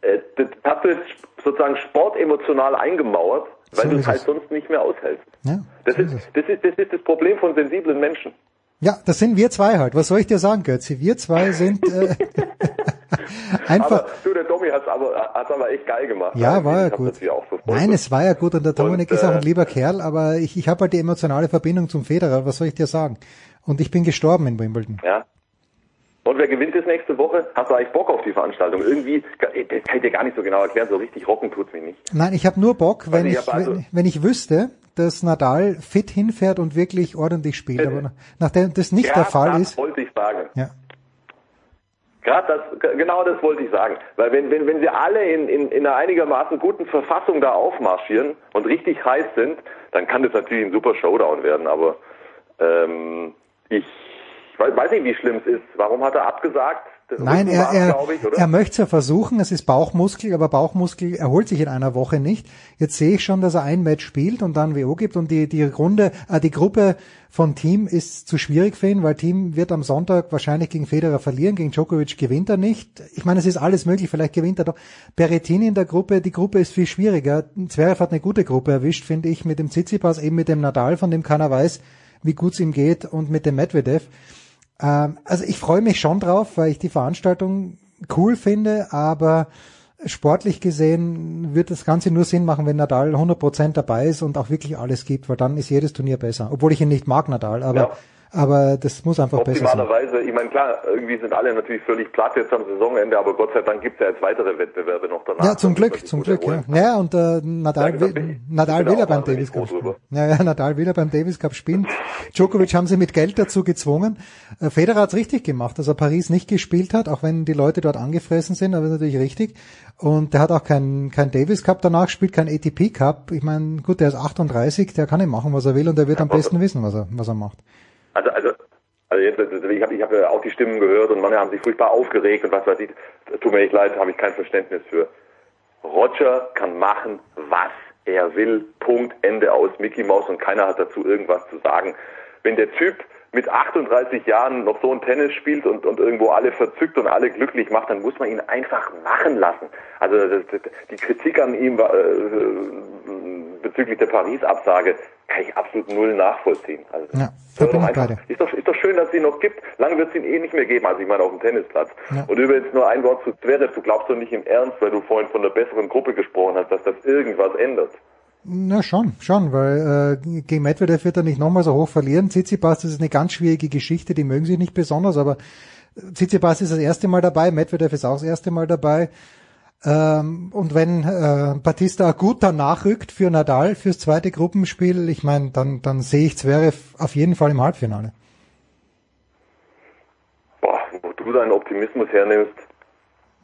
Äh, Das hast du sozusagen sportemotional eingemauert, weil So du ist es halt sonst nicht mehr aushältst. Ja, Das ist, das ist, das ist das Problem von sensiblen Menschen. ja, das sind wir zwei halt. Was soll ich dir sagen, Götzi? Wir zwei sind äh, [laughs] einfach. Aber du, der Domi hat's aber, hat's aber echt geil gemacht. Ja, Also, war ja gut. Verfolgt. Nein, es war ja gut und der Dominik Und, ist auch ein äh, lieber Kerl, aber ich, ich habe halt die emotionale Verbindung zum Federer. Was soll ich dir sagen? Und ich bin gestorben in Wimbledon. Ja. Und wer gewinnt das nächste Woche? Hast du eigentlich Bock auf die Veranstaltung? Irgendwie, das kann ich dir gar nicht so genau erklären, so richtig rocken tut's mich nicht. Nein, ich habe nur Bock, wenn ich ich, also- wenn, wenn ich wüsste, dass Nadal fit hinfährt und wirklich ordentlich spielt. Aber nach- nachdem das nicht der Grad Fall das ist, wollte ich sagen. ja, Gerade das, genau das wollte ich sagen. Weil wenn, wenn, wenn sie alle in, in, in einer einigermaßen guten Verfassung da aufmarschieren und richtig heiß sind, dann kann das natürlich ein super Showdown werden. Aber ähm, ich, weiß, weiß nicht, wie schlimm es ist. Warum hat er abgesagt? Das Nein, er, er, ich, er möchte es ja versuchen. Es ist Bauchmuskel, aber Bauchmuskel erholt sich in einer Woche nicht. Jetzt sehe ich schon, dass er ein Match spielt und dann WO gibt und die, die Runde, äh, die Gruppe von Team ist zu schwierig für ihn, weil Team wird am Sonntag wahrscheinlich gegen Federer verlieren, gegen Djokovic gewinnt er nicht. Ich meine, es ist alles möglich, vielleicht gewinnt er doch. Berrettini in der Gruppe, die Gruppe ist viel schwieriger. Zverev hat eine gute Gruppe erwischt, finde ich, mit dem Tsitsipas, eben mit dem Nadal, von dem keiner weiß, wie gut es ihm geht und mit dem Medvedev. Ähm, also ich freue mich schon drauf, weil ich die Veranstaltung cool finde, aber sportlich gesehen wird das Ganze nur Sinn machen, wenn Nadal 100% dabei ist und auch wirklich alles gibt, weil dann ist jedes Turnier besser. Obwohl ich ihn nicht mag, Nadal, aber, Ja. Aber das muss einfach besser sein. Optimalerweise, ich meine klar, irgendwie sind alle natürlich völlig platt jetzt am Saisonende, aber Gott sei Dank gibt es ja jetzt weitere Wettbewerbe noch danach. Ja, zum man Glück, zum Glück, ja. erholen. Ja, und äh, Nadal, Ja, will, Nadal will er beim Davis Cup spielen. Ja, ja, Nadal will er beim Davis Cup spielen. Djokovic haben sie mit Geld dazu gezwungen. Äh, Federer hat's richtig gemacht, dass er Paris nicht gespielt hat, auch wenn die Leute dort angefressen sind, aber ist natürlich richtig. Und der hat auch kein, kein Davis Cup danach, spielt kein ATP Cup. Ich meine, gut, der ist 38, der kann nicht machen, was er will und der wird am besten wissen, was er, was er macht. Also, also, also jetzt, ich habe ich hab ja auch die Stimmen gehört und manche haben sich furchtbar aufgeregt und was weiß ich. Tut mir echt leid, habe ich kein Verständnis für. Roger kann machen, was er will. Punkt, Ende aus, Mickey Mouse und keiner hat dazu irgendwas zu sagen. Wenn der Typ mit 38 Jahren noch so ein Tennis spielt und, und irgendwo alle verzückt und alle glücklich macht, dann muss man ihn einfach machen lassen. Also das, das, die Kritik an ihm äh, bezüglich der Paris-Absage kann ich absolut null nachvollziehen. Also Ja, bin doch einfach, ist, doch, ist doch schön, dass es ihn noch gibt. Lange wird es ihn eh nicht mehr geben, also ich meine auf dem Tennisplatz. Ja. Und übrigens nur ein Wort zu Zverev. Du glaubst doch nicht im Ernst, weil du vorhin von der besseren Gruppe gesprochen hast, dass das irgendwas ändert. Na schon, schon, weil äh, gegen Medvedev wird er nicht nochmal so hoch verlieren. Tsitsipas, das ist eine ganz schwierige Geschichte, die mögen sich nicht besonders, aber Tsitsipas ist das erste Mal dabei, Medvedev ist auch das erste Mal dabei. Ähm, und wenn äh, Batista gut danach rückt für Nadal fürs zweite Gruppenspiel, ich meine, dann, dann sehe ich Zverev auf jeden Fall im Halbfinale. Boah, wo du deinen Optimismus hernimmst.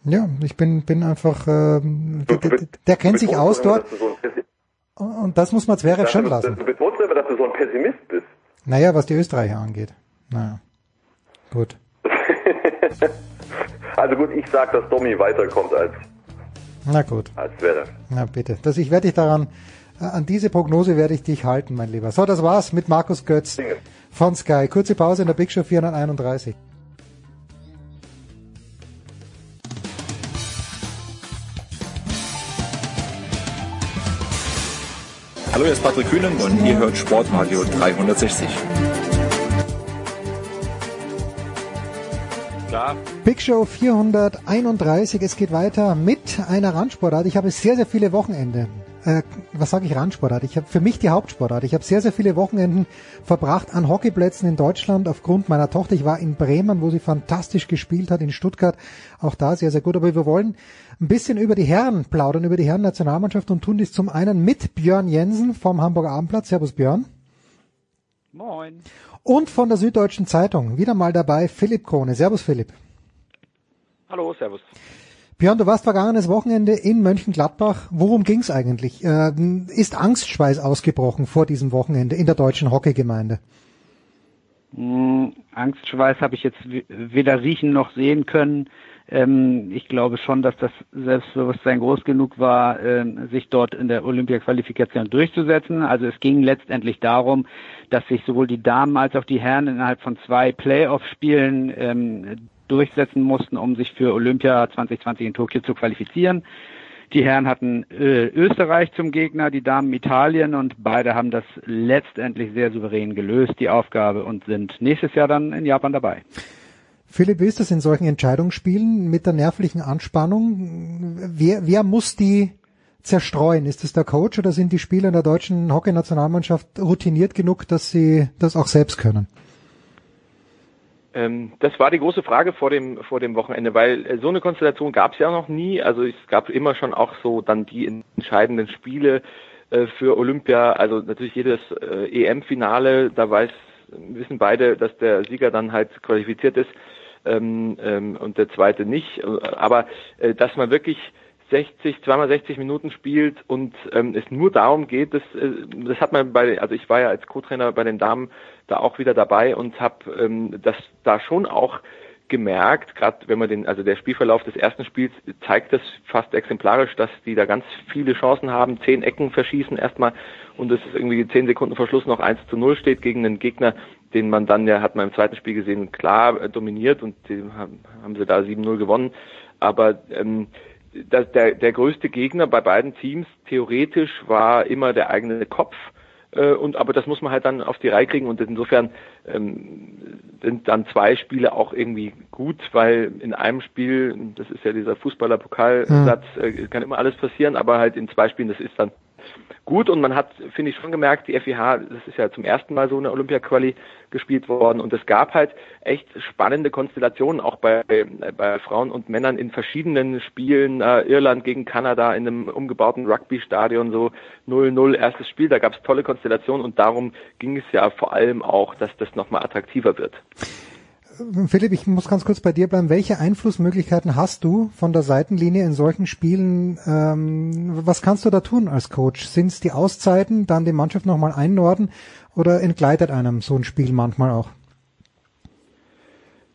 Ja, ich bin, bin einfach, ähm, der, der, der kennt sich aus dort so ein und das muss man Zverev schon lassen. Du betonst immer, dass du so ein Pessimist bist. Naja, was die Österreicher angeht. Naja, gut. [laughs] Also gut, ich sag, dass Domi weiterkommt als, Na gut. als Zverev. Na bitte. Das, ich werde dich daran, äh, an diese Prognose werde ich dich halten, mein Lieber. So, das war's mit Markus Götz von Sky. Kurze Pause in der Big Show 431. Hallo, hier ist Patrick Kühnen und ihr hört Sportradio 360. Klar. Big Show 431. Es geht weiter mit einer Randsportart. Ich habe sehr, sehr viele Wochenende. Äh, was sage ich Randsportart? Ich habe für mich die Hauptsportart. Ich habe sehr, sehr viele Wochenenden verbracht an Hockeyplätzen in Deutschland aufgrund meiner Tochter. Ich war in Bremen, wo sie fantastisch gespielt hat, in Stuttgart auch da sehr, sehr gut. Aber wir wollen ein bisschen über die Herren plaudern, über die Herren-Nationalmannschaft und tun dies zum einen mit Björn Jensen vom Hamburger Abendblatt. Servus Björn. Moin. Und von der Süddeutschen Zeitung wieder mal dabei Philipp Krone. Servus Philipp. Hallo, servus. Björn, du warst vergangenes Wochenende in Mönchengladbach. Worum ging's eigentlich? Äh, ist Angstschweiß ausgebrochen vor diesem Wochenende in der deutschen Hockeygemeinde? Hm, Angstschweiß habe ich jetzt weder riechen noch sehen können. Ähm, ich glaube schon, dass das Selbstbewusstsein groß genug war, ähm, sich dort in der Olympia-Qualifikation durchzusetzen. Also es ging letztendlich darum, dass sich sowohl die Damen als auch die Herren innerhalb von zwei Playoff-Spielen ähm, durchsetzen mussten, um sich für Olympia 2020 in Tokio zu qualifizieren. Die Herren hatten äh, Österreich zum Gegner, die Damen Italien und beide haben das letztendlich sehr souverän gelöst, die Aufgabe, und sind nächstes Jahr dann in Japan dabei. Philipp, wie ist das in solchen Entscheidungsspielen mit der nervlichen Anspannung? Wer, wer muss die zerstreuen? Ist es der Coach oder sind die Spieler in der deutschen Hockeynationalmannschaft routiniert genug, dass sie das auch selbst können? Ähm, das war die große Frage vor dem vor dem Wochenende, weil äh, so eine Konstellation gab es ja noch nie. Also es gab immer schon auch so dann die entscheidenden Spiele äh, für Olympia. Also natürlich jedes äh, EM-Finale, da weiß wissen beide, dass der Sieger dann halt qualifiziert ist ähm, ähm, und der zweite nicht. Aber dass man wirklich 60, zweimal 60 Minuten spielt und ähm, es nur darum geht, das, äh, das hat man bei, also ich war ja als Co-Trainer bei den Damen da auch wieder dabei und habe ähm, das da schon auch gemerkt, gerade wenn man den, also der Spielverlauf des ersten Spiels zeigt das fast exemplarisch, dass die da ganz viele Chancen haben, zehn Ecken verschießen erstmal und es irgendwie zehn Sekunden vor Schluss noch 1 zu 0 steht gegen einen Gegner, den man dann ja, hat man im zweiten Spiel gesehen, klar äh, dominiert und haben, haben sie da 7-0 gewonnen. Aber ähm, das, der, der größte Gegner bei beiden Teams theoretisch war immer der eigene Kopf. Äh, und aber das muss man halt dann auf die Reihe kriegen und insofern ähm, sind dann zwei Spiele auch irgendwie gut, weil in einem Spiel, das ist ja dieser Fußballer-Pokalsatz, äh, kann immer alles passieren, aber halt in zwei Spielen, das ist dann gut und man hat, finde ich, schon gemerkt, die FIH, das ist ja zum ersten Mal so eine Olympia-Quali gespielt worden und es gab halt echt spannende Konstellationen auch bei, bei Frauen und Männern in verschiedenen Spielen, äh, Irland gegen Kanada in einem umgebauten Rugby-Stadion, so 0-0 erstes Spiel, da gab es tolle Konstellationen und darum ging es ja vor allem auch, dass das nochmal attraktiver wird. Philipp, ich muss ganz kurz bei dir bleiben. Welche Einflussmöglichkeiten hast du von der Seitenlinie in solchen Spielen? Ähm, was kannst du da tun als Coach? Sind es die Auszeiten, dann die Mannschaft nochmal einnorden oder entgleitet einem so ein Spiel manchmal auch?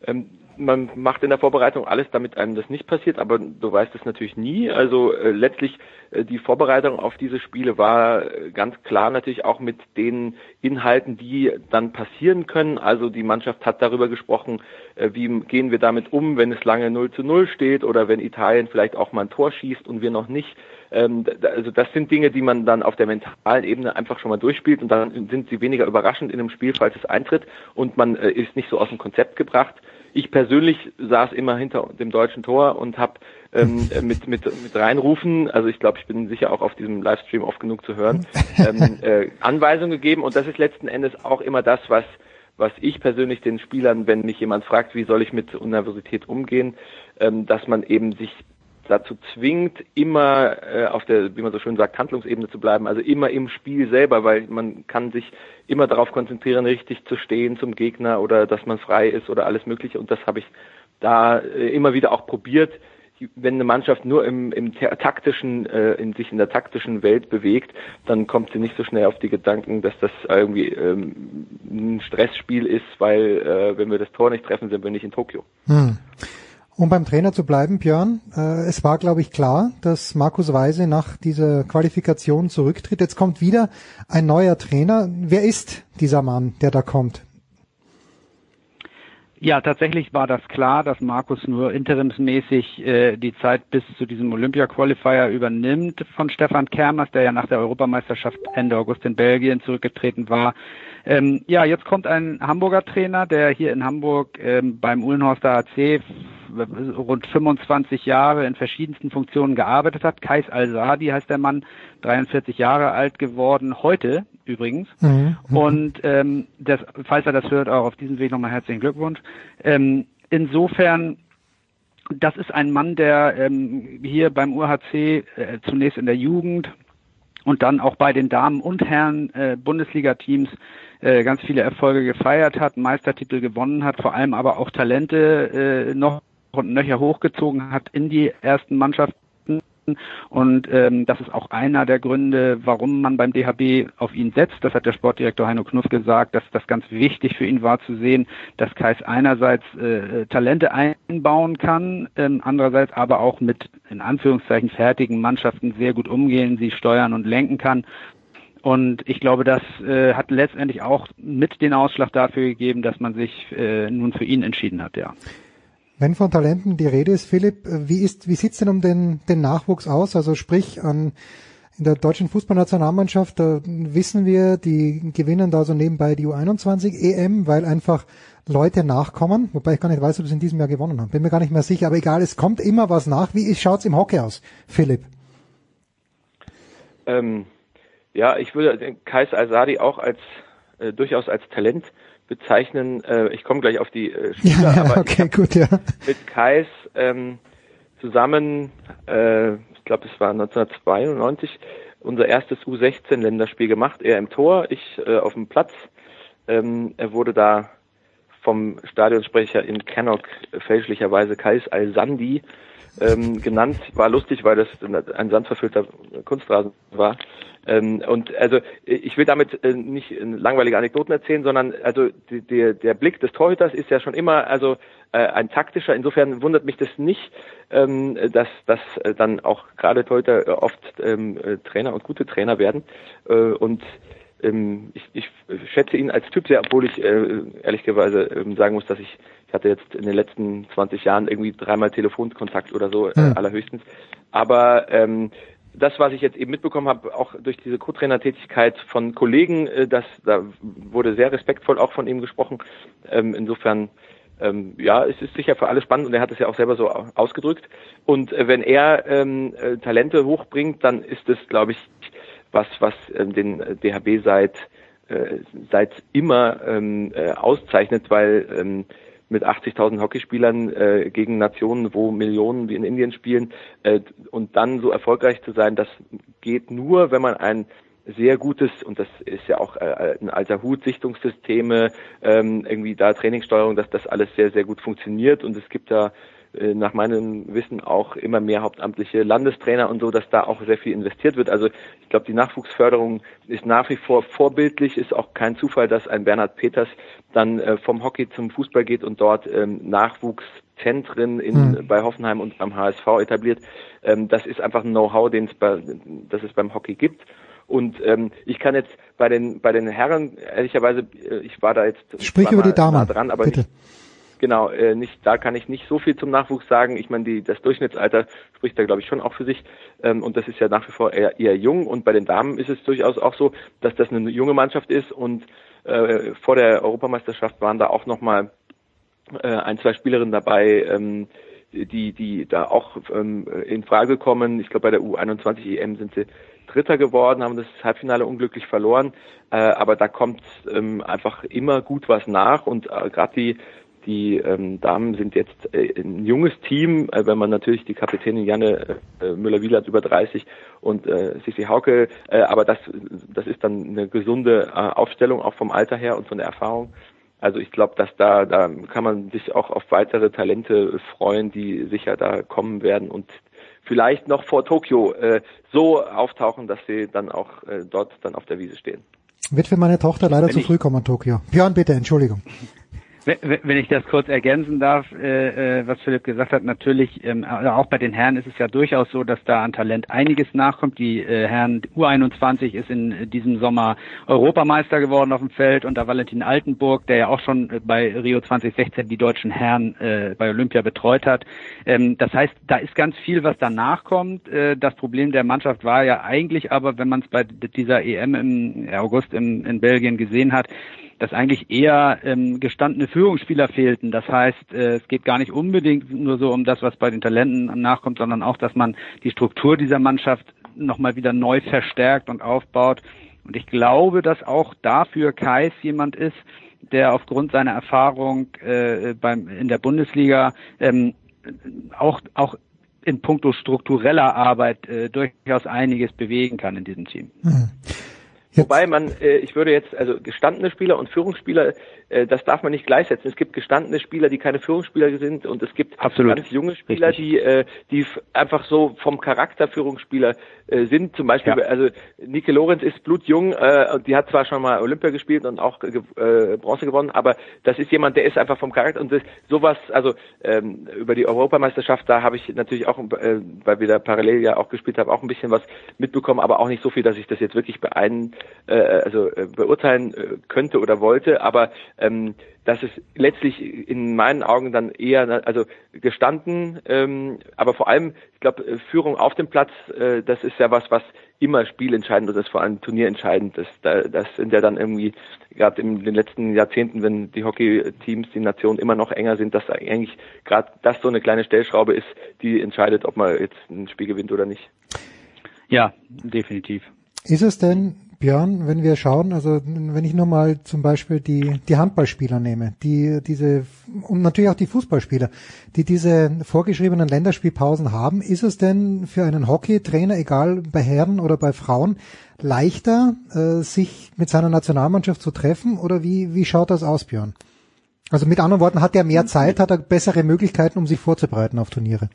Ähm, man macht in der Vorbereitung alles, damit einem das nicht passiert, aber du weißt es natürlich nie. Also äh, letztlich äh, die Vorbereitung auf diese Spiele war äh, ganz klar natürlich auch mit den Inhalten, die dann passieren können. Also die Mannschaft hat darüber gesprochen, äh, wie gehen wir damit um, wenn es lange 0 zu 0 steht oder wenn Italien vielleicht auch mal ein Tor schießt und wir noch nicht. Ähm, also das sind Dinge, die man dann auf der mentalen Ebene einfach schon mal durchspielt und dann sind sie weniger überraschend in einem Spiel, falls es eintritt und man äh, ist nicht so aus dem Konzept gebracht. Ich persönlich saß immer hinter dem deutschen Tor und habe ähm, [laughs] mit, mit, mit reinrufen, also ich glaube, ich bin sicher auch auf diesem Livestream oft genug zu hören, ähm, [laughs] äh, Anweisungen gegeben und das ist letzten Endes auch immer das, was was ich persönlich den Spielern, wenn mich jemand fragt, wie soll ich mit Universität umgehen, ähm, dass man eben sich dazu zwingt, immer äh, auf der, wie man so schön sagt, Handlungsebene zu bleiben, also immer im Spiel selber, weil man kann sich immer darauf konzentrieren, richtig zu stehen zum Gegner oder dass man frei ist oder alles Mögliche. Und das habe ich da äh, immer wieder auch probiert. Wenn eine Mannschaft nur im, im taktischen, äh, in sich in der taktischen Welt bewegt, dann kommt sie nicht so schnell auf die Gedanken, dass das irgendwie ähm, ein Stressspiel ist, weil äh, wenn wir das Tor nicht treffen, sind wir nicht in Tokio. Hm. Um beim Trainer zu bleiben, Björn, äh, es war, glaube ich, klar, dass Markus Weise nach dieser Qualifikation zurücktritt. Jetzt kommt wieder ein neuer Trainer. Wer ist dieser Mann, der da kommt? Ja, tatsächlich war das klar, dass Markus nur interimsmäßig äh, die Zeit bis zu diesem Olympia-Qualifier übernimmt von Stefan Kermers, der ja nach der Europameisterschaft Ende August in Belgien zurückgetreten war. Ähm, ja, jetzt kommt ein Hamburger Trainer, der hier in Hamburg ähm, beim Uhlenhorster AC rund 25 Jahre in verschiedensten Funktionen gearbeitet hat. Kais Al-Sadi heißt der Mann, 43 Jahre alt geworden, heute übrigens. Mhm. Und ähm, das, falls er das hört, auch auf diesem Weg nochmal herzlichen Glückwunsch. Ähm, insofern das ist ein Mann, der ähm, hier beim UHC äh, zunächst in der Jugend und dann auch bei den Damen und Herren äh, Bundesliga-Teams äh, ganz viele Erfolge gefeiert hat, Meistertitel gewonnen hat, vor allem aber auch Talente äh, noch und nöcher hochgezogen hat in die ersten Mannschaften. Und ähm, das ist auch einer der Gründe, warum man beim DHB auf ihn setzt. Das hat der Sportdirektor Heino Knuff gesagt, dass das ganz wichtig für ihn war zu sehen, dass Kais einerseits äh, Talente einbauen kann, ähm, andererseits aber auch mit in Anführungszeichen fertigen Mannschaften sehr gut umgehen, sie steuern und lenken kann. Und ich glaube, das äh, hat letztendlich auch mit den Ausschlag dafür gegeben, dass man sich äh, nun für ihn entschieden hat, ja. Wenn von Talenten die Rede ist, Philipp, wie ist, wie sieht's denn um den, den Nachwuchs aus? Also sprich an in der deutschen Fußballnationalmannschaft, da wissen wir, die gewinnen da so nebenbei die U21 EM, weil einfach Leute nachkommen, wobei ich gar nicht weiß, ob sie in diesem Jahr gewonnen haben. Bin mir gar nicht mehr sicher, aber egal, es kommt immer was nach. Wie schaut's im Hockey aus, Philipp? Ähm, ja, ich würde Kais Al-Sadi auch als äh, durchaus als Talent bezeichnen. Äh, ich komme gleich auf die äh, Spieler, ja, aber okay, gut, ja. mit Kais ähm, zusammen, äh, ich glaube es war 1992, unser erstes U16-Länderspiel gemacht. Er im Tor, ich äh, auf dem Platz. Ähm, er wurde da vom Stadionsprecher in Cannock fälschlicherweise Kais Al-Sandi ähm, genannt. War lustig, weil das ein sandverfüllter Kunstrasen war. Ähm, und also ich will damit äh, nicht langweilige Anekdoten erzählen, sondern also die, die, der Blick des Torhüters ist ja schon immer also äh, ein taktischer. Insofern wundert mich das nicht, ähm, dass dass äh, dann auch gerade Torhüter äh, oft ähm, äh, Trainer und gute Trainer werden. Äh, und ähm, ich, ich schätze ihn als Typ sehr, obwohl ich äh, ehrlicherweise ähm, sagen muss, dass ich ich hatte jetzt in den letzten 20 Jahren irgendwie dreimal Telefonkontakt oder so, äh, hm. allerhöchstens. Aber ähm, das, was ich jetzt eben mitbekommen habe, auch durch diese Co-Trainer-Tätigkeit von Kollegen, äh, das, da wurde sehr respektvoll auch von ihm gesprochen. Ähm, insofern, ähm, ja, es ist sicher für alle spannend und er hat es ja auch selber so ausgedrückt. Und äh, wenn er ähm, äh, Talente hochbringt, dann ist es, glaube ich, was, was ähm, den DHB seit, äh, seit immer ähm, äh, auszeichnet, weil ähm, mit 80.000 Hockeyspielern äh, gegen Nationen, wo Millionen wie in Indien spielen äh, und dann so erfolgreich zu sein, das geht nur, wenn man ein sehr gutes, und das ist ja auch äh, ein alter Hut, Sichtungssysteme, ähm, irgendwie da Trainingssteuerung, dass das alles sehr, sehr gut funktioniert. Und es gibt da nach meinem Wissen auch immer mehr hauptamtliche Landestrainer und so, dass da auch sehr viel investiert wird. Also ich glaube, die Nachwuchsförderung ist nach wie vor vorbildlich, ist auch kein Zufall, dass ein Bernhard Peters dann äh, vom Hockey zum Fußball geht und dort ähm, Nachwuchszentren in, mhm. bei Hoffenheim und beim HSV etabliert. Ähm, das ist einfach ein Know-how, den es bei, das es beim Hockey gibt. Und ähm, ich kann jetzt bei den bei den Herren ehrlicherweise, äh, ich war da jetzt Sprich über die Damen nah dran, aber bitte. Nicht, genau, äh, nicht, da kann ich nicht so viel zum Nachwuchs sagen. Ich meine, die, das Durchschnittsalter spricht da, glaube ich, schon auch für sich. Ähm, und das ist ja nach wie vor eher, eher jung. Und bei den Damen ist es durchaus auch so, dass das eine junge Mannschaft ist. Und äh, vor der Europameisterschaft waren da auch nochmal äh, ein, zwei Spielerinnen dabei, ähm, die, die da auch ähm, in Frage kommen. Ich glaube, bei der U21 EM sind sie Dritter geworden, haben das Halbfinale unglücklich verloren. Äh, aber da kommt ähm, einfach immer gut was nach und äh, gerade die die ähm, Damen sind jetzt äh, ein junges Team, äh, wenn man natürlich die Kapitänin Janne äh, Müller-Wieland über 30 und äh, Sissi Hauke, äh, aber das, das ist dann eine gesunde äh, Aufstellung, auch vom Alter her und von der Erfahrung. Also ich glaube, dass da, da kann man sich auch auf weitere Talente freuen, die sicher da kommen werden und vielleicht noch vor Tokio äh, so auftauchen, dass sie dann auch äh, dort dann auf der Wiese stehen. Wird für meine Tochter leider Wenn zu früh kommen, Tokio. Björn, bitte, Entschuldigung. Wenn ich das kurz ergänzen darf, äh, äh, was Philipp gesagt hat, natürlich, ähm, also auch bei den Herren ist es ja durchaus so, dass da an Talent einiges nachkommt. Die äh, Herren U21 ist in diesem Sommer Europameister geworden auf dem Feld und da Valentin Altenburg, der ja auch schon bei Rio 2016 die deutschen Herren äh, bei Olympia betreut hat. Ähm, das heißt, da ist ganz viel, was danach kommt. Äh, das Problem der Mannschaft war ja eigentlich aber, wenn man es bei dieser EM im August in Belgien gesehen hat, dass eigentlich eher ähm, gestandene Führungsspieler fehlten. Das heißt, äh, es geht gar nicht unbedingt nur so um das, was bei den Talenten nachkommt, sondern auch, dass man die Struktur dieser Mannschaft nochmal wieder neu verstärkt und aufbaut. Und ich glaube, dass auch dafür Kais jemand ist, der aufgrund seiner Erfahrung äh, beim, in der Bundesliga ähm, auch, auch in puncto struktureller Arbeit äh, durchaus einiges bewegen kann in diesem Team. Mhm. Wobei man, äh, ich würde jetzt, also gestandene Spieler und Führungsspieler, äh, das darf man nicht gleichsetzen. Es gibt gestandene Spieler, die keine Führungsspieler sind und es gibt Absolut. ganz junge Spieler, Richtig. die, äh, die einfach so vom Charakter Führungsspieler äh, sind. Zum Beispiel, ja. also Nike Lorenz ist blutjung, äh, die hat zwar schon mal Olympia gespielt und auch äh, Bronze gewonnen, aber das ist jemand, der ist einfach vom Charakter und das, sowas, also ähm, über die Europameisterschaft, da habe ich natürlich auch, äh, weil wir da parallel ja auch gespielt haben, auch ein bisschen was mitbekommen, aber auch nicht so viel, dass ich das jetzt wirklich beein, äh, also äh, beurteilen äh, könnte oder wollte, aber ähm, das ist letztlich in meinen Augen dann eher also gestanden, ähm, aber vor allem, ich glaube, äh, Führung auf dem Platz, äh, das ist ja was, was immer spielentscheidend oder ist vor allem turnierentscheidend. Das, das sind ja dann irgendwie gerade in den letzten Jahrzehnten, wenn die Hockey-Teams, die Nationen immer noch enger sind, dass eigentlich gerade das so eine kleine Stellschraube ist, die entscheidet, ob man jetzt ein Spiel gewinnt oder nicht. Ja, definitiv. Ist es denn Björn, wenn wir schauen, also wenn ich nur mal zum Beispiel die, die Handballspieler nehme, die diese und natürlich auch die Fußballspieler, die diese vorgeschriebenen Länderspielpausen haben, ist es denn für einen Hockeytrainer, egal bei Herren oder bei Frauen, leichter, äh, sich mit seiner Nationalmannschaft zu treffen oder wie, wie schaut das aus, Björn? Also mit anderen Worten, hat er mehr Zeit, hat er bessere Möglichkeiten, um sich vorzubereiten auf Turniere?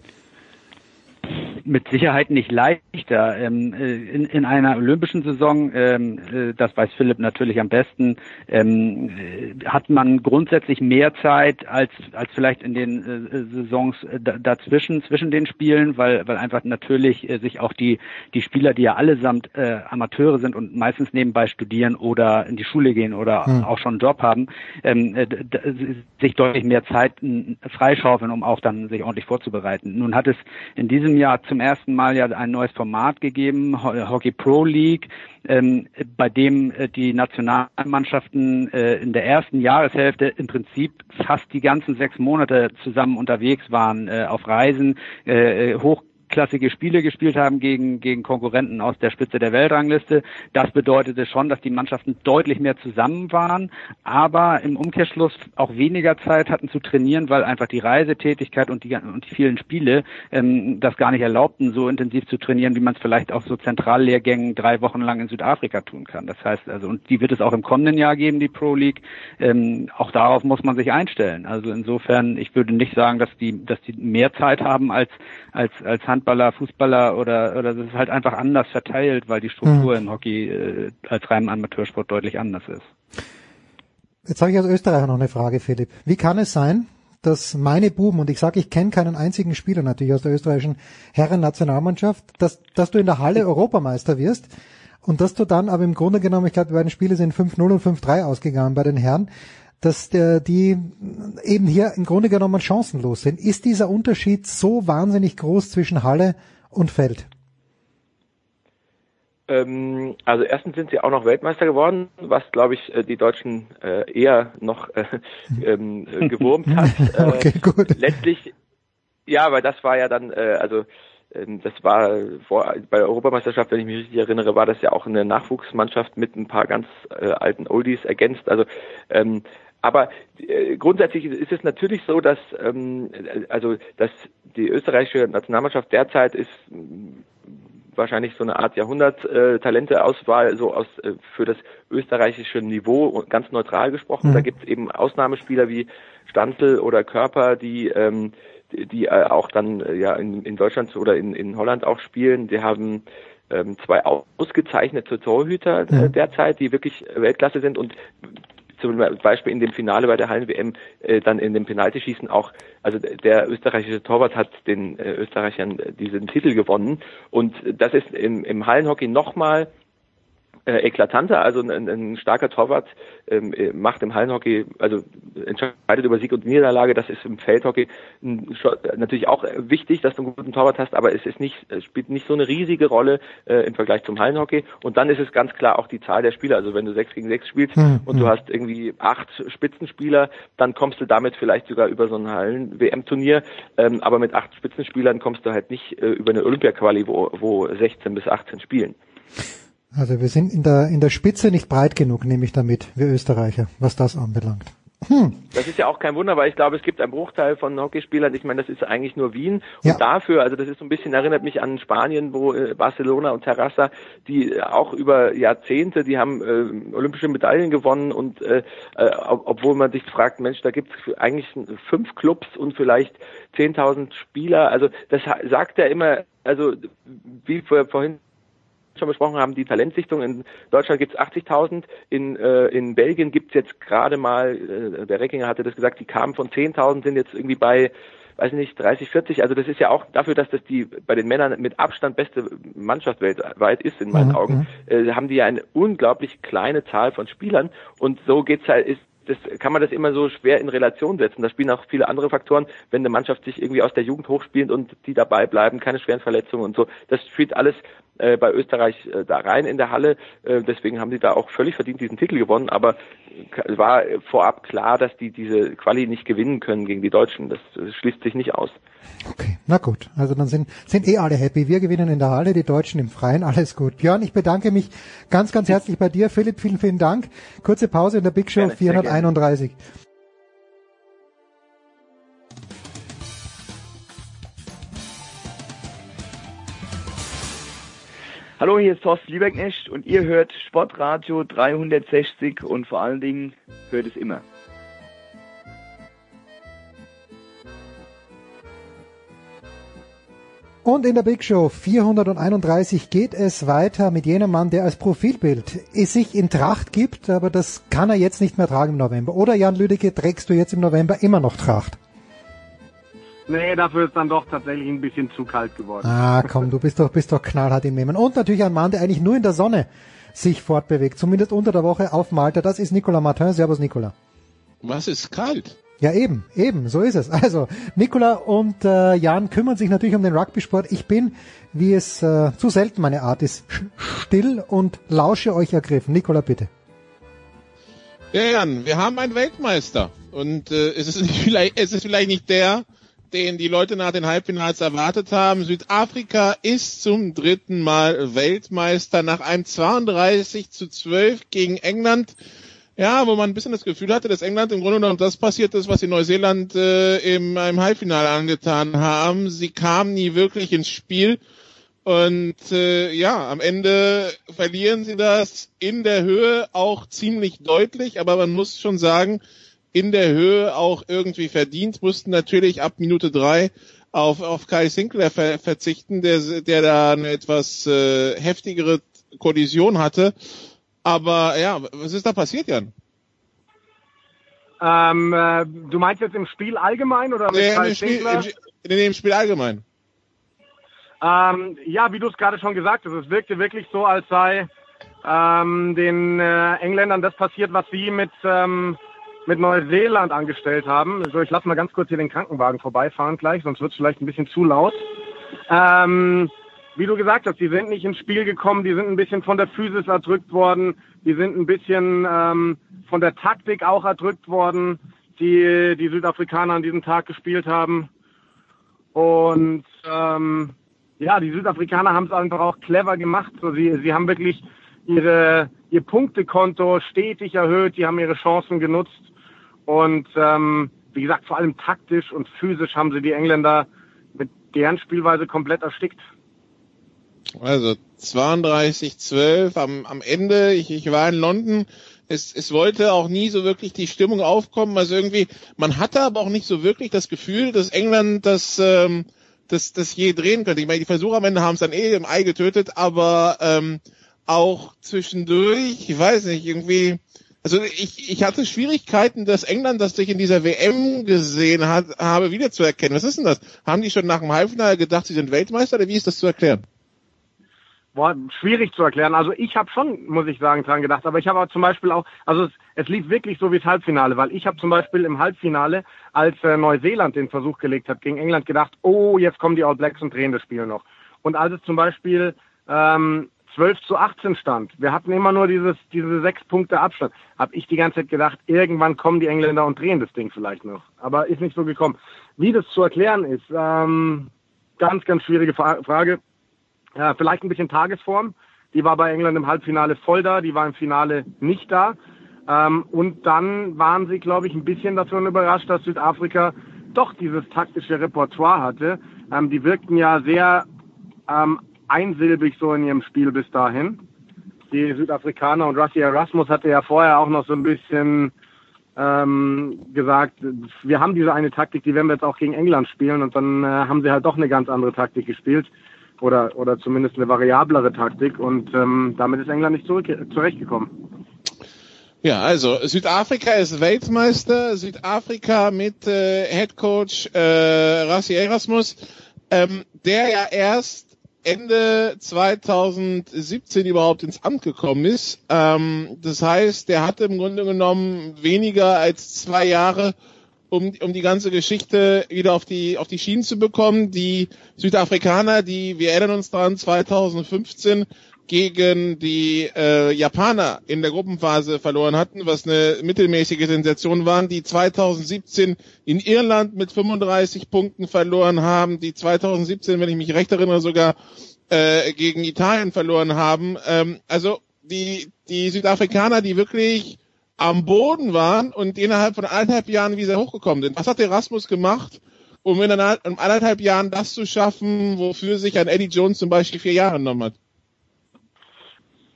Mit Sicherheit nicht leichter. Ähm, äh, in, in einer olympischen Saison, ähm, äh, das weiß Philipp natürlich am besten, ähm, äh, hat man grundsätzlich mehr Zeit als, als vielleicht in den äh, Saisons dazwischen, zwischen den Spielen, weil, weil einfach natürlich äh, sich auch die, die Spieler, die ja allesamt äh, Amateure sind und meistens nebenbei studieren oder in die Schule gehen oder hm. auch schon einen Job haben, ähm, äh, sich deutlich mehr Zeit freischaufeln, um auch dann sich ordentlich vorzubereiten. Nun hat es in diesem Jahr zum ersten Mal ja ein neues Format gegeben, Hockey Pro League, ähm, bei dem äh, die Nationalmannschaften äh, in der ersten Jahreshälfte im Prinzip fast die ganzen sechs Monate zusammen unterwegs waren, äh, auf Reisen, äh, hoch hochklassige Spiele gespielt haben gegen, gegen Konkurrenten aus der Spitze der Weltrangliste. Das bedeutete schon, dass die Mannschaften deutlich mehr zusammen waren, aber im Umkehrschluss auch weniger Zeit hatten zu trainieren, weil einfach die Reisetätigkeit und die, und die vielen Spiele ähm, das gar nicht erlaubten, so intensiv zu trainieren, wie man es vielleicht auch so Zentrallehrgängen drei Wochen lang in Südafrika tun kann. Das heißt also, und die wird es auch im kommenden Jahr geben, die Pro League. Ähm, auch darauf muss man sich einstellen. Also insofern, ich würde nicht sagen, dass die, dass die mehr Zeit haben als als als Hand Handballer, Fußballer oder oder das ist halt einfach anders verteilt, weil die Struktur mhm. im Hockey äh, als reinem Amateursport deutlich anders ist. Jetzt habe ich als Österreicher noch eine Frage, Philipp. Wie kann es sein, dass meine Buben, und ich sage, ich kenne keinen einzigen Spieler natürlich aus der österreichischen Herren-Nationalmannschaft, dass, dass du in der Halle Europameister wirst und dass du dann aber im Grunde genommen, ich glaube, die beiden Spiele sind 5-0 und 5-3 ausgegangen bei den Herren, dass der, die eben hier im Grunde genommen chancenlos sind. Ist dieser Unterschied so wahnsinnig groß zwischen Halle und Feld? Ähm, also erstens sind sie auch noch Weltmeister geworden, was glaube ich äh, die Deutschen äh, eher noch äh, [laughs] ähm, äh, gewurmt hat. [laughs] okay, gut. Letztlich, ja, weil das war ja dann, also ähm, das war vor, bei der Europameisterschaft, wenn ich mich richtig erinnere, war das ja auch eine Nachwuchsmannschaft mit ein paar ganz äh, alten Oldies ergänzt. Also ähm, aber äh, grundsätzlich ist es natürlich so, dass ähm, also dass die österreichische Nationalmannschaft derzeit ist mm, wahrscheinlich so eine Art Jahrhundert-Talente-Auswahl so aus äh, für das österreichische Niveau ganz neutral gesprochen. Mhm. Da gibt es eben Ausnahmespieler wie Stanzel oder Körper, die ähm, die, die äh, auch dann äh, ja in, in Deutschland oder in, in Holland auch spielen. Die haben ähm, zwei ausgezeichnete Torhüter äh, derzeit, die wirklich Weltklasse sind und zum Beispiel in dem Finale bei der Hallen-WM äh, dann in dem Penaltyschießen auch, also der österreichische Torwart hat den äh, Österreichern diesen Titel gewonnen. Und das ist im, im Hallenhockey nochmal äh, eklatanter. Also ein, ein starker Torwart ähm, äh, macht im Hallenhockey, also entscheidet über Sieg und Niederlage. Das ist im Feldhockey natürlich auch wichtig, dass du einen guten Torwart hast, aber es ist nicht, es spielt nicht so eine riesige Rolle äh, im Vergleich zum Hallenhockey. Und dann ist es ganz klar auch die Zahl der Spieler. Also wenn du sechs gegen sechs spielst mhm. und du hast irgendwie acht Spitzenspieler, dann kommst du damit vielleicht sogar über so ein Hallen-WM-Turnier. Ähm, aber mit acht Spitzenspielern kommst du halt nicht äh, über eine Olympia-Quali, wo, wo 16 bis 18 spielen. Also wir sind in der, in der Spitze nicht breit genug, nehme ich damit, wir Österreicher, was das anbelangt. Hm. Das ist ja auch kein Wunder, weil ich glaube, es gibt einen Bruchteil von Hockeyspielern. Ich meine, das ist eigentlich nur Wien. Ja. Und dafür, also das ist so ein bisschen, erinnert mich an Spanien, wo äh, Barcelona und Terrassa, die äh, auch über Jahrzehnte, die haben äh, olympische Medaillen gewonnen und äh, äh, obwohl man sich fragt, Mensch, da gibt es eigentlich fünf Clubs und vielleicht 10.000 Spieler. Also das sagt er immer, also wie vorhin schon besprochen haben, die Talentsichtung. In Deutschland gibt es 80.000, in, äh, in Belgien gibt es jetzt gerade mal, äh, der Reckinger hatte das gesagt, die kamen von 10.000, sind jetzt irgendwie bei weiß nicht, 30, 40, also das ist ja auch dafür, dass das die bei den Männern mit Abstand beste Mannschaft weltweit ist, in meinen mhm. Augen, mhm. äh, haben die ja eine unglaublich kleine Zahl von Spielern und so geht's halt, ist das kann man das immer so schwer in Relation setzen. Da spielen auch viele andere Faktoren, wenn eine Mannschaft sich irgendwie aus der Jugend hochspielt und die dabei bleiben, keine schweren Verletzungen und so. Das spielt alles äh, bei Österreich äh, da rein in der Halle. Äh, deswegen haben sie da auch völlig verdient diesen Titel gewonnen. Aber war vorab klar, dass die diese Quali nicht gewinnen können gegen die Deutschen. Das, das schließt sich nicht aus. Okay, na gut. Also dann sind, sind eh alle happy. Wir gewinnen in der Halle, die Deutschen im Freien. Alles gut. Björn, ich bedanke mich ganz, ganz herzlich bei dir. Philipp, vielen, vielen Dank. Kurze Pause in der Big Show gerne, 431. Hallo, hier ist Thorsten Lieberknecht und ihr hört Sportradio 360 und vor allen Dingen hört es immer. Und in der Big Show 431 geht es weiter mit jenem Mann, der als Profilbild es sich in Tracht gibt, aber das kann er jetzt nicht mehr tragen im November. Oder Jan Lüdecke, trägst du jetzt im November immer noch Tracht? Nee, dafür ist dann doch tatsächlich ein bisschen zu kalt geworden. Ah, komm, du bist doch, bist doch knallhart im Nehmen. Und natürlich ein Mann, der eigentlich nur in der Sonne sich fortbewegt, zumindest unter der Woche auf Malta. Das ist Nicolas Martin. Servus, Nicolas. Was ist kalt? Ja, eben, eben, so ist es. Also, Nicola und äh, Jan kümmern sich natürlich um den Rugby-Sport. Ich bin, wie es äh, zu selten meine Art ist, still und lausche euch ergriffen. Nicola, bitte. Ja, Jan, wir haben einen Weltmeister. Und äh, es, ist vielleicht, es ist vielleicht nicht der, den die Leute nach den Halbfinals erwartet haben. Südafrika ist zum dritten Mal Weltmeister nach einem 32 zu 12 gegen England. Ja, wo man ein bisschen das Gefühl hatte, dass England im Grunde genommen das passiert ist, was sie Neuseeland äh, im, im Halbfinale angetan haben. Sie kamen nie wirklich ins Spiel. Und äh, ja, am Ende verlieren sie das in der Höhe auch ziemlich deutlich, aber man muss schon sagen, in der Höhe auch irgendwie verdient, mussten natürlich ab Minute drei auf, auf Kai Sinclair ver verzichten, der, der da eine etwas äh, heftigere Kollision hatte. Aber ja, was ist da passiert, Jan? Ähm, äh, du meinst jetzt im Spiel allgemein oder mit Nee, im Spiel, im, nee, im Spiel allgemein. Ähm, ja, wie du es gerade schon gesagt hast, es wirkte wirklich so, als sei ähm, den äh, Engländern das passiert, was sie mit, ähm, mit Neuseeland angestellt haben. Also ich lasse mal ganz kurz hier den Krankenwagen vorbeifahren gleich, sonst wird es vielleicht ein bisschen zu laut. Ähm, wie du gesagt hast, die sind nicht ins Spiel gekommen, die sind ein bisschen von der Physis erdrückt worden, die sind ein bisschen ähm, von der Taktik auch erdrückt worden, die die Südafrikaner an diesem Tag gespielt haben. Und ähm, ja, die Südafrikaner haben es einfach auch clever gemacht. So, sie, sie haben wirklich ihre, ihr Punktekonto stetig erhöht, die haben ihre Chancen genutzt. Und ähm, wie gesagt, vor allem taktisch und physisch haben sie die Engländer mit deren Spielweise komplett erstickt. Also 32-12 am, am Ende. Ich, ich war in London. Es, es wollte auch nie so wirklich die Stimmung aufkommen. Also irgendwie, man hatte aber auch nicht so wirklich das Gefühl, dass England das, ähm, das, das je drehen könnte. Ich meine, die Versuche am Ende haben es dann eh im Ei getötet, aber ähm, auch zwischendurch, ich weiß nicht, irgendwie, also ich, ich hatte Schwierigkeiten, dass England, das ich in dieser WM gesehen hat, habe, wiederzuerkennen. Was ist denn das? Haben die schon nach dem Halbfinale gedacht, sie sind Weltmeister oder wie ist das zu erklären? Boah, schwierig zu erklären. Also ich habe schon, muss ich sagen, dran gedacht. Aber ich habe zum Beispiel auch, also es, es lief wirklich so wie das Halbfinale, weil ich habe zum Beispiel im Halbfinale, als äh, Neuseeland den Versuch gelegt hat gegen England, gedacht, oh, jetzt kommen die All Blacks und drehen das Spiel noch. Und als es zum Beispiel ähm, 12 zu 18 stand, wir hatten immer nur dieses, diese sechs Punkte Abstand, habe ich die ganze Zeit gedacht, irgendwann kommen die Engländer und drehen das Ding vielleicht noch. Aber ist nicht so gekommen. Wie das zu erklären ist, ähm, ganz, ganz schwierige Fra Frage. Ja, vielleicht ein bisschen Tagesform. Die war bei England im Halbfinale voll da, die war im Finale nicht da. Ähm, und dann waren sie, glaube ich, ein bisschen davon überrascht, dass Südafrika doch dieses taktische Repertoire hatte. Ähm, die wirkten ja sehr ähm, einsilbig so in ihrem Spiel bis dahin. Die Südafrikaner und Rusty Erasmus hatte ja vorher auch noch so ein bisschen ähm, gesagt, wir haben diese eine Taktik, die werden wir jetzt auch gegen England spielen und dann äh, haben sie halt doch eine ganz andere Taktik gespielt oder oder zumindest eine variablere Taktik und ähm, damit ist England nicht zurück, zurechtgekommen. Ja, also Südafrika ist Weltmeister, Südafrika mit äh, Head Coach äh, Rassi Erasmus, ähm, der ja erst Ende 2017 überhaupt ins Amt gekommen ist. Ähm, das heißt, der hatte im Grunde genommen weniger als zwei Jahre, um, um die ganze Geschichte wieder auf die, auf die Schienen zu bekommen. Die Südafrikaner, die, wir erinnern uns dran, 2015 gegen die äh, Japaner in der Gruppenphase verloren hatten, was eine mittelmäßige Sensation waren, die 2017 in Irland mit 35 Punkten verloren haben, die 2017, wenn ich mich recht erinnere, sogar äh, gegen Italien verloren haben. Ähm, also die, die Südafrikaner, die wirklich am Boden waren und innerhalb von anderthalb Jahren wieder hochgekommen sind. Was hat Erasmus gemacht, um in anderthalb Jahren das zu schaffen, wofür sich ein Eddie Jones zum Beispiel vier Jahre genommen hat?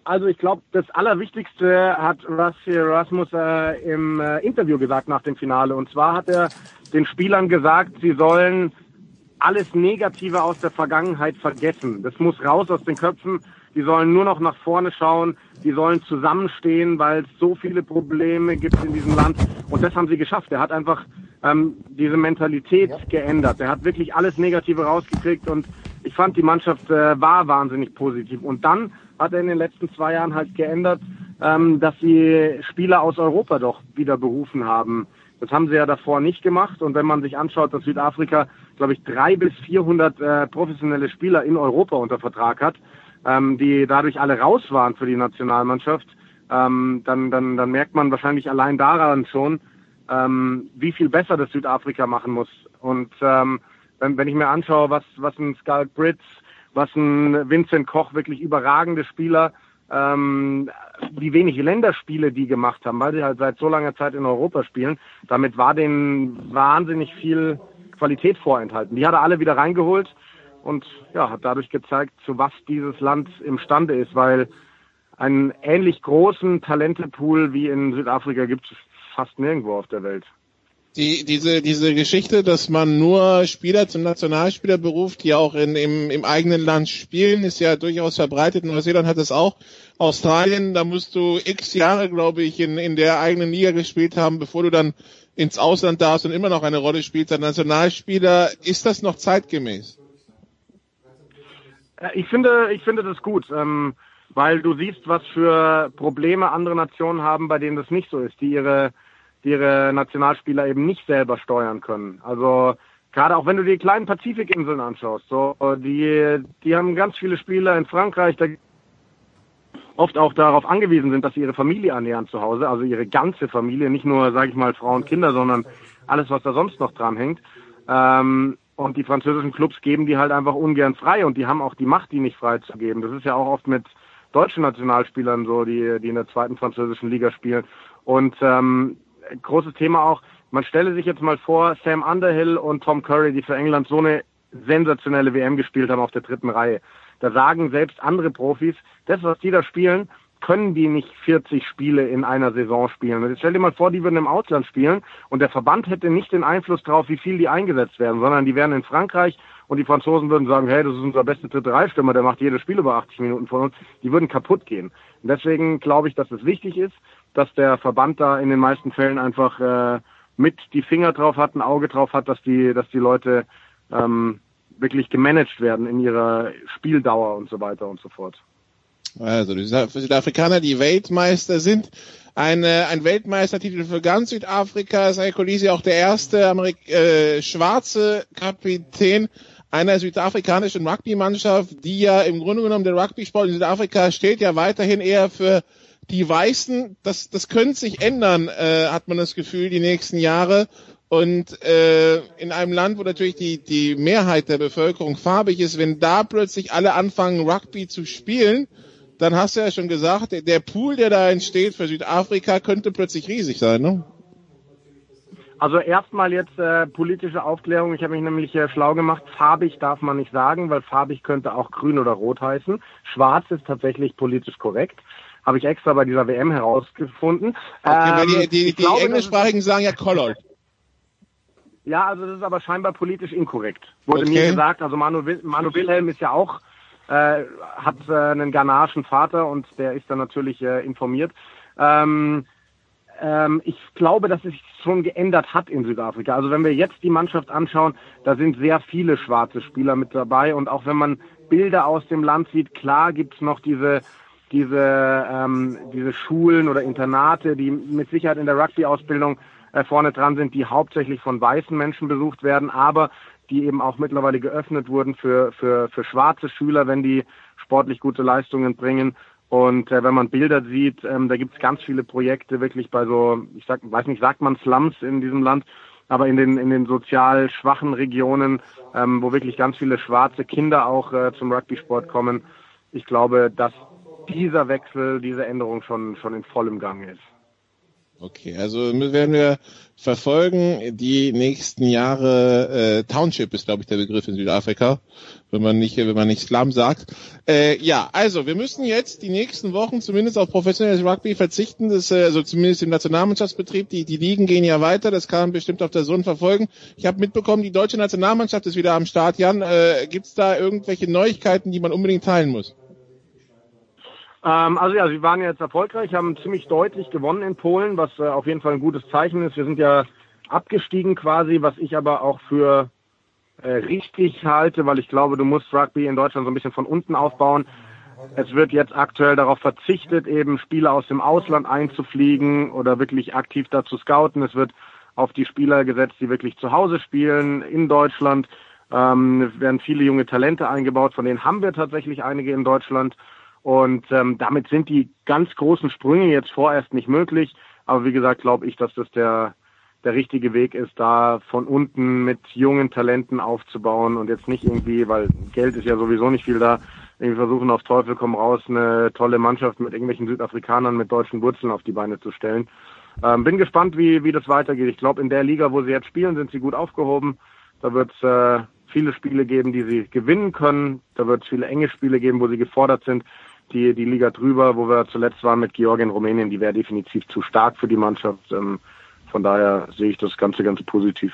Also ich glaube, das Allerwichtigste hat Rusty Erasmus äh, im äh, Interview gesagt nach dem Finale. Und zwar hat er den Spielern gesagt, sie sollen alles Negative aus der Vergangenheit vergessen. Das muss raus aus den Köpfen. Die sollen nur noch nach vorne schauen. Die sollen zusammenstehen, weil es so viele Probleme gibt in diesem Land. Und das haben sie geschafft. Er hat einfach ähm, diese Mentalität geändert. Er hat wirklich alles Negative rausgekriegt und ich fand, die Mannschaft äh, war wahnsinnig positiv. Und dann hat er in den letzten zwei Jahren halt geändert, ähm, dass sie Spieler aus Europa doch wieder berufen haben. Das haben sie ja davor nicht gemacht. Und wenn man sich anschaut, dass Südafrika, glaube ich, drei bis 400 äh, professionelle Spieler in Europa unter Vertrag hat, ähm, die dadurch alle raus waren für die Nationalmannschaft, ähm, dann, dann, dann merkt man wahrscheinlich allein daran schon, ähm, wie viel besser das Südafrika machen muss. Und ähm, wenn, wenn ich mir anschaue, was, was ein Skulk Brits, was ein Vincent Koch wirklich überragende Spieler, ähm, wie wenig Länderspiele die gemacht haben, weil sie halt seit so langer Zeit in Europa spielen. Damit war denen wahnsinnig viel Qualität vorenthalten. Die hat er alle wieder reingeholt und ja, hat dadurch gezeigt, zu was dieses Land imstande ist, weil einen ähnlich großen Talentepool wie in Südafrika gibt es fast nirgendwo auf der Welt die, diese, diese Geschichte, dass man nur Spieler zum Nationalspieler beruft, die auch in, im, im eigenen Land spielen, ist ja durchaus verbreitet. Neuseeland hat es auch. Australien, da musst du x Jahre, glaube ich, in, in der eigenen Liga gespielt haben, bevor du dann ins Ausland darfst und immer noch eine Rolle spielst als Nationalspieler. Ist das noch zeitgemäß? Äh, ich finde, ich finde das gut, ähm, weil du siehst, was für Probleme andere Nationen haben, bei denen das nicht so ist, die ihre die ihre Nationalspieler eben nicht selber steuern können. Also gerade auch wenn du die kleinen Pazifikinseln anschaust, so die die haben ganz viele Spieler in Frankreich, da oft auch darauf angewiesen sind, dass sie ihre Familie ernähren zu Hause, also ihre ganze Familie, nicht nur, sage ich mal, Frauen, Kinder, sondern alles, was da sonst noch dran hängt. Ähm, und die französischen Clubs geben die halt einfach ungern frei und die haben auch die Macht, die nicht frei zu geben. Das ist ja auch oft mit deutschen Nationalspielern so, die, die in der zweiten französischen Liga spielen. Und ähm, großes Thema auch. Man stelle sich jetzt mal vor, Sam Underhill und Tom Curry, die für England so eine sensationelle WM gespielt haben auf der dritten Reihe. Da sagen selbst andere Profis, das, was die da spielen, können die nicht 40 Spiele in einer Saison spielen. Und jetzt stell dir mal vor, die würden im Ausland spielen und der Verband hätte nicht den Einfluss darauf, wie viel die eingesetzt werden, sondern die wären in Frankreich und die Franzosen würden sagen, hey, das ist unser bester dritte Reihstürmer, der macht jedes Spiel über 80 Minuten von uns. Die würden kaputt gehen. Und deswegen glaube ich, dass es wichtig ist, dass der Verband da in den meisten Fällen einfach äh, mit die Finger drauf hat, ein Auge drauf hat, dass die, dass die Leute ähm, wirklich gemanagt werden in ihrer Spieldauer und so weiter und so fort. Also die Südafrikaner, die Weltmeister sind. Eine, ein Weltmeistertitel für ganz Südafrika. Sei Colisi auch der erste Amerik äh, schwarze Kapitän einer südafrikanischen Rugby-Mannschaft, die ja im Grunde genommen der Rugby-Sport in Südafrika steht ja weiterhin eher für die Weißen, das, das könnte sich ändern, äh, hat man das Gefühl, die nächsten Jahre. Und äh, in einem Land, wo natürlich die, die Mehrheit der Bevölkerung farbig ist, wenn da plötzlich alle anfangen, Rugby zu spielen, dann hast du ja schon gesagt, der, Pool, der da entsteht für Südafrika, könnte plötzlich riesig sein, ne? Also erstmal jetzt äh, politische Aufklärung. Ich habe mich nämlich äh, schlau gemacht. Farbig darf man nicht sagen, weil farbig könnte auch grün oder rot heißen. Schwarz ist tatsächlich politisch korrekt. Habe ich extra bei dieser WM herausgefunden. Okay, ähm, die, die, die glaube, Englischsprachigen sagen ja Colored. Ja, also das ist aber scheinbar politisch inkorrekt. Wurde okay. mir gesagt, also Manu, Manu Wilhelm ist ja auch, äh, hat äh, einen ghanaischen Vater und der ist dann natürlich äh, informiert. Ähm, ähm, ich glaube, dass es sich schon geändert hat in Südafrika. Also wenn wir jetzt die Mannschaft anschauen, da sind sehr viele schwarze Spieler mit dabei und auch wenn man Bilder aus dem Land sieht, klar gibt's noch diese diese, ähm, diese Schulen oder Internate, die mit Sicherheit in der Rugby-Ausbildung äh, vorne dran sind, die hauptsächlich von weißen Menschen besucht werden, aber die eben auch mittlerweile geöffnet wurden für, für, für schwarze Schüler, wenn die sportlich gute Leistungen bringen. Und äh, wenn man Bilder sieht, ähm, da gibt es ganz viele Projekte wirklich bei so, ich sag, weiß nicht, sagt man Slums in diesem Land, aber in den in den sozial schwachen Regionen, ähm, wo wirklich ganz viele schwarze Kinder auch äh, zum Rugby-Sport kommen. Ich glaube, dass dieser Wechsel, diese Änderung schon, schon in vollem Gang ist. Okay, also werden wir verfolgen die nächsten Jahre. Äh, Township ist, glaube ich, der Begriff in Südafrika, wenn man nicht, wenn man nicht Slum sagt. Äh, ja, also wir müssen jetzt die nächsten Wochen zumindest auf professionelles Rugby verzichten. Das, äh, also zumindest im Nationalmannschaftsbetrieb. Die, die Ligen gehen ja weiter. Das kann man bestimmt auf der Sohn verfolgen. Ich habe mitbekommen, die deutsche Nationalmannschaft ist wieder am Start. Jan, äh, gibt da irgendwelche Neuigkeiten, die man unbedingt teilen muss? Ähm, also ja, sie waren jetzt erfolgreich, haben ziemlich deutlich gewonnen in Polen, was äh, auf jeden Fall ein gutes Zeichen ist. Wir sind ja abgestiegen quasi, was ich aber auch für äh, richtig halte, weil ich glaube, du musst Rugby in Deutschland so ein bisschen von unten aufbauen. Es wird jetzt aktuell darauf verzichtet, eben Spieler aus dem Ausland einzufliegen oder wirklich aktiv dazu scouten. Es wird auf die Spieler gesetzt, die wirklich zu Hause spielen in Deutschland. Ähm, werden viele junge Talente eingebaut, von denen haben wir tatsächlich einige in Deutschland. Und ähm, damit sind die ganz großen Sprünge jetzt vorerst nicht möglich. Aber wie gesagt, glaube ich, dass das der, der richtige Weg ist, da von unten mit jungen Talenten aufzubauen und jetzt nicht irgendwie, weil Geld ist ja sowieso nicht viel da, irgendwie versuchen auf Teufel komm raus, eine tolle Mannschaft mit irgendwelchen Südafrikanern mit deutschen Wurzeln auf die Beine zu stellen. Ähm, bin gespannt, wie, wie das weitergeht. Ich glaube, in der Liga, wo sie jetzt spielen, sind sie gut aufgehoben. Da wird es äh, viele Spiele geben, die sie gewinnen können. Da wird es viele enge Spiele geben, wo sie gefordert sind die, die Liga drüber, wo wir zuletzt waren mit Georgien, Rumänien, die wäre definitiv zu stark für die Mannschaft. Ähm, von daher sehe ich das Ganze ganz positiv.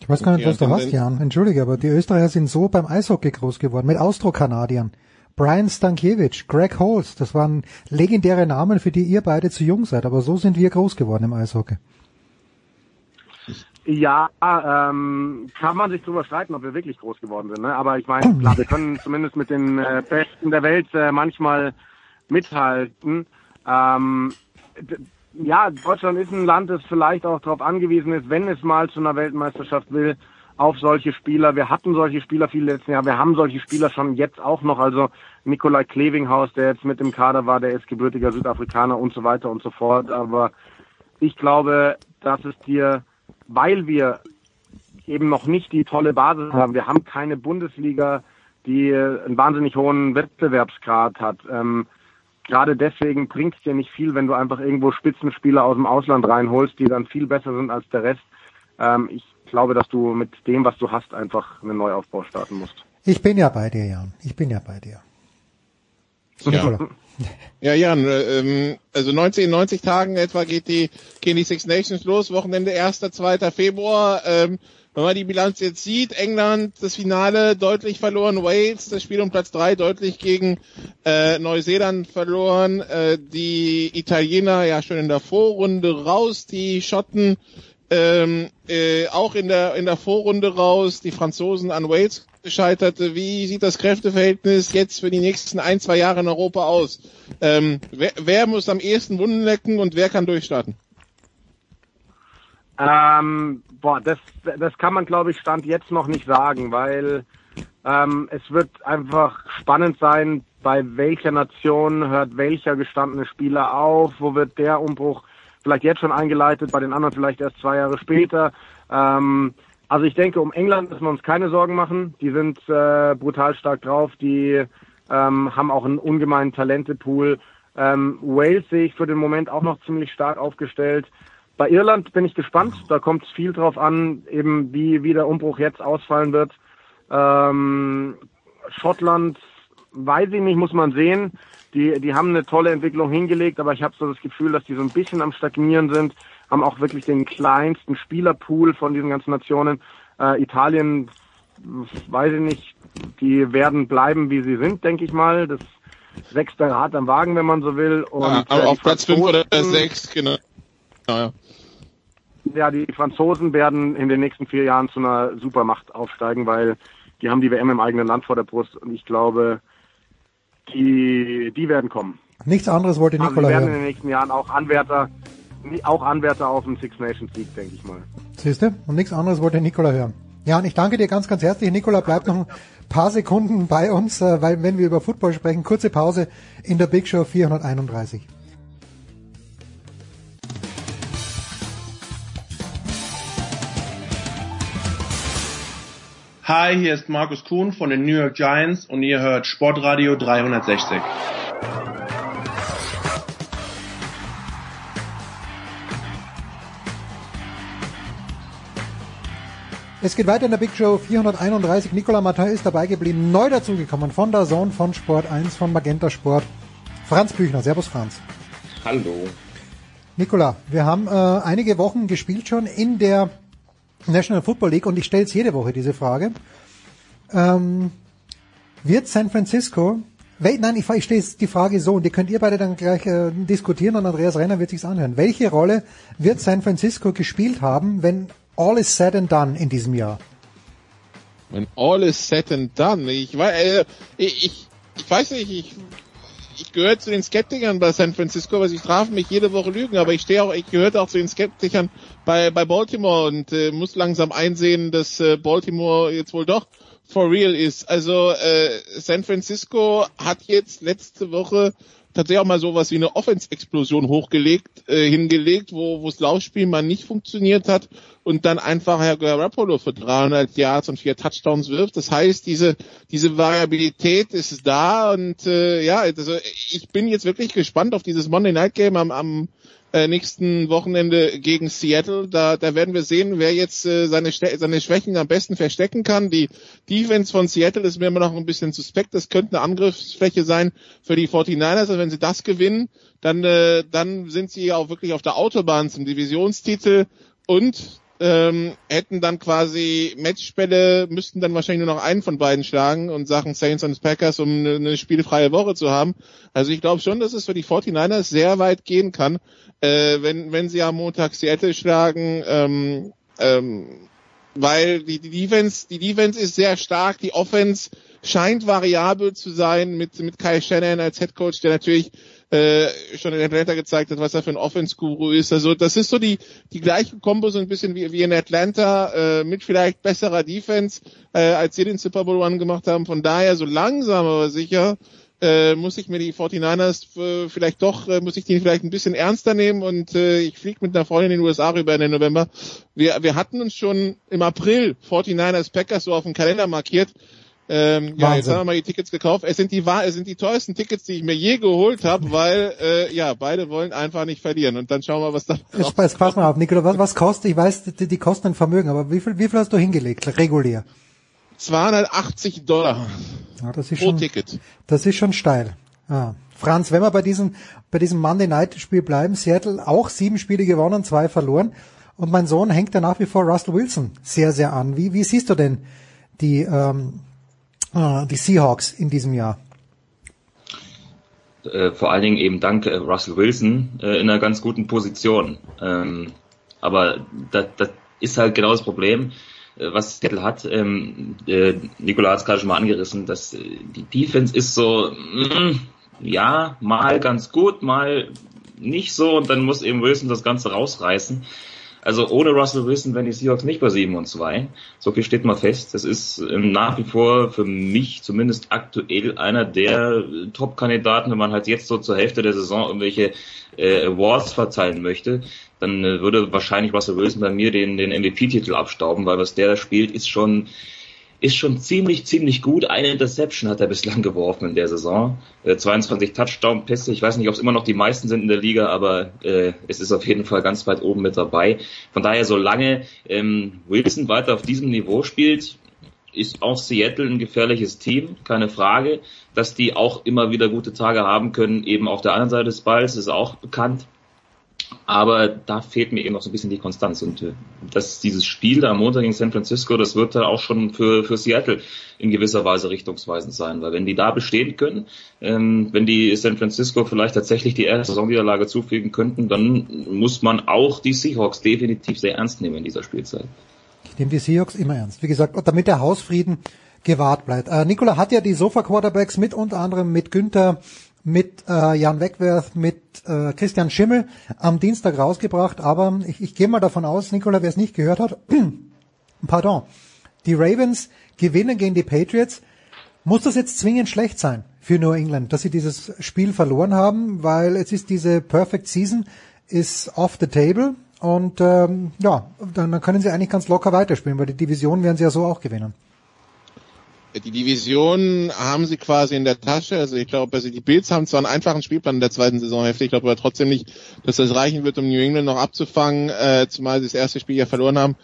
Ich weiß gar nicht, was du hast, Jan. Entschuldige, aber die Österreicher sind so beim Eishockey groß geworden, mit Austro-Kanadiern. Brian Stankiewicz, Greg Holst, das waren legendäre Namen, für die ihr beide zu jung seid, aber so sind wir groß geworden im Eishockey. Ja, ähm, kann man sich drüber streiten, ob wir wirklich groß geworden sind. Ne? Aber ich meine, klar, wir können zumindest mit den äh, Besten der Welt äh, manchmal mithalten. Ähm, ja, Deutschland ist ein Land, das vielleicht auch darauf angewiesen ist, wenn es mal zu einer Weltmeisterschaft will, auf solche Spieler. Wir hatten solche Spieler viele letzten Jahre. Wir haben solche Spieler schon jetzt auch noch. Also Nikolai Klevinghaus, der jetzt mit im Kader war, der ist gebürtiger Südafrikaner und so weiter und so fort. Aber ich glaube, dass es dir weil wir eben noch nicht die tolle Basis haben. Wir haben keine Bundesliga, die einen wahnsinnig hohen Wettbewerbsgrad hat. Ähm, gerade deswegen bringt es dir nicht viel, wenn du einfach irgendwo Spitzenspieler aus dem Ausland reinholst, die dann viel besser sind als der Rest. Ähm, ich glaube, dass du mit dem, was du hast, einfach einen Neuaufbau starten musst. Ich bin ja bei dir, Jan. Ich bin ja bei dir. Ja. Ja, Jan, ähm, also 19, 90 Tagen etwa geht die, gehen die Six Nations los, Wochenende 1., 2. Februar. Ähm, wenn man die Bilanz jetzt sieht, England das Finale deutlich verloren, Wales das Spiel um Platz 3 deutlich gegen äh, Neuseeland verloren, äh, die Italiener ja schon in der Vorrunde raus, die Schotten ähm, äh, auch in der in der Vorrunde raus, die Franzosen an Wales gescheitert. Wie sieht das Kräfteverhältnis jetzt für die nächsten ein, zwei Jahre in Europa aus? Ähm, wer, wer muss am ehesten Wunden lecken und wer kann durchstarten? Ähm, boah, das, das kann man, glaube ich, Stand jetzt noch nicht sagen, weil ähm, es wird einfach spannend sein, bei welcher Nation hört welcher gestandene Spieler auf, wo wird der Umbruch vielleicht jetzt schon eingeleitet, bei den anderen vielleicht erst zwei Jahre später. Ähm, also ich denke, um England müssen wir uns keine Sorgen machen. Die sind äh, brutal stark drauf, die ähm, haben auch einen ungemeinen Talentepool. Ähm, Wales sehe ich für den Moment auch noch ziemlich stark aufgestellt. Bei Irland bin ich gespannt. Da kommt es viel drauf an, eben wie, wie der Umbruch jetzt ausfallen wird. Ähm, Schottland, weiß ich nicht, muss man sehen. Die, die haben eine tolle Entwicklung hingelegt, aber ich habe so das Gefühl, dass die so ein bisschen am Stagnieren sind, haben auch wirklich den kleinsten Spielerpool von diesen ganzen Nationen. Äh, Italien, weiß ich nicht, die werden bleiben, wie sie sind, denke ich mal. Das sechste Rad am Wagen, wenn man so will. Und, ja, aber äh, auf Platz fünf oder sechs, genau. Ja, ja. ja, die Franzosen werden in den nächsten vier Jahren zu einer Supermacht aufsteigen, weil die haben die WM im eigenen Land vor der Brust und ich glaube, die, die werden kommen. Nichts anderes wollte Nikola also wir werden hören. in den nächsten Jahren auch Anwärter, auch Anwärter auf den Six Nations Sieg, denke ich mal. Siehst du? Und nichts anderes wollte Nikola hören. Jan, ich danke dir ganz, ganz herzlich. Nikola bleibt noch ein paar Sekunden bei uns, äh, weil wenn wir über Football sprechen, kurze Pause in der Big Show 431. Hi, hier ist Markus Kuhn von den New York Giants und ihr hört Sportradio 360. Es geht weiter in der Big Show 431. Nicolas Martin ist dabei geblieben, neu dazugekommen von der Zone, von Sport 1, von Magenta Sport. Franz Büchner. Servus Franz. Hallo. Nicola, wir haben äh, einige Wochen gespielt schon in der National Football League und ich stelle jetzt jede Woche diese Frage. Ähm, wird San Francisco, nein, ich, ich stelle die Frage so und die könnt ihr beide dann gleich äh, diskutieren und Andreas Renner wird sich's anhören. Welche Rolle wird San Francisco gespielt haben, wenn all is said and done in diesem Jahr? When all is said and done. Ich, äh, ich, ich, ich weiß nicht, ich ich gehöre zu den Skeptikern bei San Francisco, weil sie strafen mich jede Woche Lügen, aber ich stehe auch, ich gehöre auch zu den Skeptikern bei, bei Baltimore und äh, muss langsam einsehen, dass äh, Baltimore jetzt wohl doch for real ist. Also äh, San Francisco hat jetzt letzte Woche tatsächlich auch mal sowas wie eine Offense-Explosion hochgelegt, äh, hingelegt, wo wo das Laufspiel mal nicht funktioniert hat und dann einfach Herr Garoppolo für 300 Yards und vier Touchdowns wirft. Das heißt, diese diese Variabilität ist da und äh, ja, also ich bin jetzt wirklich gespannt auf dieses Monday Night Game am, am äh, nächsten Wochenende gegen Seattle. Da, da werden wir sehen, wer jetzt äh, seine, seine Schwächen am besten verstecken kann. Die Defense von Seattle ist mir immer noch ein bisschen suspekt. Das könnte eine Angriffsfläche sein für die 49ers. Also wenn sie das gewinnen, dann, äh, dann sind sie auch wirklich auf der Autobahn zum Divisionstitel und ähm, hätten dann quasi Matchbälle, müssten dann wahrscheinlich nur noch einen von beiden schlagen und Sachen Saints und Packers, um eine, eine spielfreie Woche zu haben. Also ich glaube schon, dass es für die 49ers sehr weit gehen kann, äh, wenn, wenn sie am Montag Seattle schlagen, ähm, ähm, weil die, die Defense, die Defense ist sehr stark, die Offense scheint variabel zu sein mit, mit Kai Shannon als Head Coach, der natürlich äh, schon in Atlanta gezeigt hat, was er für ein Offense-Guru ist. Also das ist so die, die gleiche Kombo, so ein bisschen wie, wie in Atlanta, äh, mit vielleicht besserer Defense, äh, als sie den Super Bowl One gemacht haben. Von daher so langsam aber sicher äh, muss ich mir die 49ers äh, vielleicht doch, äh, muss ich die vielleicht ein bisschen ernster nehmen und äh, ich fliege mit einer Freundin in den USA rüber in den November. Wir, wir hatten uns schon im April 49ers Packers so auf dem Kalender markiert. Ähm, ja, jetzt haben wir mal die Tickets gekauft. Es sind die es sind die teuersten Tickets, die ich mir je geholt habe, weil äh, ja beide wollen einfach nicht verlieren. Und dann schauen wir, was da. Jetzt pass, pass mal auf, Nikola, was, was kostet? Ich weiß, die, die kosten ein Vermögen, aber wie viel, wie viel hast du hingelegt, regulär? 280 Dollar ja, das ist pro schon, Ticket. Das ist schon steil. Ah. Franz, wenn wir bei diesem bei diesem Monday Night Spiel bleiben, Seattle auch sieben Spiele gewonnen, zwei verloren. Und mein Sohn hängt ja nach wie vor Russell Wilson sehr, sehr an. Wie, wie siehst du denn die ähm, äh, die Seahawks in diesem Jahr? Äh, vor allen Dingen eben dank äh, Russell Wilson äh, in einer ganz guten Position. Ähm, aber das, das ist halt genau das Problem, was Seattle hat. Ähm, äh, Nikola hat es gerade schon mal angerissen, dass die Defense ist so, mm, ja, mal ganz gut, mal nicht so und dann muss eben Wilson das Ganze rausreißen. Also ohne Russell Wilson wären die Seahawks nicht bei 7 und 2. So viel steht mal fest. Das ist ähm, nach wie vor für mich zumindest aktuell einer der Top-Kandidaten, wenn man halt jetzt so zur Hälfte der Saison irgendwelche äh, Awards verteilen möchte, dann äh, würde wahrscheinlich Russell Wilson bei mir den, den MVP-Titel abstauben, weil was der da spielt, ist schon ist schon ziemlich, ziemlich gut. Eine Interception hat er bislang geworfen in der Saison. Äh, 22 Touchdown-Pässe. Ich weiß nicht, ob es immer noch die meisten sind in der Liga, aber äh, es ist auf jeden Fall ganz weit oben mit dabei. Von daher, solange ähm, Wilson weiter auf diesem Niveau spielt, ist auch Seattle ein gefährliches Team, keine Frage. Dass die auch immer wieder gute Tage haben können, eben auf der anderen Seite des Balls, ist auch bekannt. Aber da fehlt mir eben noch so ein bisschen die Konstanz. Und äh, dass dieses Spiel da am Montag gegen San Francisco, das wird dann auch schon für, für Seattle in gewisser Weise richtungsweisend sein. Weil wenn die da bestehen können, ähm, wenn die San Francisco vielleicht tatsächlich die erste Saisonniederlage zufügen könnten, dann muss man auch die Seahawks definitiv sehr ernst nehmen in dieser Spielzeit. Ich nehme die Seahawks immer ernst. Wie gesagt, damit der Hausfrieden gewahrt bleibt. Äh, Nikola hat ja die Sofa-Quarterbacks mit unter anderem mit Günther mit äh, Jan Wegwerth, mit äh, Christian Schimmel am Dienstag rausgebracht. Aber ich, ich gehe mal davon aus, Nikola, wer es nicht gehört hat, [clears throat] pardon, die Ravens gewinnen gegen die Patriots. Muss das jetzt zwingend schlecht sein für New England, dass sie dieses Spiel verloren haben? Weil es ist diese Perfect Season ist off the table und ähm, ja, dann können sie eigentlich ganz locker weiterspielen, weil die Division werden sie ja so auch gewinnen die Division haben sie quasi in der Tasche. Also ich glaube, also die Bills haben zwar einen einfachen Spielplan in der zweiten Saisonhälfte, ich glaube aber trotzdem nicht, dass das reichen wird, um New England noch abzufangen, äh, zumal sie das erste Spiel ja verloren haben.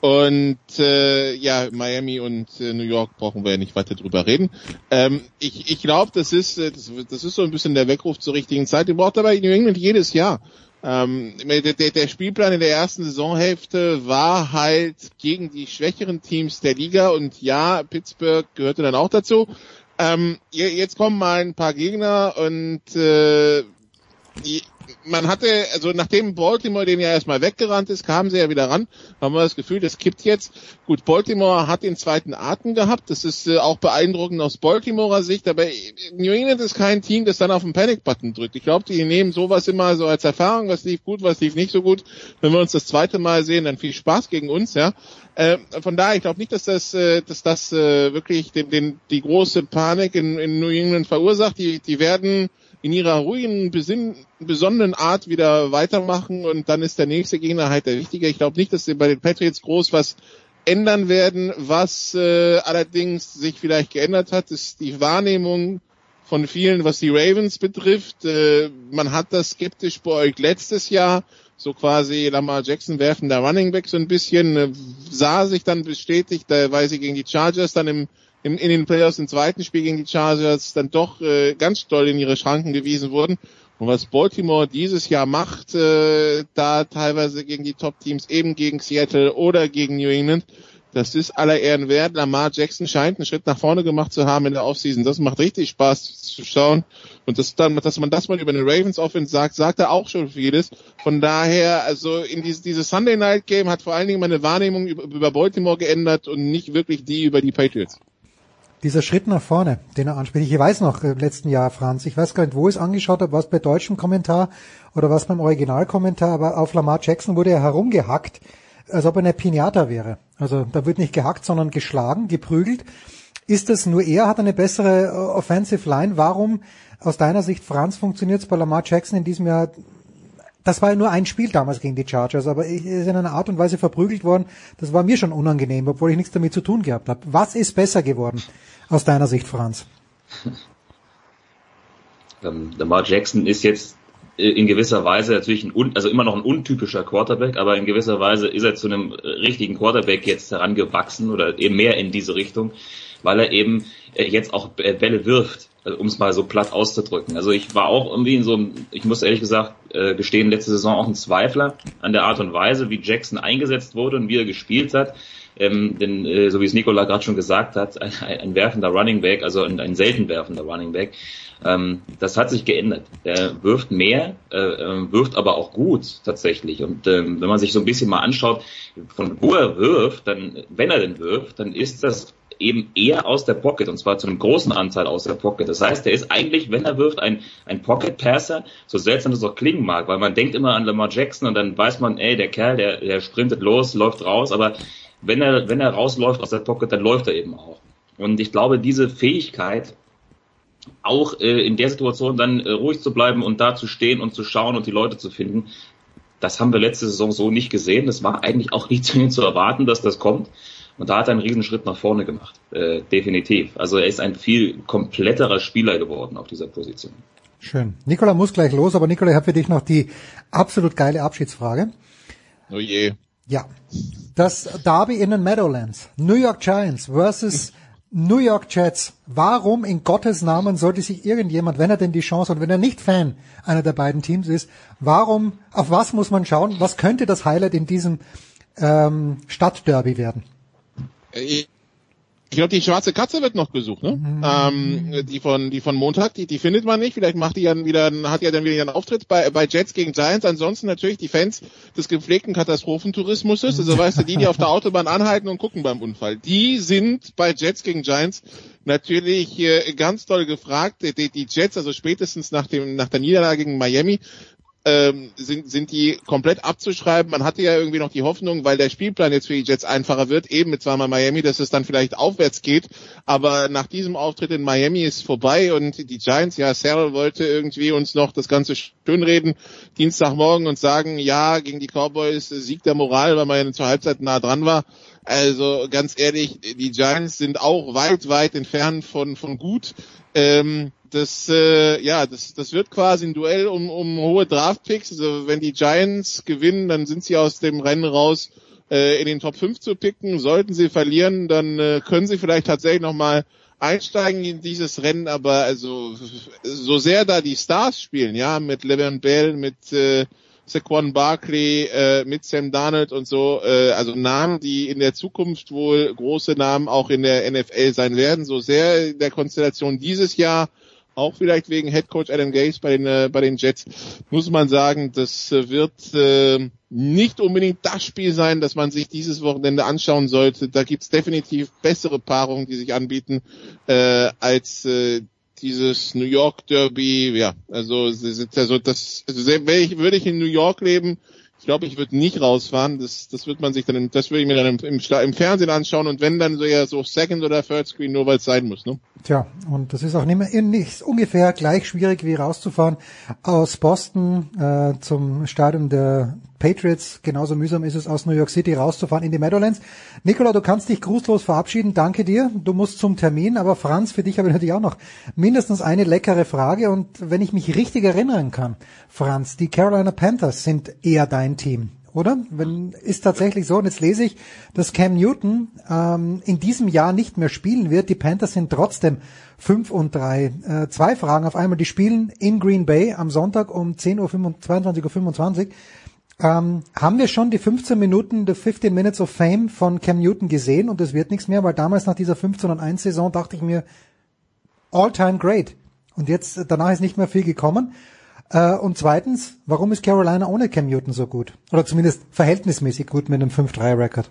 Und äh, ja, Miami und äh, New York brauchen wir ja nicht weiter drüber reden. Ähm, ich ich glaube, das ist äh, das, das ist so ein bisschen der Weckruf zur richtigen Zeit. Die braucht aber New England jedes Jahr. Ähm, der, der, Spielplan in der ersten Saisonhälfte war halt gegen die schwächeren Teams der Liga und ja, Pittsburgh gehörte dann auch dazu. Ähm, jetzt kommen mal ein paar Gegner und äh, die, man hatte, also nachdem Baltimore den ja erstmal weggerannt ist, kamen sie ja wieder ran, haben wir das Gefühl, das kippt jetzt. Gut, Baltimore hat den zweiten Atem gehabt, das ist äh, auch beeindruckend aus Baltimorer Sicht, aber New England ist kein Team, das dann auf den Panic-Button drückt. Ich glaube, die nehmen sowas immer so als Erfahrung, was lief gut, was lief nicht so gut. Wenn wir uns das zweite Mal sehen, dann viel Spaß gegen uns, ja. Äh, von daher, ich glaube nicht, dass das, äh, dass das äh, wirklich den, den, die große Panik in, in New England verursacht. Die, die werden in ihrer ruhigen, besonnenen Art wieder weitermachen und dann ist der nächste Gegner halt der wichtige. Ich glaube nicht, dass sie bei den Patriots groß was ändern werden. Was äh, allerdings sich vielleicht geändert hat, ist die Wahrnehmung von vielen, was die Ravens betrifft. Äh, man hat das skeptisch beäugt letztes Jahr. So quasi Lamar Jackson werfen der Running Back so ein bisschen, äh, sah sich dann bestätigt, äh, weil sie gegen die Chargers dann im in, in den Playoffs im zweiten Spiel gegen die Chargers dann doch äh, ganz doll in ihre Schranken gewiesen wurden. Und was Baltimore dieses Jahr macht, äh, da teilweise gegen die Top-Teams, eben gegen Seattle oder gegen New England, das ist aller Ehren wert. Lamar Jackson scheint einen Schritt nach vorne gemacht zu haben in der Offseason. Das macht richtig Spaß zu schauen. Und das dann, dass man das mal über den Ravens Offense sagt, sagt er auch schon vieles. Von daher, also in dieses, dieses Sunday Night Game hat vor allen Dingen meine Wahrnehmung über, über Baltimore geändert und nicht wirklich die über die Patriots dieser Schritt nach vorne, den er anspricht. Ich weiß noch, im letzten Jahr, Franz, ich weiß gar nicht, wo ich es angeschaut habe, was bei deutschem Kommentar oder was beim Originalkommentar, aber auf Lamar Jackson wurde er herumgehackt, als ob er eine Pinata wäre. Also da wird nicht gehackt, sondern geschlagen, geprügelt. Ist das nur er, hat eine bessere äh, Offensive Line? Warum, aus deiner Sicht, Franz, funktioniert es bei Lamar Jackson in diesem Jahr das war ja nur ein Spiel damals gegen die Chargers, aber er ist in einer Art und Weise verprügelt worden. Das war mir schon unangenehm, obwohl ich nichts damit zu tun gehabt habe. Was ist besser geworden aus deiner Sicht, Franz? [laughs] Ähm, Lamar Jackson ist jetzt äh, in gewisser Weise natürlich ein, also immer noch ein untypischer Quarterback, aber in gewisser Weise ist er zu einem äh, richtigen Quarterback jetzt herangewachsen oder eben mehr in diese Richtung, weil er eben äh, jetzt auch Bälle wirft also, um es mal so platt auszudrücken. Also ich war auch irgendwie in so einem, ich muss ehrlich gesagt äh, gestehen, letzte Saison auch ein Zweifler an der Art und Weise, wie Jackson eingesetzt wurde und wie er gespielt hat. Ähm, denn äh, so wie es Nikola gerade schon gesagt hat, ein, ein werfender Running Back, also ein, ein selten werfender Running Back, ähm, das hat sich geändert. Er wirft mehr, äh, äh, wirft aber auch gut tatsächlich. Und ähm, wenn man sich so ein bisschen mal anschaut, von wo er wirft, dann, wenn er denn wirft, dann ist das eben eher aus der Pocket und zwar zu einem großen Anteil aus der Pocket. Das heißt, er ist eigentlich, wenn er wirft, ein, ein Pocket Passer, so seltsam das auch klingen mag, weil man denkt immer an Lamar Jackson und dann weiß man, ey, der Kerl, der, der sprintet los, läuft raus, aber wenn er, wenn er rausläuft aus der Pocket, dann läuft er eben auch. Und ich glaube, diese Fähigkeit, auch äh, in der Situation dann äh, ruhig zu bleiben und da zu stehen und zu schauen und die Leute zu finden, das haben wir letzte Saison so nicht gesehen. Das war eigentlich auch nicht [laughs] zu erwarten, dass das kommt. Und da hat er einen riesen Schritt nach vorne gemacht, äh, definitiv. Also er ist ein viel kompletterer Spieler geworden auf dieser Position. Schön. Nikola muss gleich los, aber Nikola, ich habe für dich noch die absolut geile Abschiedsfrage. Oh je. Ja. Das Derby in den Meadowlands. New York Giants versus New York Jets. Warum in Gottes Namen sollte sich irgendjemand, wenn er denn die Chance hat, wenn er nicht Fan einer der beiden Teams ist, warum, auf was muss man schauen? Was könnte das Highlight in diesem ähm, Stadtderby werden? Ich, ich glaube, die schwarze Katze wird noch gesucht, ne? Mhm. Ähm, die von die von Montag, die, die findet man nicht. Vielleicht macht die ja wieder, hat ja dann wieder einen Auftritt bei bei Jets gegen Giants. Ansonsten natürlich die Fans des gepflegten Katastrophentourismus. Also weißt du, die, die auf der Autobahn anhalten und gucken beim Unfall, die sind bei Jets gegen Giants natürlich äh, ganz doll gefragt. Die, die Jets, also spätestens nach dem nach der Niederlage gegen Miami, ähm, sind, sind die komplett abzuschreiben. Man hatte ja irgendwie noch die Hoffnung, weil der Spielplan jetzt für die Jets einfacher wird, eben mit zweimal Miami, dass es dann vielleicht aufwärts geht. Aber nach diesem Auftritt in Miami ist vorbei und die Giants, ja, Sarah wollte irgendwie uns noch das Ganze schönreden, Dienstagmorgen und sagen, ja, gegen die Cowboys Sieg der Moral, weil man ja zur Halbzeit nah dran war. Also ganz ehrlich, die Giants sind auch weit, weit entfernt von, von gut. Ähm, das, äh, ja, das, das wird quasi ein Duell um, um hohe Draftpicks. Also wenn die Giants gewinnen, dann sind sie aus dem Rennen raus äh, in den Top 5 zu picken. Sollten sie verlieren, dann äh, können sie vielleicht tatsächlich nochmal einsteigen in dieses Rennen, aber also so sehr da die Stars spielen, ja, mit Le'Veon Bell, mit äh, Saquon Barkley, äh, mit Sam Darnold und so, äh, also Namen, die in der Zukunft wohl große Namen auch in der NFL sein werden, so sehr in der Konstellation dieses Jahr auch vielleicht wegen Head Coach Adam Gase bei den, äh, bei den Jets, muss man sagen, das äh, wird äh, nicht unbedingt das Spiel sein, das man sich dieses Wochenende anschauen sollte. Da gibt's definitiv bessere Paarungen, die sich anbieten, äh, als äh, dieses New York Derby. Ja, also, also das also, ich, würde ich in New York leben, glaube, ich würde nicht rausfahren. Das, das wird man sich dann, das würde ich mir dann im, im, im, Fernsehen anschauen und wenn dann so eher so Second oder Third Screen, nur weil es sein muss. Ne? Tja, und das ist auch nicht, mehr, nicht ungefähr gleich schwierig wie rauszufahren aus Boston äh, zum Stadion der Patriots. Genauso mühsam ist es aus New York City rauszufahren in die Meadowlands. Nikola, du kannst dich grußlos verabschieden. Danke dir. Du musst zum Termin. Aber Franz, für dich habe ich natürlich auch noch mindestens eine leckere Frage. Und wenn ich mich richtig erinnern kann, Franz, die Carolina Panthers sind eher dein Team oder? Wenn, ist tatsächlich so, und jetzt lese ich, dass Cam Newton ähm, in diesem Jahr nicht mehr spielen wird. Die Panthers sind trotzdem 5 und 3. Äh, zwei Fragen auf einmal. Die spielen in Green Bay am Sonntag um 10 Uhr, 22.25 Uhr. Ähm, haben wir schon die 15 Minuten, the 15 Minutes of Fame von Cam Newton gesehen und es wird nichts mehr, weil damals nach dieser 15 und 1 Saison dachte ich mir, all time great. Und jetzt, danach ist nicht mehr viel gekommen. Äh, und zweitens, warum ist Carolina ohne Cam Newton so gut? Oder zumindest verhältnismäßig gut mit einem 5-3-Record?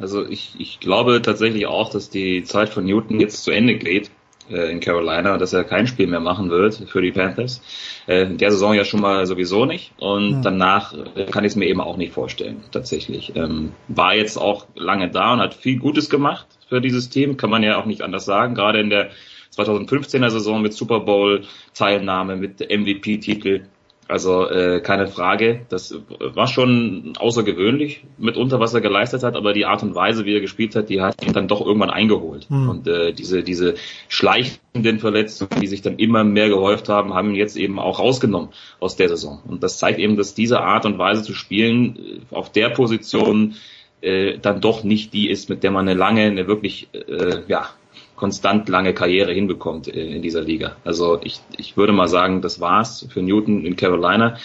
Also ich, ich glaube tatsächlich auch, dass die Zeit von Newton jetzt zu Ende geht äh, in Carolina, dass er kein Spiel mehr machen wird für die Panthers. Äh, in der Saison ja schon mal sowieso nicht und mhm. danach äh, kann ich es mir eben auch nicht vorstellen, tatsächlich. Ähm, war jetzt auch lange da und hat viel Gutes gemacht für dieses Team, kann man ja auch nicht anders sagen, gerade in der 2015er Saison mit Super Bowl Teilnahme, mit MVP-Titel. Also äh, keine Frage. Das war schon außergewöhnlich mitunter, was er geleistet hat, aber die Art und Weise, wie er gespielt hat, die hat ihn dann doch irgendwann eingeholt. Mhm. Und äh, diese, diese schleichenden Verletzungen, die sich dann immer mehr gehäuft haben, haben ihn jetzt eben auch rausgenommen aus der Saison. Und das zeigt eben, dass diese Art und Weise zu spielen äh, auf der Position äh, dann doch nicht die ist, mit der man eine lange, eine wirklich äh, ja, konstant lange Karriere hinbekommt in dieser Liga. Also ich, ich würde mal sagen, das war's für Newton in Carolina.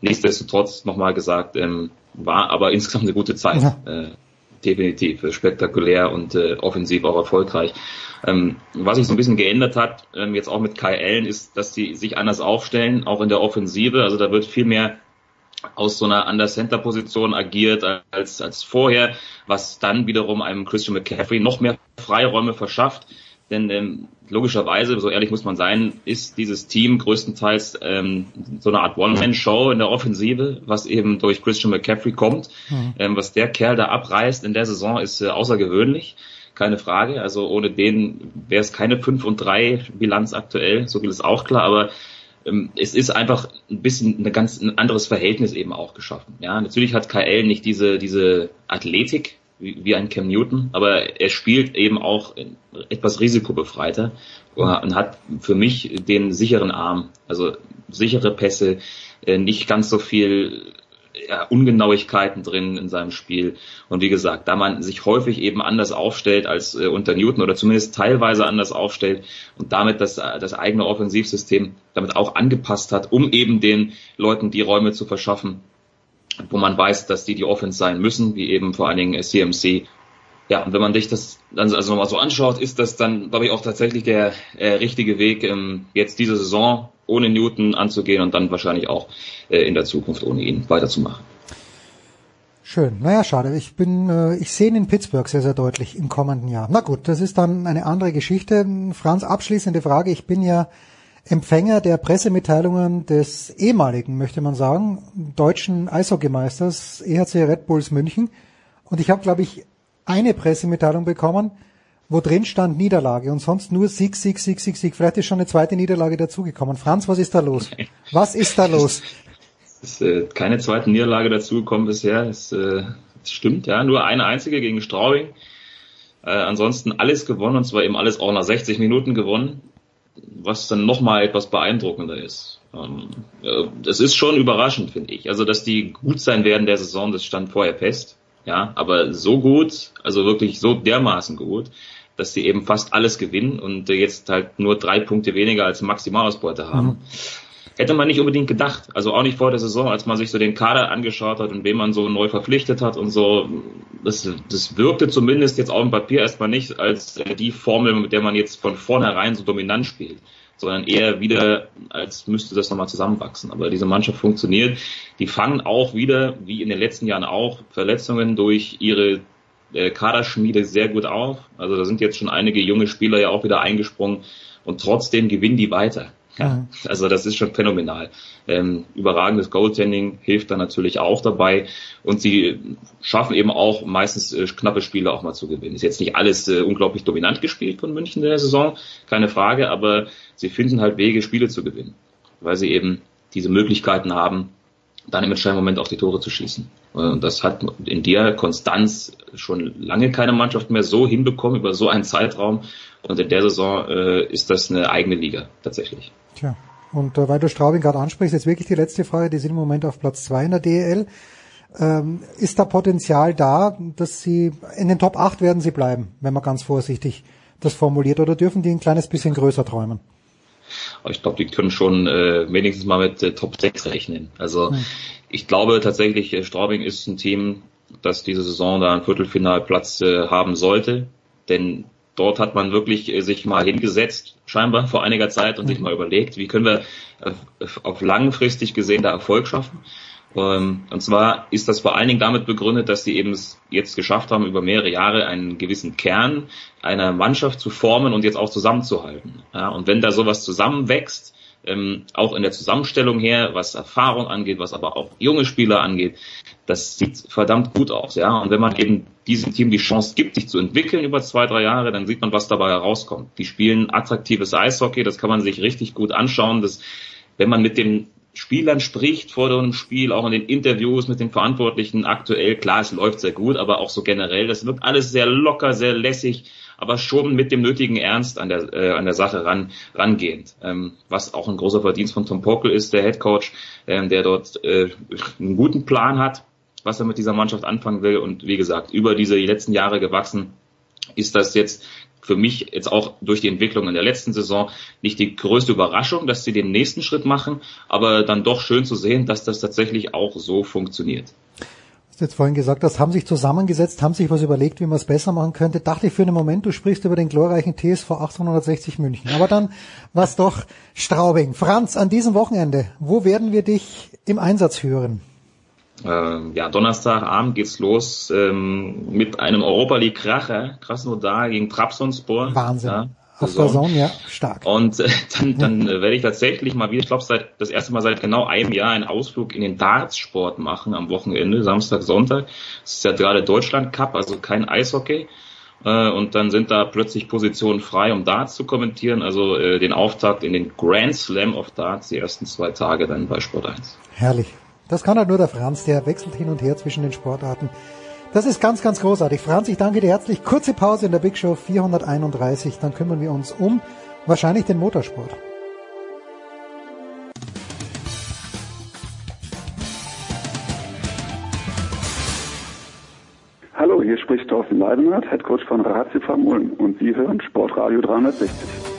Nichtsdestotrotz nochmal gesagt, ähm, war aber [laughs] insgesamt eine gute Zeit. Ja. Äh, definitiv spektakulär und äh, offensiv auch erfolgreich. Ähm, was sich so ein bisschen geändert hat, ähm, jetzt auch mit Kai Allen, ist, dass sie sich anders aufstellen, auch in der Offensive. Also da wird viel mehr aus so einer Under-Center-Position agiert als, als vorher, was dann wiederum einem Christian McCaffrey noch mehr Freiräume verschafft. Denn ähm, logischerweise, so ehrlich muss man sein, ist dieses Team größtenteils ähm, so eine Art One-Man-Show in der Offensive, was eben durch Christian McCaffrey kommt. Mhm. Ähm, was der Kerl da abreißt in der Saison ist äh, außergewöhnlich, keine Frage. Also ohne den wäre es keine 5 und 3 Bilanz aktuell, so viel ist auch klar, aber es ist einfach ein bisschen eine ganz ein anderes Verhältnis eben auch geschaffen. Ja, natürlich hat KL nicht diese diese Athletik wie, wie ein Cam Newton, aber er spielt eben auch etwas risikobefreiter und hat für mich den sicheren Arm, also sichere Pässe, äh, nicht ganz so viel ja, Ungenauigkeiten drin in seinem Spiel. Und wie gesagt, da man sich häufig eben anders aufstellt als äh, unter Newton oder zumindest teilweise anders aufstellt und damit das, das eigene Offensivsystem damit auch angepasst hat, um eben den Leuten die Räume zu verschaffen, wo man weiß, dass die die Offense sein müssen, wie eben vor allen Dingen CMC. Ja, und wenn man sich das dann also nochmal so anschaut, ist das dann, glaube ich, auch tatsächlich der äh, richtige Weg, ähm, jetzt diese Saison ohne Newton anzugehen und dann wahrscheinlich auch äh, in der Zukunft ohne ihn weiterzumachen. Schön. Naja, schade. Ich bin, äh, ich sehe ihn in Pittsburgh sehr, sehr deutlich im kommenden Jahr. Na gut, das ist dann eine andere Geschichte. Franz, abschließende Frage. Ich bin ja Empfänger der Pressemitteilungen des ehemaligen, möchte man sagen, deutschen Eishockeymeisters EHC Red Bulls München. Und ich habe, glaube ich, eine Pressemitteilung bekommen, wo drin stand Niederlage und sonst nur Sieg, Sieg, Sieg, Sieg, Sieg. Vielleicht ist schon eine zweite Niederlage dazugekommen. Franz, was ist da los? Was ist da los? [laughs] Es ist äh, keine zweite Niederlage dazugekommen bisher. Es, äh, es stimmt, ja. Nur eine einzige gegen Straubing. Äh, ansonsten alles gewonnen und zwar eben alles auch nach 60 Minuten gewonnen, was dann nochmal etwas beeindruckender ist. Ähm, äh, das ist schon überraschend, finde ich. Also, dass die gut sein werden der Saison, das stand vorher fest. Ja, aber so gut, also wirklich so dermaßen gut, dass sie eben fast alles gewinnen und jetzt halt nur drei Punkte weniger als Maximalausbeute haben. Mhm. Hätte man nicht unbedingt gedacht. Also auch nicht vor der Saison, als man sich so den Kader angeschaut hat und wen man so neu verpflichtet hat und so. Das, das wirkte zumindest jetzt auf dem Papier erstmal nicht als die Formel, mit der man jetzt von vornherein so dominant spielt sondern eher wieder, als müsste das nochmal zusammenwachsen. Aber diese Mannschaft funktioniert. Die fangen auch wieder, wie in den letzten Jahren auch, Verletzungen durch ihre äh, Kaderschmiede sehr gut auf. Also da sind jetzt schon einige junge Spieler ja auch wieder eingesprungen und trotzdem gewinnen die weiter. Ja, [laughs] also das ist schon phänomenal. Ähm, überragendes Goaltending hilft da natürlich auch dabei und sie schaffen eben auch meistens äh, knappe Spiele auch mal zu gewinnen. Ist jetzt nicht alles äh, unglaublich dominant gespielt von München in der Saison, keine Frage, aber sie finden halt Wege, Spiele zu gewinnen, weil sie eben diese Möglichkeiten haben, dann im entscheidenden Moment auch die Tore zu schießen. Und das hat in der Konstanz schon lange keine Mannschaft mehr so hinbekommen über so einen Zeitraum. Und in der Saison äh, ist das eine eigene Liga tatsächlich. Tja, und äh, weil du Straubing gerade ansprichst, jetzt wirklich die letzte Frage, die sind im Moment auf Platz zwei in der DEL. Ähm, ist da Potenzial da, dass sie in den Top 8 werden sie bleiben, wenn man ganz vorsichtig das formuliert, oder dürfen die ein kleines bisschen größer träumen? Aber ich glaube, die können schon äh, wenigstens mal mit äh, Top 6 rechnen. Also hm. ich glaube tatsächlich, äh, Straubing ist ein Team, das diese Saison da einen Viertelfinalplatz äh, haben sollte. Denn dort hat man wirklich äh, sich mal hingesetzt, scheinbar vor einiger Zeit, und sich mal überlegt, wie können wir äh, auf langfristig gesehen da Erfolg schaffen. Ähm, und zwar ist das vor allen Dingen damit begründet, dass sie eben es jetzt geschafft haben, über mehrere Jahre einen gewissen Kern einer Mannschaft zu formen und jetzt auch zusammenzuhalten. Und wenn da sowas zusammenwächst, ähm, auch in der Zusammenstellung her, was Erfahrung angeht, was aber auch junge Spieler angeht, das sieht verdammt gut aus. Und wenn man eben diesem Team die Chance gibt, sich zu entwickeln über zwei, drei Jahre, dann sieht man, was dabei herauskommt. Die spielen attraktives Eishockey, das kann man sich richtig gut anschauen. Das, wenn man mit den Spielern spricht vor einem Spiel, auch in den Interviews mit den Verantwortlichen aktuell, klar, es läuft sehr gut, aber auch so generell, das wirkt alles sehr locker, sehr lässig aber schon mit dem nötigen Ernst an der, äh, an der Sache ran, rangehend. Ähm, was auch ein großer Verdienst von Tom Pokel ist, der Head Coach, ähm, der dort äh, einen guten Plan hat, was er mit dieser Mannschaft anfangen will. Und wie gesagt, über diese letzten Jahre gewachsen ist das jetzt für mich jetzt auch durch die Entwicklung in der letzten Saison nicht die größte Überraschung, dass sie den nächsten Schritt machen, aber dann doch schön zu sehen, dass das tatsächlich auch so funktioniert du jetzt vorhin gesagt hast, haben sich zusammengesetzt, haben sich was überlegt, wie man es besser machen könnte. Dachte ich für einen Moment, du sprichst über den glorreichen TSV 1860 München. Aber dann war es doch Straubing. Franz, an diesem Wochenende, wo werden wir dich im Einsatz hören? Ähm, ja, Donnerstagabend geht's los ähm, mit einem Europa League Kracher, Krasnodar gegen Trabzonspor. Wahnsinn. Ja, auf der Zone, ja, stark. Und äh, dann, dann [laughs] äh, werde ich tatsächlich mal wieder, ich glaube seit das erste Mal seit genau einem Jahr einen Ausflug in den Dartsport machen am Wochenende, Samstag, Sonntag. Das ist ja gerade Deutschland Cup, also kein Eishockey. Äh, und dann sind da plötzlich Positionen frei, um Darts zu kommentieren. Also äh, den Auftakt in den Grand Slam of Darts, die ersten zwei Tage dann bei Sport 1. Herrlich. Das kann halt nur der Franz, der wechselt hin und her zwischen den Sportarten. Das ist ganz, ganz großartig. Franz, ich danke dir herzlich. Kurze Pause in der Big Show 431. Dann kümmern wir uns um wahrscheinlich den Motorsport. Hallo, hier spricht Thorsten Leidenhardt, Headcoach von Ratio Ulm und Sie hören Sportradio 360.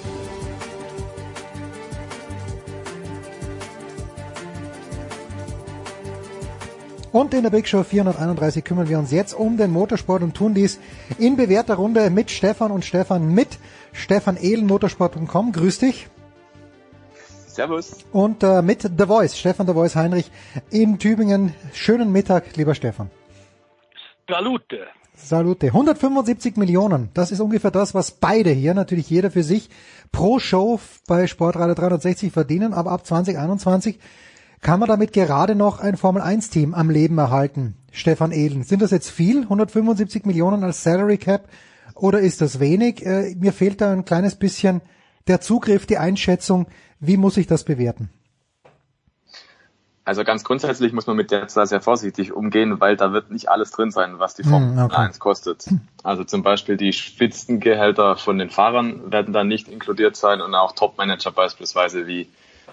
Und in der Big Show 431 kümmern wir uns jetzt um den Motorsport und tun dies in bewährter Runde mit Stefan und Stefan mit Stefan Ehlen, motorsport.com. Grüß dich. Servus. Und äh, mit The Voice, Stefan The Voice Heinrich in Tübingen. Schönen Mittag, lieber Stefan. Salute. Salute. 175 Millionen. Das ist ungefähr das, was beide hier, natürlich jeder für sich, pro Show bei Sportradio 360 verdienen. Aber ab 2021 kann man damit gerade noch ein Formel-1-Team am Leben erhalten? Stefan Ehlen, sind das jetzt viel, 175 Millionen als Salary Cap, oder ist das wenig? Äh, mir fehlt da ein kleines bisschen der Zugriff, die Einschätzung. Wie muss ich das bewerten? Also ganz grundsätzlich muss man mit der Zahl sehr vorsichtig umgehen, weil da wird nicht alles drin sein, was die Formel hm, okay. 1 kostet. Also zum Beispiel die Spitzengehälter von den Fahrern werden da nicht inkludiert sein und auch Top-Manager beispielsweise wie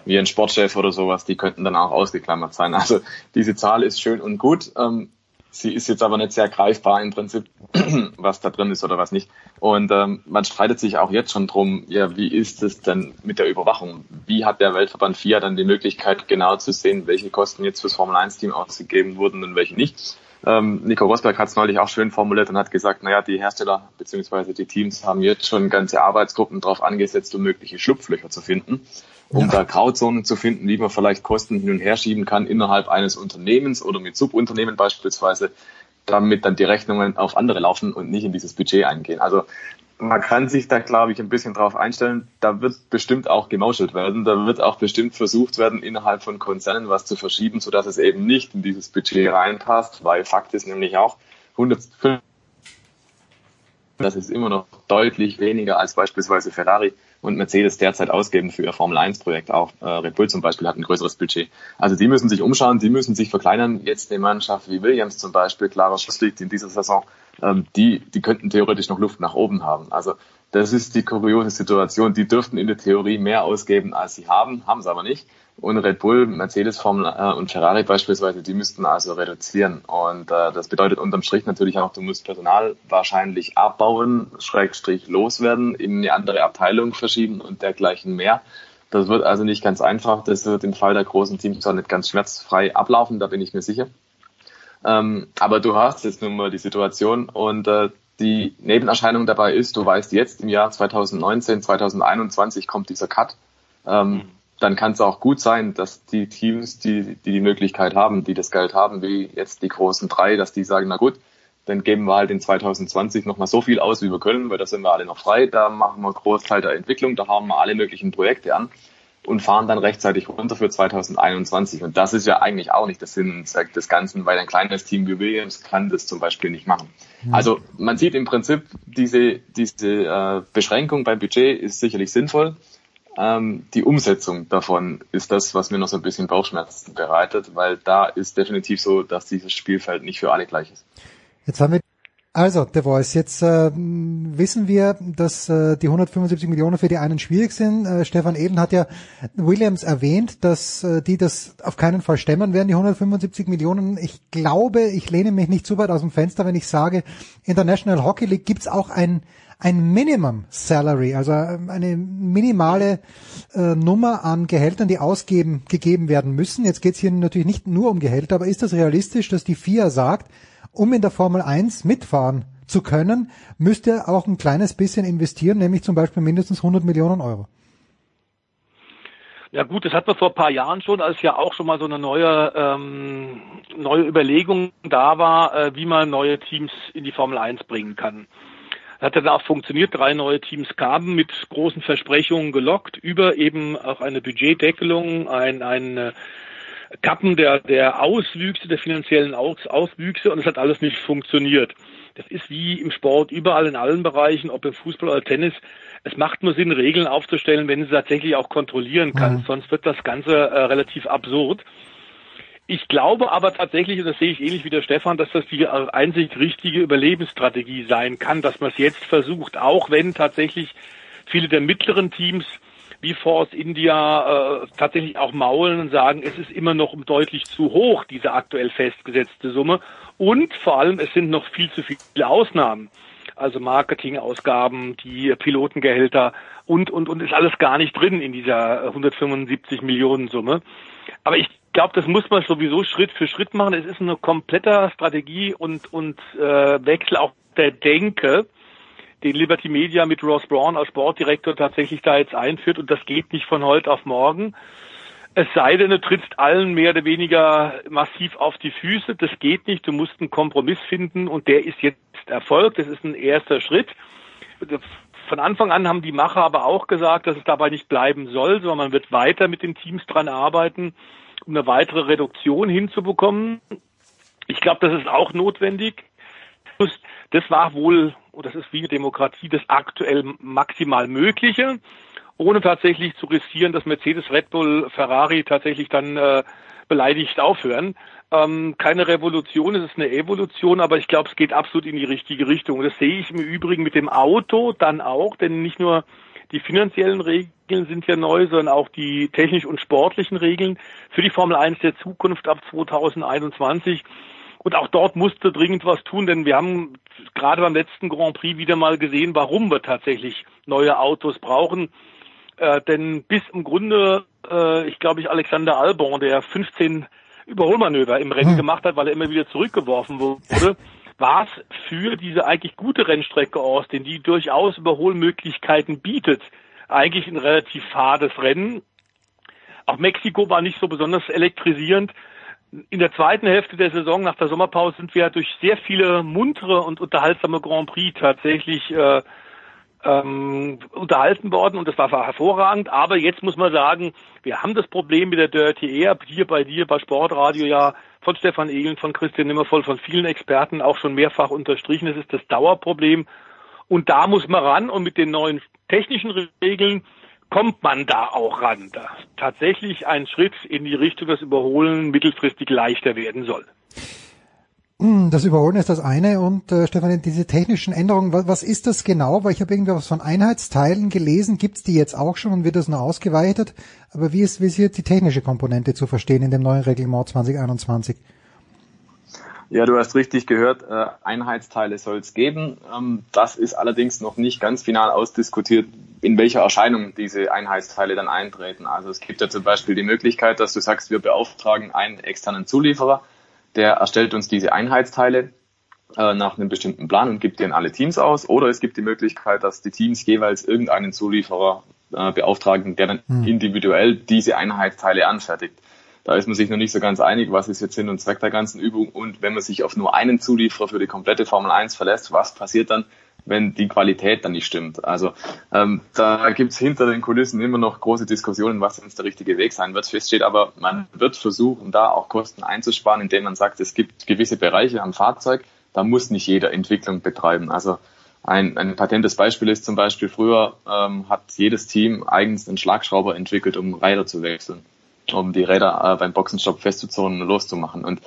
wie ein Sportchef oder sowas, die könnten dann auch ausgeklammert sein. Also diese Zahl ist schön und gut. Ähm, sie ist jetzt aber nicht sehr greifbar im Prinzip, [clears throat] was da drin ist oder was nicht. Und ähm, man streitet sich auch jetzt schon drum, ja, wie ist es denn mit der Überwachung? Wie hat der Weltverband FIA dann die Möglichkeit, genau zu sehen, welche Kosten jetzt fürs Formel 1 Team ausgegeben wurden und welche nicht? Ähm, Nico Rosberg hat es neulich auch schön formuliert und hat gesagt, naja, die Hersteller bzw. die Teams haben jetzt schon ganze Arbeitsgruppen darauf angesetzt, um mögliche Schlupflöcher zu finden, um ja. da Grauzonen zu finden, wie man vielleicht Kosten hin und her schieben kann innerhalb eines Unternehmens oder mit Subunternehmen beispielsweise, damit dann die Rechnungen auf andere laufen und nicht in dieses Budget eingehen. Also man kann sich da, glaube ich, ein bisschen drauf einstellen. Da wird bestimmt auch gemauschelt werden. Da wird auch bestimmt versucht werden, innerhalb von Konzernen was zu verschieben, sodass es eben nicht in dieses Budget reinpasst, weil Fakt ist nämlich auch, 105, das ist immer noch deutlich weniger als beispielsweise Ferrari und Mercedes derzeit ausgeben für ihr Formel 1 Projekt. Auch äh, Red Bull zum Beispiel hat ein größeres Budget. Also die müssen sich umschauen, die müssen sich verkleinern. Jetzt eine Mannschaft wie Williams zum Beispiel, klarer liegt in dieser Saison, ähm, die, die könnten theoretisch noch Luft nach oben haben. Also das ist die kuriose Situation. Die dürften in der Theorie mehr ausgeben, als sie haben, haben sie aber nicht. Und Red Bull, Mercedes, Formel äh, und Ferrari beispielsweise, die müssten also reduzieren. Und äh, das bedeutet unterm Strich natürlich auch, du musst Personal wahrscheinlich abbauen, Schrägstrich loswerden, in eine andere Abteilung verschieben und dergleichen mehr. Das wird also nicht ganz einfach. Das wird im Fall der großen Teams zwar nicht ganz schmerzfrei ablaufen, da bin ich mir sicher. Ähm, aber du hast jetzt nun mal die Situation und äh, die Nebenerscheinung dabei ist, du weißt jetzt im Jahr 2019, 2021 kommt dieser Cut. Ähm, mhm. Dann kann es auch gut sein, dass die Teams, die, die die Möglichkeit haben, die das Geld haben, wie jetzt die großen drei, dass die sagen, na gut, dann geben wir halt in 2020 nochmal so viel aus, wie wir können, weil da sind wir alle noch frei, da machen wir einen Großteil der Entwicklung, da haben wir alle möglichen Projekte an und fahren dann rechtzeitig runter für 2021. Und das ist ja eigentlich auch nicht der Sinn und Zweck des Ganzen, weil ein kleines Team wie Williams kann das zum Beispiel nicht machen. Mhm. Also man sieht im Prinzip, diese, diese äh, Beschränkung beim Budget ist sicherlich sinnvoll. Ähm, die Umsetzung davon ist das, was mir noch so ein bisschen Bauchschmerzen bereitet, weil da ist definitiv so, dass dieses Spielfeld nicht für alle gleich ist. Jetzt haben wir also, The Voice, jetzt äh, wissen wir, dass äh, die 175 Millionen für die einen schwierig sind. Äh, Stefan Eden hat ja Williams erwähnt, dass äh, die das auf keinen Fall stemmen werden, die 175 Millionen. Ich glaube, ich lehne mich nicht zu weit aus dem Fenster, wenn ich sage, in der National Hockey League gibt's auch ein, ein Minimum Salary, also äh, eine minimale äh, Nummer an Gehältern, die ausgeben, gegeben werden müssen. Jetzt geht's hier natürlich nicht nur um Gehälter, aber ist das realistisch, dass die FIA sagt, um in der Formel 1 mitfahren zu können, müsste auch ein kleines bisschen investieren, nämlich zum Beispiel mindestens 100 Millionen Euro. Ja gut, das hat man vor ein paar Jahren schon, als ja auch schon mal so eine neue ähm, neue Überlegung da war, äh, wie man neue Teams in die Formel 1 bringen kann. Das hat dann auch funktioniert, drei neue Teams kamen mit großen Versprechungen gelockt über eben auch eine Budgetdeckelung, ein, ein äh, Kappen der, der Auswüchse, der finanziellen Aus, Auswüchse und es hat alles nicht funktioniert. Das ist wie im Sport überall in allen Bereichen, ob im Fußball oder Tennis. Es macht nur Sinn, Regeln aufzustellen, wenn sie tatsächlich auch kontrollieren kann. Mhm. Sonst wird das Ganze äh, relativ absurd. Ich glaube aber tatsächlich, und das sehe ich ähnlich wie der Stefan, dass das die einzig richtige Überlebensstrategie sein kann, dass man es jetzt versucht, auch wenn tatsächlich viele der mittleren Teams wie Force India äh, tatsächlich auch maulen und sagen, es ist immer noch deutlich zu hoch, diese aktuell festgesetzte Summe. Und vor allem, es sind noch viel zu viele Ausnahmen. Also Marketingausgaben, die Pilotengehälter und, und, und ist alles gar nicht drin in dieser 175 Millionen Summe. Aber ich glaube, das muss man sowieso Schritt für Schritt machen. Es ist eine komplette Strategie und, und äh, Wechsel auch der Denke den Liberty Media mit Ross Braun als Sportdirektor tatsächlich da jetzt einführt und das geht nicht von heute auf morgen. Es sei denn, du trittst allen mehr oder weniger massiv auf die Füße. Das geht nicht. Du musst einen Kompromiss finden und der ist jetzt erfolgt. Das ist ein erster Schritt. Von Anfang an haben die Macher aber auch gesagt, dass es dabei nicht bleiben soll, sondern man wird weiter mit den Teams dran arbeiten, um eine weitere Reduktion hinzubekommen. Ich glaube, das ist auch notwendig. Das war wohl und das ist wie eine Demokratie das aktuell maximal Mögliche, ohne tatsächlich zu riskieren, dass Mercedes, Red Bull, Ferrari tatsächlich dann äh, beleidigt aufhören. Ähm, keine Revolution, es ist eine Evolution, aber ich glaube, es geht absolut in die richtige Richtung. Das sehe ich im Übrigen mit dem Auto dann auch, denn nicht nur die finanziellen Regeln sind ja neu, sondern auch die technisch und sportlichen Regeln für die Formel 1 der Zukunft ab 2021. Und auch dort musste dringend was tun, denn wir haben gerade beim letzten Grand Prix wieder mal gesehen, warum wir tatsächlich neue Autos brauchen. Äh, denn bis im Grunde, äh, ich glaube, ich Alexander Albon, der 15 Überholmanöver im Rennen hm. gemacht hat, weil er immer wieder zurückgeworfen wurde, [laughs] war es für diese eigentlich gute Rennstrecke Austin, die durchaus Überholmöglichkeiten bietet, eigentlich ein relativ fades Rennen. Auch Mexiko war nicht so besonders elektrisierend. In der zweiten Hälfte der Saison nach der Sommerpause sind wir durch sehr viele muntere und unterhaltsame Grand Prix tatsächlich äh, ähm, unterhalten worden und das war hervorragend. Aber jetzt muss man sagen, wir haben das Problem mit der Dirty Air hier bei dir bei Sportradio ja von Stefan Ehlen, von Christian Nimmervoll, von vielen Experten auch schon mehrfach unterstrichen. Es ist das Dauerproblem und da muss man ran und mit den neuen technischen Regeln kommt man da auch ran, dass tatsächlich ein Schritt in die Richtung, das Überholen mittelfristig leichter werden soll. Hm, das Überholen ist das eine und äh, Stefan, diese technischen Änderungen, was, was ist das genau? Weil ich habe irgendwie was von Einheitsteilen gelesen, gibt's die jetzt auch schon und wird das nur ausgeweitet? Aber wie ist, wie ist hier die technische Komponente zu verstehen in dem neuen Reglement 2021? Ja, du hast richtig gehört, äh, Einheitsteile soll es geben. Ähm, das ist allerdings noch nicht ganz final ausdiskutiert, in welcher Erscheinung diese Einheitsteile dann eintreten. Also es gibt ja zum Beispiel die Möglichkeit, dass du sagst, wir beauftragen einen externen Zulieferer, der erstellt uns diese Einheitsteile äh, nach einem bestimmten Plan und gibt die an alle Teams aus. Oder es gibt die Möglichkeit, dass die Teams jeweils irgendeinen Zulieferer äh, beauftragen, der dann hm. individuell diese Einheitsteile anfertigt. Da ist man sich noch nicht so ganz einig, was ist jetzt Sinn und Zweck der ganzen Übung. Und wenn man sich auf nur einen Zulieferer für die komplette Formel 1 verlässt, was passiert dann, wenn die Qualität dann nicht stimmt? Also ähm, da gibt's hinter den Kulissen immer noch große Diskussionen, was jetzt der richtige Weg sein wird. Fest steht aber, man wird versuchen, da auch Kosten einzusparen, indem man sagt, es gibt gewisse Bereiche am Fahrzeug, da muss nicht jeder Entwicklung betreiben. Also ein, ein patentes Beispiel ist zum Beispiel, früher ähm, hat jedes Team eigens einen Schlagschrauber entwickelt, um Räder zu wechseln um die Räder äh, beim Boxenstopp festzuzurren und loszumachen. Und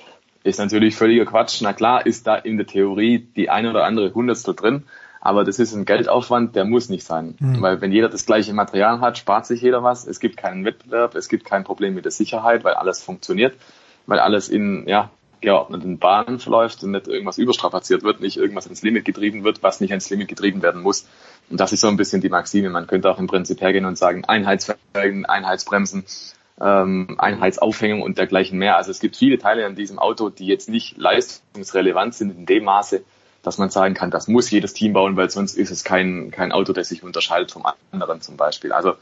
ist natürlich völliger Quatsch. Na klar ist da in der Theorie die eine oder andere Hundertstel drin, aber das ist ein Geldaufwand, der muss nicht sein. Mhm. Weil wenn jeder das gleiche Material hat, spart sich jeder was. Es gibt keinen Wettbewerb, es gibt kein Problem mit der Sicherheit, weil alles funktioniert, weil alles in ja, geordneten Bahnen verläuft und nicht irgendwas überstrapaziert wird, nicht irgendwas ins Limit getrieben wird, was nicht ins Limit getrieben werden muss. Und das ist so ein bisschen die Maxime. Man könnte auch im Prinzip hergehen und sagen, Einheitsfelgen, Einheitsbremsen, ähm, Einheitsaufhängung und dergleichen mehr. Also es gibt viele Teile an diesem Auto, die jetzt nicht leistungsrelevant sind in dem Maße, dass man sagen kann, das muss jedes Team bauen, weil sonst ist es kein, kein Auto, das sich unterscheidet vom anderen zum Beispiel. Also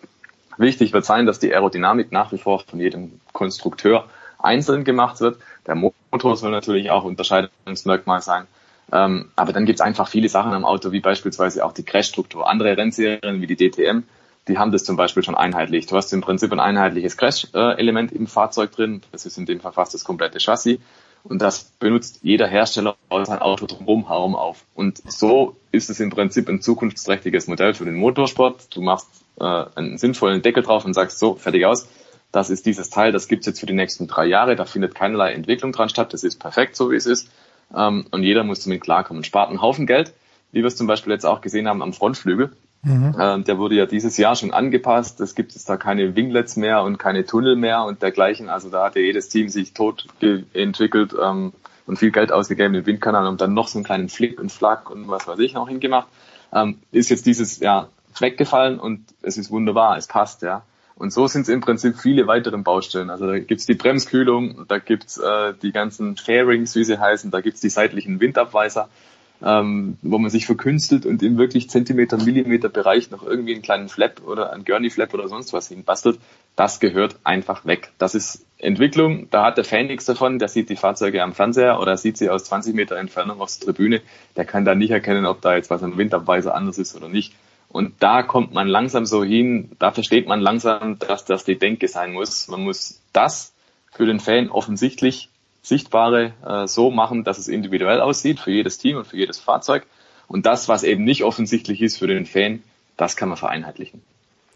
wichtig wird sein, dass die Aerodynamik nach wie vor von jedem Konstrukteur einzeln gemacht wird. Der Motor soll natürlich auch Unterscheidungsmerkmal sein. Ähm, aber dann gibt es einfach viele Sachen am Auto, wie beispielsweise auch die Crashstruktur. Andere Rennserien wie die DTM die haben das zum Beispiel schon einheitlich. Du hast im Prinzip ein einheitliches Crash-Element im Fahrzeug drin. Das ist in dem Fall fast das komplette Chassis. Und das benutzt jeder Hersteller aus sein Auto drumherum herum auf. Und so ist es im Prinzip ein zukunftsträchtiges Modell für den Motorsport. Du machst äh, einen sinnvollen Deckel drauf und sagst so, fertig aus. Das ist dieses Teil, das gibt's jetzt für die nächsten drei Jahre. Da findet keinerlei Entwicklung dran statt. Das ist perfekt, so wie es ist. Ähm, und jeder muss damit klarkommen. Spart einen Haufen Geld, wie wir es zum Beispiel jetzt auch gesehen haben am Frontflügel. Mhm. Äh, der wurde ja dieses Jahr schon angepasst. Es gibt jetzt da keine Winglets mehr und keine Tunnel mehr und dergleichen. Also da hat ja jedes Team sich tot entwickelt ähm, und viel Geld ausgegeben im Windkanal und dann noch so einen kleinen Flick und Flack und was weiß ich noch hingemacht. Ähm, ist jetzt dieses Jahr weggefallen und es ist wunderbar, es passt, ja. Und so sind es im Prinzip viele weitere Baustellen. Also da gibt's die Bremskühlung, da gibt's äh, die ganzen Fairings, wie sie heißen, da gibt's die seitlichen Windabweiser ähm, wo man sich verkünstelt und im wirklich Zentimeter, Millimeter Bereich noch irgendwie einen kleinen Flap oder einen Gurney Flap oder sonst was hinbastelt, das gehört einfach weg. Das ist Entwicklung, da hat der Fan nichts davon, der sieht die Fahrzeuge am Fernseher oder sieht sie aus 20 Meter Entfernung auf der Tribüne, der kann da nicht erkennen, ob da jetzt was am Windabweiser anders ist oder nicht. Und da kommt man langsam so hin, da versteht man langsam, dass das die Denke sein muss. Man muss das für den Fan offensichtlich Sichtbare äh, so machen, dass es individuell aussieht für jedes Team und für jedes Fahrzeug. Und das, was eben nicht offensichtlich ist für den Fan, das kann man vereinheitlichen.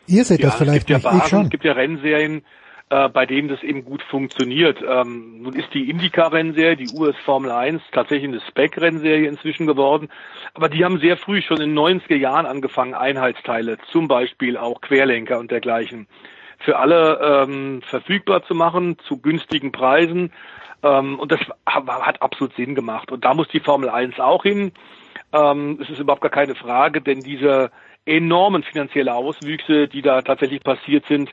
Ihr seht ja, das vielleicht es gibt ja nicht, Basen, Es gibt ja Rennserien, äh, bei denen das eben gut funktioniert. Ähm, nun ist die Indycar-Rennserie, die US Formel 1 tatsächlich eine Spec-Rennserie inzwischen geworden, aber die haben sehr früh schon in den 90er Jahren angefangen, Einheitsteile, zum Beispiel auch Querlenker und dergleichen, für alle ähm, verfügbar zu machen, zu günstigen Preisen. Ähm, und das hat absolut Sinn gemacht. Und da muss die Formel 1 auch hin. Ähm, es ist überhaupt gar keine Frage, denn diese enormen finanzielle Auswüchse, die da tatsächlich passiert sind,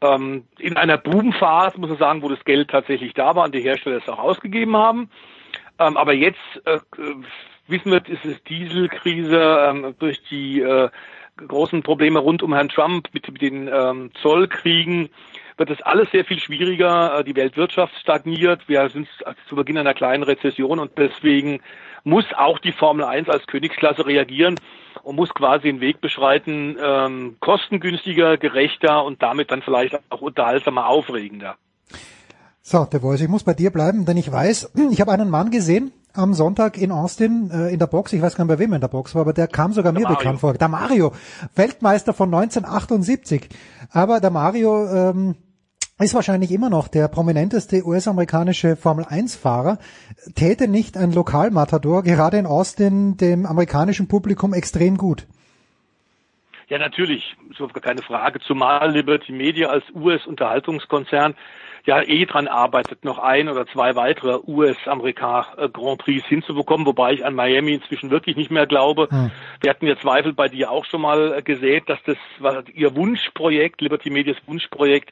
ähm, in einer Bubenphase, muss man sagen, wo das Geld tatsächlich da war und die Hersteller es auch ausgegeben haben. Ähm, aber jetzt äh, wissen wir, ist es Dieselkrise ähm, durch die äh, großen Probleme rund um Herrn Trump mit, mit den ähm, Zollkriegen wird es alles sehr viel schwieriger. Äh, die Weltwirtschaft stagniert. Wir sind zu Beginn einer kleinen Rezession und deswegen muss auch die Formel 1 als Königsklasse reagieren und muss quasi den Weg beschreiten, ähm, kostengünstiger, gerechter und damit dann vielleicht auch unterhaltsamer, aufregender. So, der Voice, ich muss bei dir bleiben, denn ich weiß, ich habe einen Mann gesehen am Sonntag in Austin äh, in der Box, ich weiß gar nicht, bei wem er in der Box war, aber der kam sogar der mir Mario. bekannt vor. Der Mario, Weltmeister von 1978. Aber der Mario ähm, ist wahrscheinlich immer noch der prominenteste US-amerikanische Formel-1-Fahrer, täte nicht ein Lokalmatador gerade in Austin dem amerikanischen Publikum extrem gut. Ja, natürlich, so keine Frage, zumal Liberty Media als US-Unterhaltungskonzern ja eh dran arbeitet, noch ein oder zwei weitere US-Amerika-Grand Prix hinzubekommen, wobei ich an Miami inzwischen wirklich nicht mehr glaube. Hm. Wir hatten ja Zweifel bei dir auch schon mal gesät, dass das was ihr Wunschprojekt, Liberty Medias Wunschprojekt,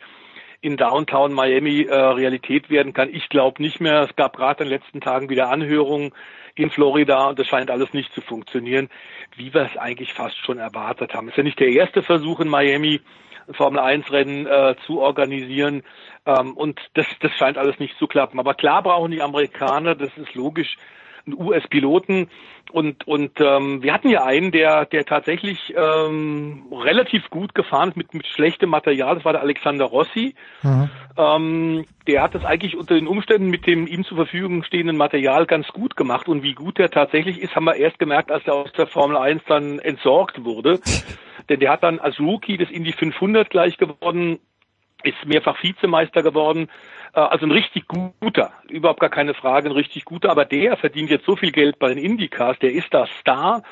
in Downtown Miami äh, Realität werden kann. Ich glaube nicht mehr. Es gab gerade in den letzten Tagen wieder Anhörungen in Florida und das scheint alles nicht zu funktionieren, wie wir es eigentlich fast schon erwartet haben. Es ist ja nicht der erste Versuch in Miami, ein Formel 1 Rennen äh, zu organisieren ähm, und das, das scheint alles nicht zu klappen. Aber klar brauchen die Amerikaner, das ist logisch, einen US-Piloten und und ähm, wir hatten ja einen, der der tatsächlich ähm, relativ gut gefahren ist mit mit schlechtem Material. Das war der Alexander Rossi. Mhm. Ähm, der hat das eigentlich unter den Umständen mit dem ihm zur Verfügung stehenden Material ganz gut gemacht. Und wie gut der tatsächlich ist, haben wir erst gemerkt, als er aus der Formel 1 dann entsorgt wurde. [laughs] Denn der hat dann als Rookie das Indy 500 gleich gewonnen, ist mehrfach Vizemeister geworden, äh, also ein richtig guter, überhaupt gar keine Frage, ein richtig guter, aber der verdient jetzt so viel Geld bei den Indycars, der ist da Star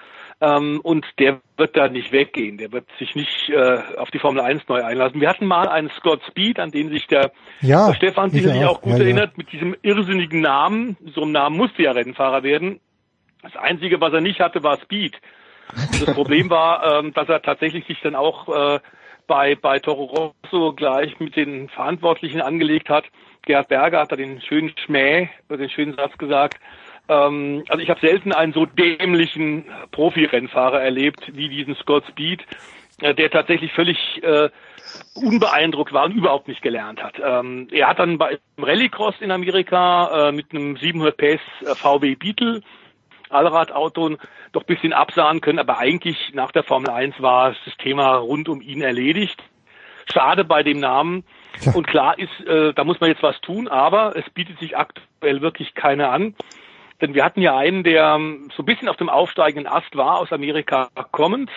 ähm, und der wird da nicht weggehen, der wird sich nicht äh, auf die Formel 1 neu einlassen. Wir hatten mal einen Scott Speed, an den sich der, ja, der Stefan sicherlich auch, auch gut ja, erinnert, ja. mit diesem irrsinnigen Namen, so einem Namen musste ja Rennfahrer werden. Das Einzige, was er nicht hatte, war Speed. Das Problem war, ähm, dass er tatsächlich sich dann auch äh, bei, bei Toro Rosso gleich mit den Verantwortlichen angelegt hat. Gerhard Berger hat da den schönen Schmäh, den schönen Satz gesagt. Ähm, also ich habe selten einen so dämlichen Profi-Rennfahrer erlebt wie diesen Scott Speed, äh, der tatsächlich völlig äh, unbeeindruckt war und überhaupt nicht gelernt hat. Ähm, er hat dann bei Rallycross in Amerika äh, mit einem 700 PS VW Beetle Allradauto doch bisschen absahen können, aber eigentlich nach der Formel 1 war das Thema rund um ihn erledigt. Schade bei dem Namen. Und klar ist, äh, da muss man jetzt was tun, aber es bietet sich aktuell wirklich keiner an. Denn wir hatten ja einen, der so ein bisschen auf dem aufsteigenden Ast war, aus Amerika kommend,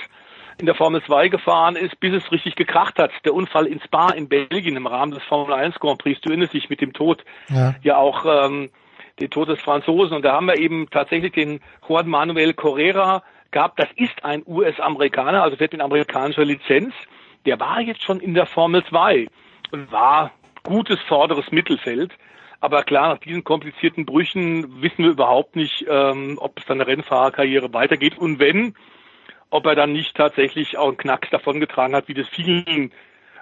in der Formel 2 gefahren ist, bis es richtig gekracht hat. Der Unfall in Spa in Belgien im Rahmen des Formel 1 Grand Prix, du erinnerst dich mit dem Tod ja, ja auch ähm, den Tod des Franzosen. Und da haben wir eben tatsächlich den Juan Manuel Correra gehabt. Das ist ein US-Amerikaner, also fährt mit amerikanischer Lizenz. Der war jetzt schon in der Formel 2 und war gutes vorderes Mittelfeld. Aber klar, nach diesen komplizierten Brüchen wissen wir überhaupt nicht, ähm, ob es dann eine Rennfahrerkarriere weitergeht. Und wenn, ob er dann nicht tatsächlich auch einen Knacks davongetragen hat, wie das vielen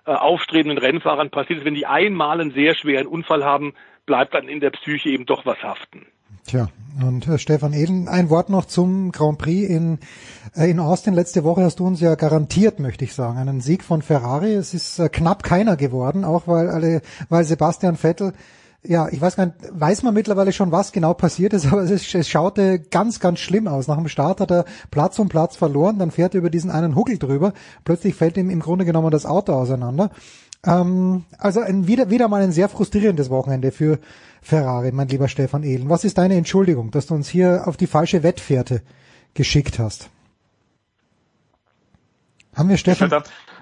äh, aufstrebenden Rennfahrern passiert ist. Wenn die einmal einen sehr schweren Unfall haben, bleibt dann in der Psyche eben doch was haften. Tja, und äh, Stefan Eden, ein Wort noch zum Grand Prix in, äh, in Austin. Letzte Woche hast du uns ja garantiert, möchte ich sagen, einen Sieg von Ferrari. Es ist äh, knapp keiner geworden, auch weil alle, weil Sebastian Vettel ja, ich weiß gar nicht, weiß man mittlerweile schon, was genau passiert ist, [laughs] aber es, ist, es schaute ganz, ganz schlimm aus. Nach dem Start hat er Platz um Platz verloren, dann fährt er über diesen einen Huckel drüber. Plötzlich fällt ihm im Grunde genommen das Auto auseinander. Ähm, also ein, wieder, wieder mal ein sehr frustrierendes Wochenende für Ferrari, mein lieber Stefan Ehlen. Was ist deine Entschuldigung, dass du uns hier auf die falsche Wettfährte geschickt hast? Haben wir Stefan?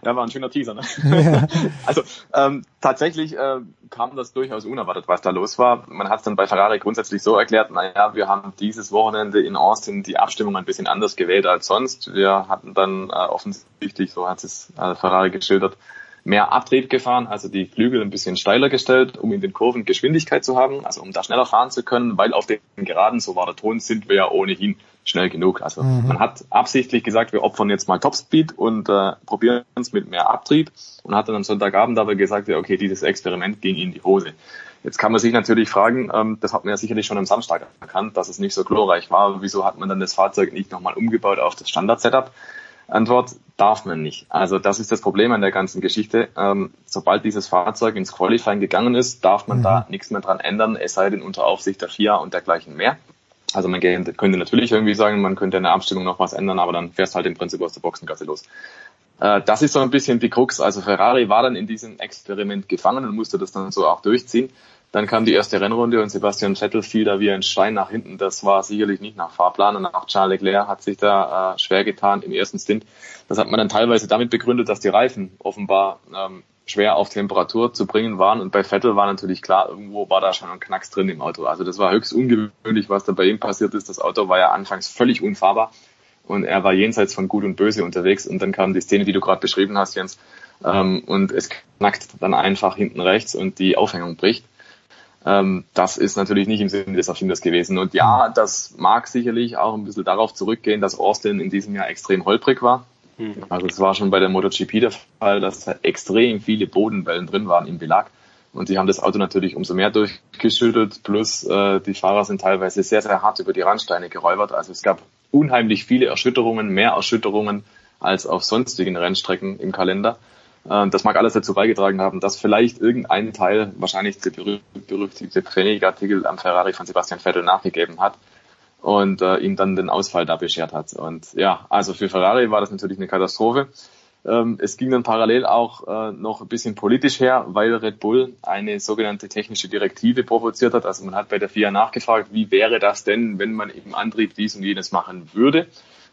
Ja, war ein schöner Teaser. Ne? [laughs] Ja. [laughs] Also ähm, tatsächlich äh, kam das durchaus unerwartet, was da los war. Man hat es dann bei Ferrari grundsätzlich so erklärt, naja, wir haben dieses Wochenende in Austin die Abstimmung ein bisschen anders gewählt als sonst. Wir hatten dann äh, offensichtlich, so hat es äh, Ferrari geschildert, mehr Abtrieb gefahren, also die Flügel ein bisschen steiler gestellt, um in den Kurven Geschwindigkeit zu haben, also um da schneller fahren zu können, weil auf den Geraden, so war der Ton, sind wir ja ohnehin schnell genug. Also Mhm. man hat absichtlich gesagt, wir opfern jetzt mal Topspeed und äh, probieren es mit mehr Abtrieb und hat dann am Sonntagabend aber gesagt, ja, okay, dieses Experiment ging in die Hose. Jetzt kann man sich natürlich fragen, ähm, das hat man ja sicherlich schon am Samstag erkannt, dass es nicht so glorreich war. Wieso hat man dann das Fahrzeug nicht nochmal umgebaut auf das Standard-Setup? Antwort, darf man nicht. Also das ist das Problem an der ganzen Geschichte. Ähm, sobald dieses Fahrzeug ins Qualifying gegangen ist, darf man da nichts mehr dran ändern, es sei denn unter Aufsicht der FIA und dergleichen mehr. Also man könnte natürlich irgendwie sagen, man könnte in der Abstimmung noch was ändern, aber dann fährst halt im Prinzip aus der Boxengasse los. Äh, das ist so ein bisschen die Krux. Also Ferrari war dann in diesem Experiment gefangen und musste das dann so auch durchziehen. Dann kam die erste Rennrunde und Sebastian Vettel fiel da wie ein Stein nach hinten. Das war sicherlich nicht nach Fahrplan und auch Charles Leclerc hat sich da äh, schwer getan im ersten Stint. Das hat man dann teilweise damit begründet, dass die Reifen offenbar ähm, schwer auf Temperatur zu bringen waren und bei Vettel war natürlich klar, irgendwo war da schon ein Knacks drin im Auto. Also das war höchst ungewöhnlich, was da bei ihm passiert ist. Das Auto war ja anfangs völlig unfahrbar und er war jenseits von Gut und Böse unterwegs und dann kam die Szene, die du gerade beschrieben hast, Jens, ähm, und es knackt dann einfach hinten rechts und die Aufhängung bricht. Ähm, das ist natürlich nicht im Sinne des Erfinders gewesen. Und ja, das mag sicherlich auch ein bisschen darauf zurückgehen, dass Austin in diesem Jahr extrem holprig war. Also es war schon bei der MotoGP der Fall, dass da extrem viele Bodenwellen drin waren im Belag. Und die haben das Auto natürlich umso mehr durchgeschüttelt. Plus äh, die Fahrer sind teilweise sehr, sehr hart über die Randsteine geräubert. Also es gab unheimlich viele Erschütterungen, mehr Erschütterungen als auf sonstigen Rennstrecken im Kalender. Äh, das mag alles dazu beigetragen haben, dass vielleicht irgendein Teil, wahrscheinlich der berüchtigte Pfennigartikel am Ferrari von Sebastian Vettel nachgegeben hat und äh, ihm dann den Ausfall da beschert hat. Und ja, also für Ferrari war das natürlich eine Katastrophe. Ähm, es ging dann parallel auch äh, noch ein bisschen politisch her, weil Red Bull eine sogenannte technische Direktive provoziert hat. Also man hat bei der FIA nachgefragt, wie wäre das denn, wenn man im Antrieb dies und jenes machen würde.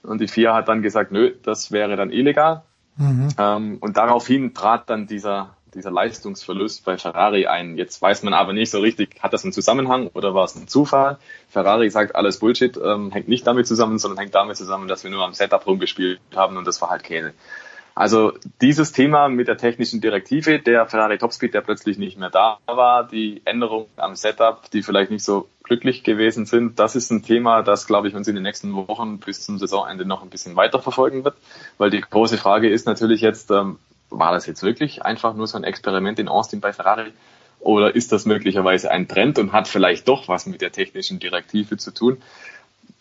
Und die FIA hat dann gesagt, nö, das wäre dann illegal. Mhm. Ähm, und daraufhin trat dann dieser, dieser Leistungsverlust bei Ferrari ein. Jetzt weiß man aber nicht so richtig, hat das einen Zusammenhang oder war es ein Zufall? Ferrari sagt, alles Bullshit, ähm, hängt nicht damit zusammen, sondern hängt damit zusammen, dass wir nur am Setup rumgespielt haben und das war halt Käse. Also dieses Thema mit der technischen Direktive, der Ferrari Topspeed, der plötzlich nicht mehr da war, die Änderungen am Setup, die vielleicht nicht so glücklich gewesen sind, das ist ein Thema, das, glaube ich, uns in den nächsten Wochen bis zum Saisonende noch ein bisschen weiter verfolgen wird. Weil die große Frage ist natürlich jetzt, ähm, war das jetzt wirklich einfach nur so ein Experiment in Austin bei Ferrari? Oder ist das möglicherweise ein Trend und hat vielleicht doch was mit der technischen Direktive zu tun?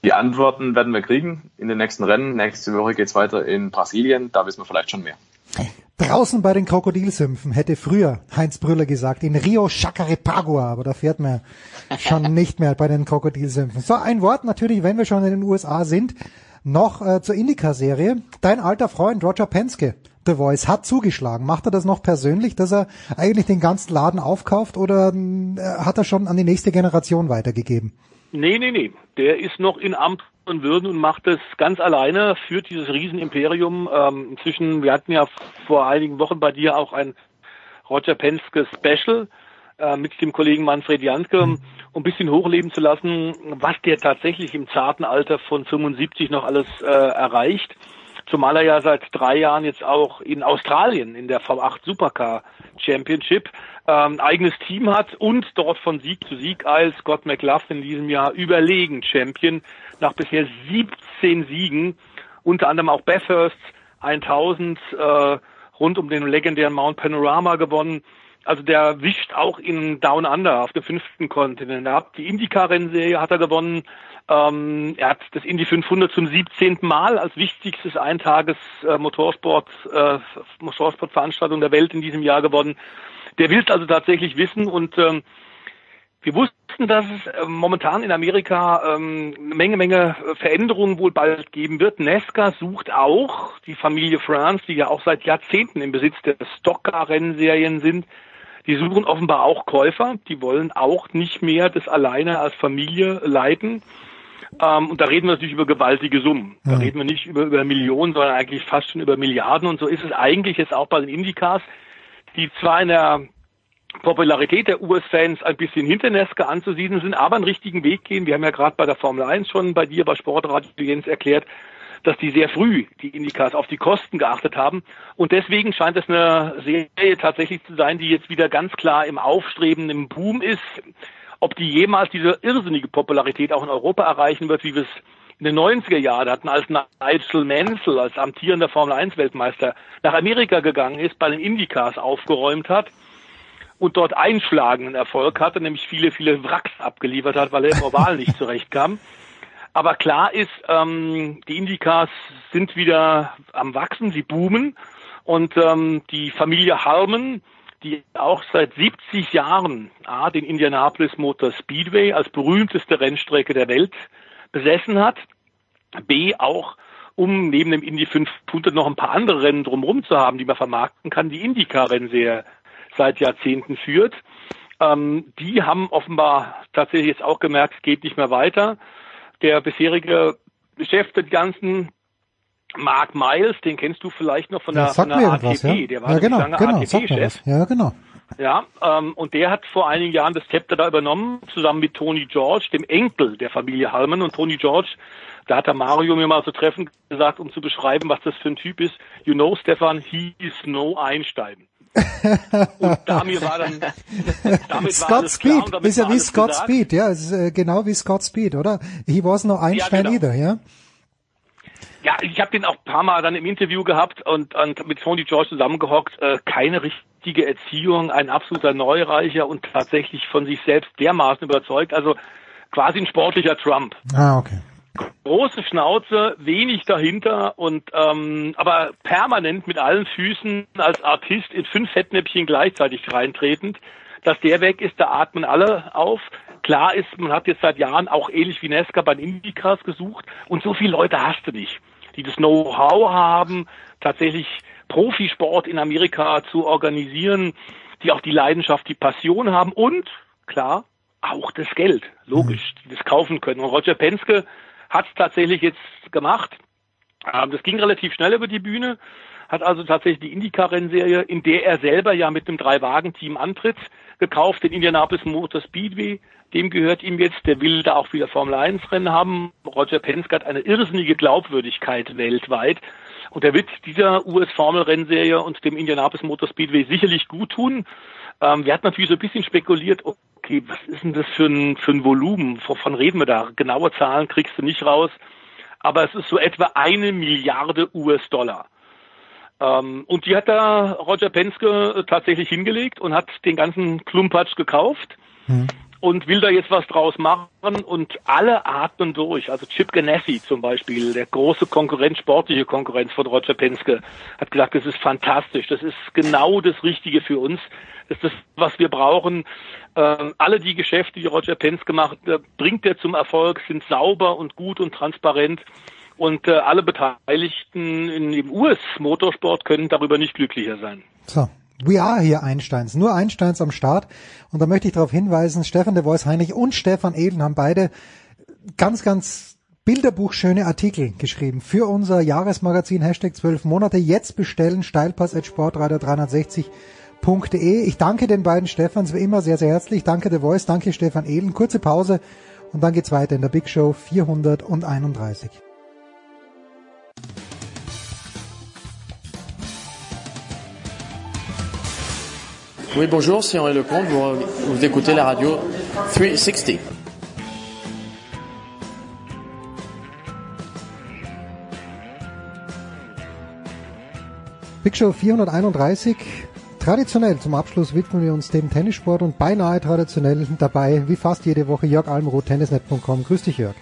Die Antworten werden wir kriegen in den nächsten Rennen. Nächste Woche geht's weiter in Brasilien. Da wissen wir vielleicht schon mehr. [laughs] Draußen bei den Krokodilsümpfen hätte früher Heinz Brüller gesagt, in Rio Chacarepagua, aber da fährt man schon [laughs] nicht mehr bei den Krokodilsümpfen. So, ein Wort natürlich, wenn wir schon in den USA sind, noch äh, zur Indica-Serie. Dein alter Freund Roger Penske, The Voice, hat zugeschlagen. Macht er das noch persönlich, dass er eigentlich den ganzen Laden aufkauft oder äh, hat er schon an die nächste Generation weitergegeben? Nee, nee, nee. Der ist noch in Amt Würden und macht das ganz alleine, führt dieses Riesenimperium. Ähm, inzwischen, wir hatten ja vor einigen Wochen bei dir auch ein Roger Penske Special äh, mit dem Kollegen Manfred Janke, um ein bisschen hochleben zu lassen, was der tatsächlich im zarten Alter von 75 noch alles äh, erreicht. Zumal er ja seit drei Jahren jetzt auch in Australien in der V8 Supercar Championship ähm, eigenes Team hat und dort von Sieg zu Sieg als Scott McLaughlin in diesem Jahr überlegen Champion nach bisher 17 Siegen, unter anderem auch Bathurst 1000 äh, rund um den legendären Mount Panorama gewonnen. Also der wischt auch in Down Under auf dem fünften Kontinent. Hat die IndyCar-Rennserie hat er gewonnen. Ähm, er hat das Indy 500 zum 17. Mal als wichtigstes Eintages äh, Motorsport äh, Motorsportveranstaltung der Welt in diesem Jahr gewonnen. Der will es also tatsächlich wissen und ähm, wir wussten, dass es äh, momentan in Amerika ähm, eine Menge, Menge Veränderungen wohl bald geben wird. Nesca sucht auch die Familie France, die ja auch seit Jahrzehnten im Besitz der Stockcar-Rennserien sind. Die suchen offenbar auch Käufer. Die wollen auch nicht mehr das alleine als Familie leiten. Ähm, und da reden wir natürlich über gewaltige Summen. Da Ja. reden wir nicht über, über Millionen, sondern eigentlich fast schon über Milliarden. Und so ist es eigentlich jetzt auch bei den Indycars, die zwar in der Popularität der US-Fans ein bisschen hinter Nesca anzusiedeln sind, aber einen richtigen Weg gehen. Wir haben ja gerade bei der Formel 1 schon bei dir bei Sportradio Jens erklärt, dass die sehr früh, die Indycars, auf die Kosten geachtet haben. Und deswegen scheint es eine Serie tatsächlich zu sein, die jetzt wieder ganz klar im Aufstreben, im Boom ist. Ob die jemals diese irrsinnige Popularität auch in Europa erreichen wird, wie wir es in den 90er Jahren hatten, als Nigel Mansell als amtierender Formel 1 Weltmeister nach Amerika gegangen ist, bei den Indycars aufgeräumt hat und dort einschlagenden Erfolg hatte, nämlich viele, viele Wracks abgeliefert hat, weil er im Oval nicht zurechtkam. Aber klar ist, ähm, die Indycars sind wieder am Wachsen, sie boomen und ähm, die Familie Harmon, die auch seit 70 Jahren A, den Indianapolis Motor Speedway als berühmteste Rennstrecke der Welt besessen hat, B auch um neben dem Indy 500 noch ein paar andere Rennen drumherum zu haben, die man vermarkten kann, die Indycar-Rennserie seit Jahrzehnten führt. Ähm, die haben offenbar tatsächlich jetzt auch gemerkt, es geht nicht mehr weiter. Der bisherige Chef des Ganzen, Mark Miles, den kennst du vielleicht noch von Ja, der, von der ATP, ja. der war ja, genau, lange genau, ATP-Chef. Ja, genau. Ja, ähm, und der hat vor einigen Jahren das Zepter da übernommen, zusammen mit Tony George, dem Enkel der Familie Hallman. Und Tony George, da hat der Mario mir mal zu treffen gesagt, um zu beschreiben, was das für ein Typ ist. You know, Stefan, he is no Einstein. Und damit war dann, [laughs] damit war Scott alles Speed, ist ja wie Scott gesagt. Speed, ja, ist äh, genau wie Scott Speed, oder? He was no Einstein genau. either, ja? Ja, ich habe den auch ein paar Mal dann im Interview gehabt und, und mit Tony George zusammengehockt. Äh, keine richtige Erziehung, ein absoluter Neureicher und tatsächlich von sich selbst dermaßen überzeugt. Also quasi ein sportlicher Trump. Ah, okay. Große Schnauze, wenig dahinter und ähm, aber permanent mit allen Füßen als Artist in fünf Fettnäpfchen gleichzeitig reintretend. Dass der weg ist, da atmen alle auf. Klar ist, man hat jetzt seit Jahren auch ähnlich wie Nesca bei den Indycars gesucht und so viele Leute hast du nicht, die das Know-how haben, tatsächlich Profisport in Amerika zu organisieren, die auch die Leidenschaft, die Passion haben und, klar, auch das Geld, logisch, die das kaufen können. Und Roger Penske hat es tatsächlich jetzt gemacht. Ähm, das ging relativ schnell über die Bühne, hat also tatsächlich die Indycar-Rennserie, in der er selber ja mit einem Drei-Wagen-Team antritt, gekauft, den Indianapolis Motor Speedway. Dem gehört ihm jetzt, der will da auch wieder Formel-1-Rennen haben. Roger Penske hat eine irrsinnige Glaubwürdigkeit weltweit. Und er wird dieser US-Formel-Rennserie und dem Indianapolis Motor Speedway sicherlich gut tun. Ähm, wir hatten natürlich so ein bisschen spekuliert, okay, was ist denn das für ein, für ein Volumen? Wovon reden wir da? Genaue Zahlen kriegst du nicht raus. Aber es ist so etwa eine Milliarde US-Dollar. Ähm, und die hat da Roger Penske tatsächlich hingelegt und hat den ganzen Klumpatsch gekauft und will da jetzt was draus machen und alle atmen durch. Also Chip Ganassi zum Beispiel, der große Konkurrent, sportliche Konkurrenz von Roger Penske, hat gesagt, das ist fantastisch, das ist genau das Richtige für uns, das ist das, was wir brauchen. Ähm, alle die Geschäfte, die Roger Penske macht, äh, bringt er zum Erfolg, sind sauber und gut und transparent. Und äh, alle Beteiligten im US-Motorsport können darüber nicht glücklicher sein. So. We are hier Einsteins, nur Einsteins am Start. Und da möchte ich darauf hinweisen, Stefan de Vois Heinrich und Stefan Ehlen haben beide ganz, ganz bilderbuchschöne Artikel geschrieben für unser Jahresmagazin Hashtag 12 Monate. Jetzt bestellen Steilpass at Sportradio 360.de. Ich danke den beiden Stefans wie immer sehr, sehr herzlich. Danke de Voice, danke Stefan Ehlen. Kurze Pause und dann geht's weiter in der Big Show 431. Oui, bonjour, c'est Henri Lecomte. Vous, vous écoutez la radio 360. Big Show 431. Traditionell zum Abschluss widmen wir uns dem Tennissport und beinahe traditionell dabei, wie fast jede Woche, Jörg Almroth, tennisnet.com. Grüß dich, Jörg.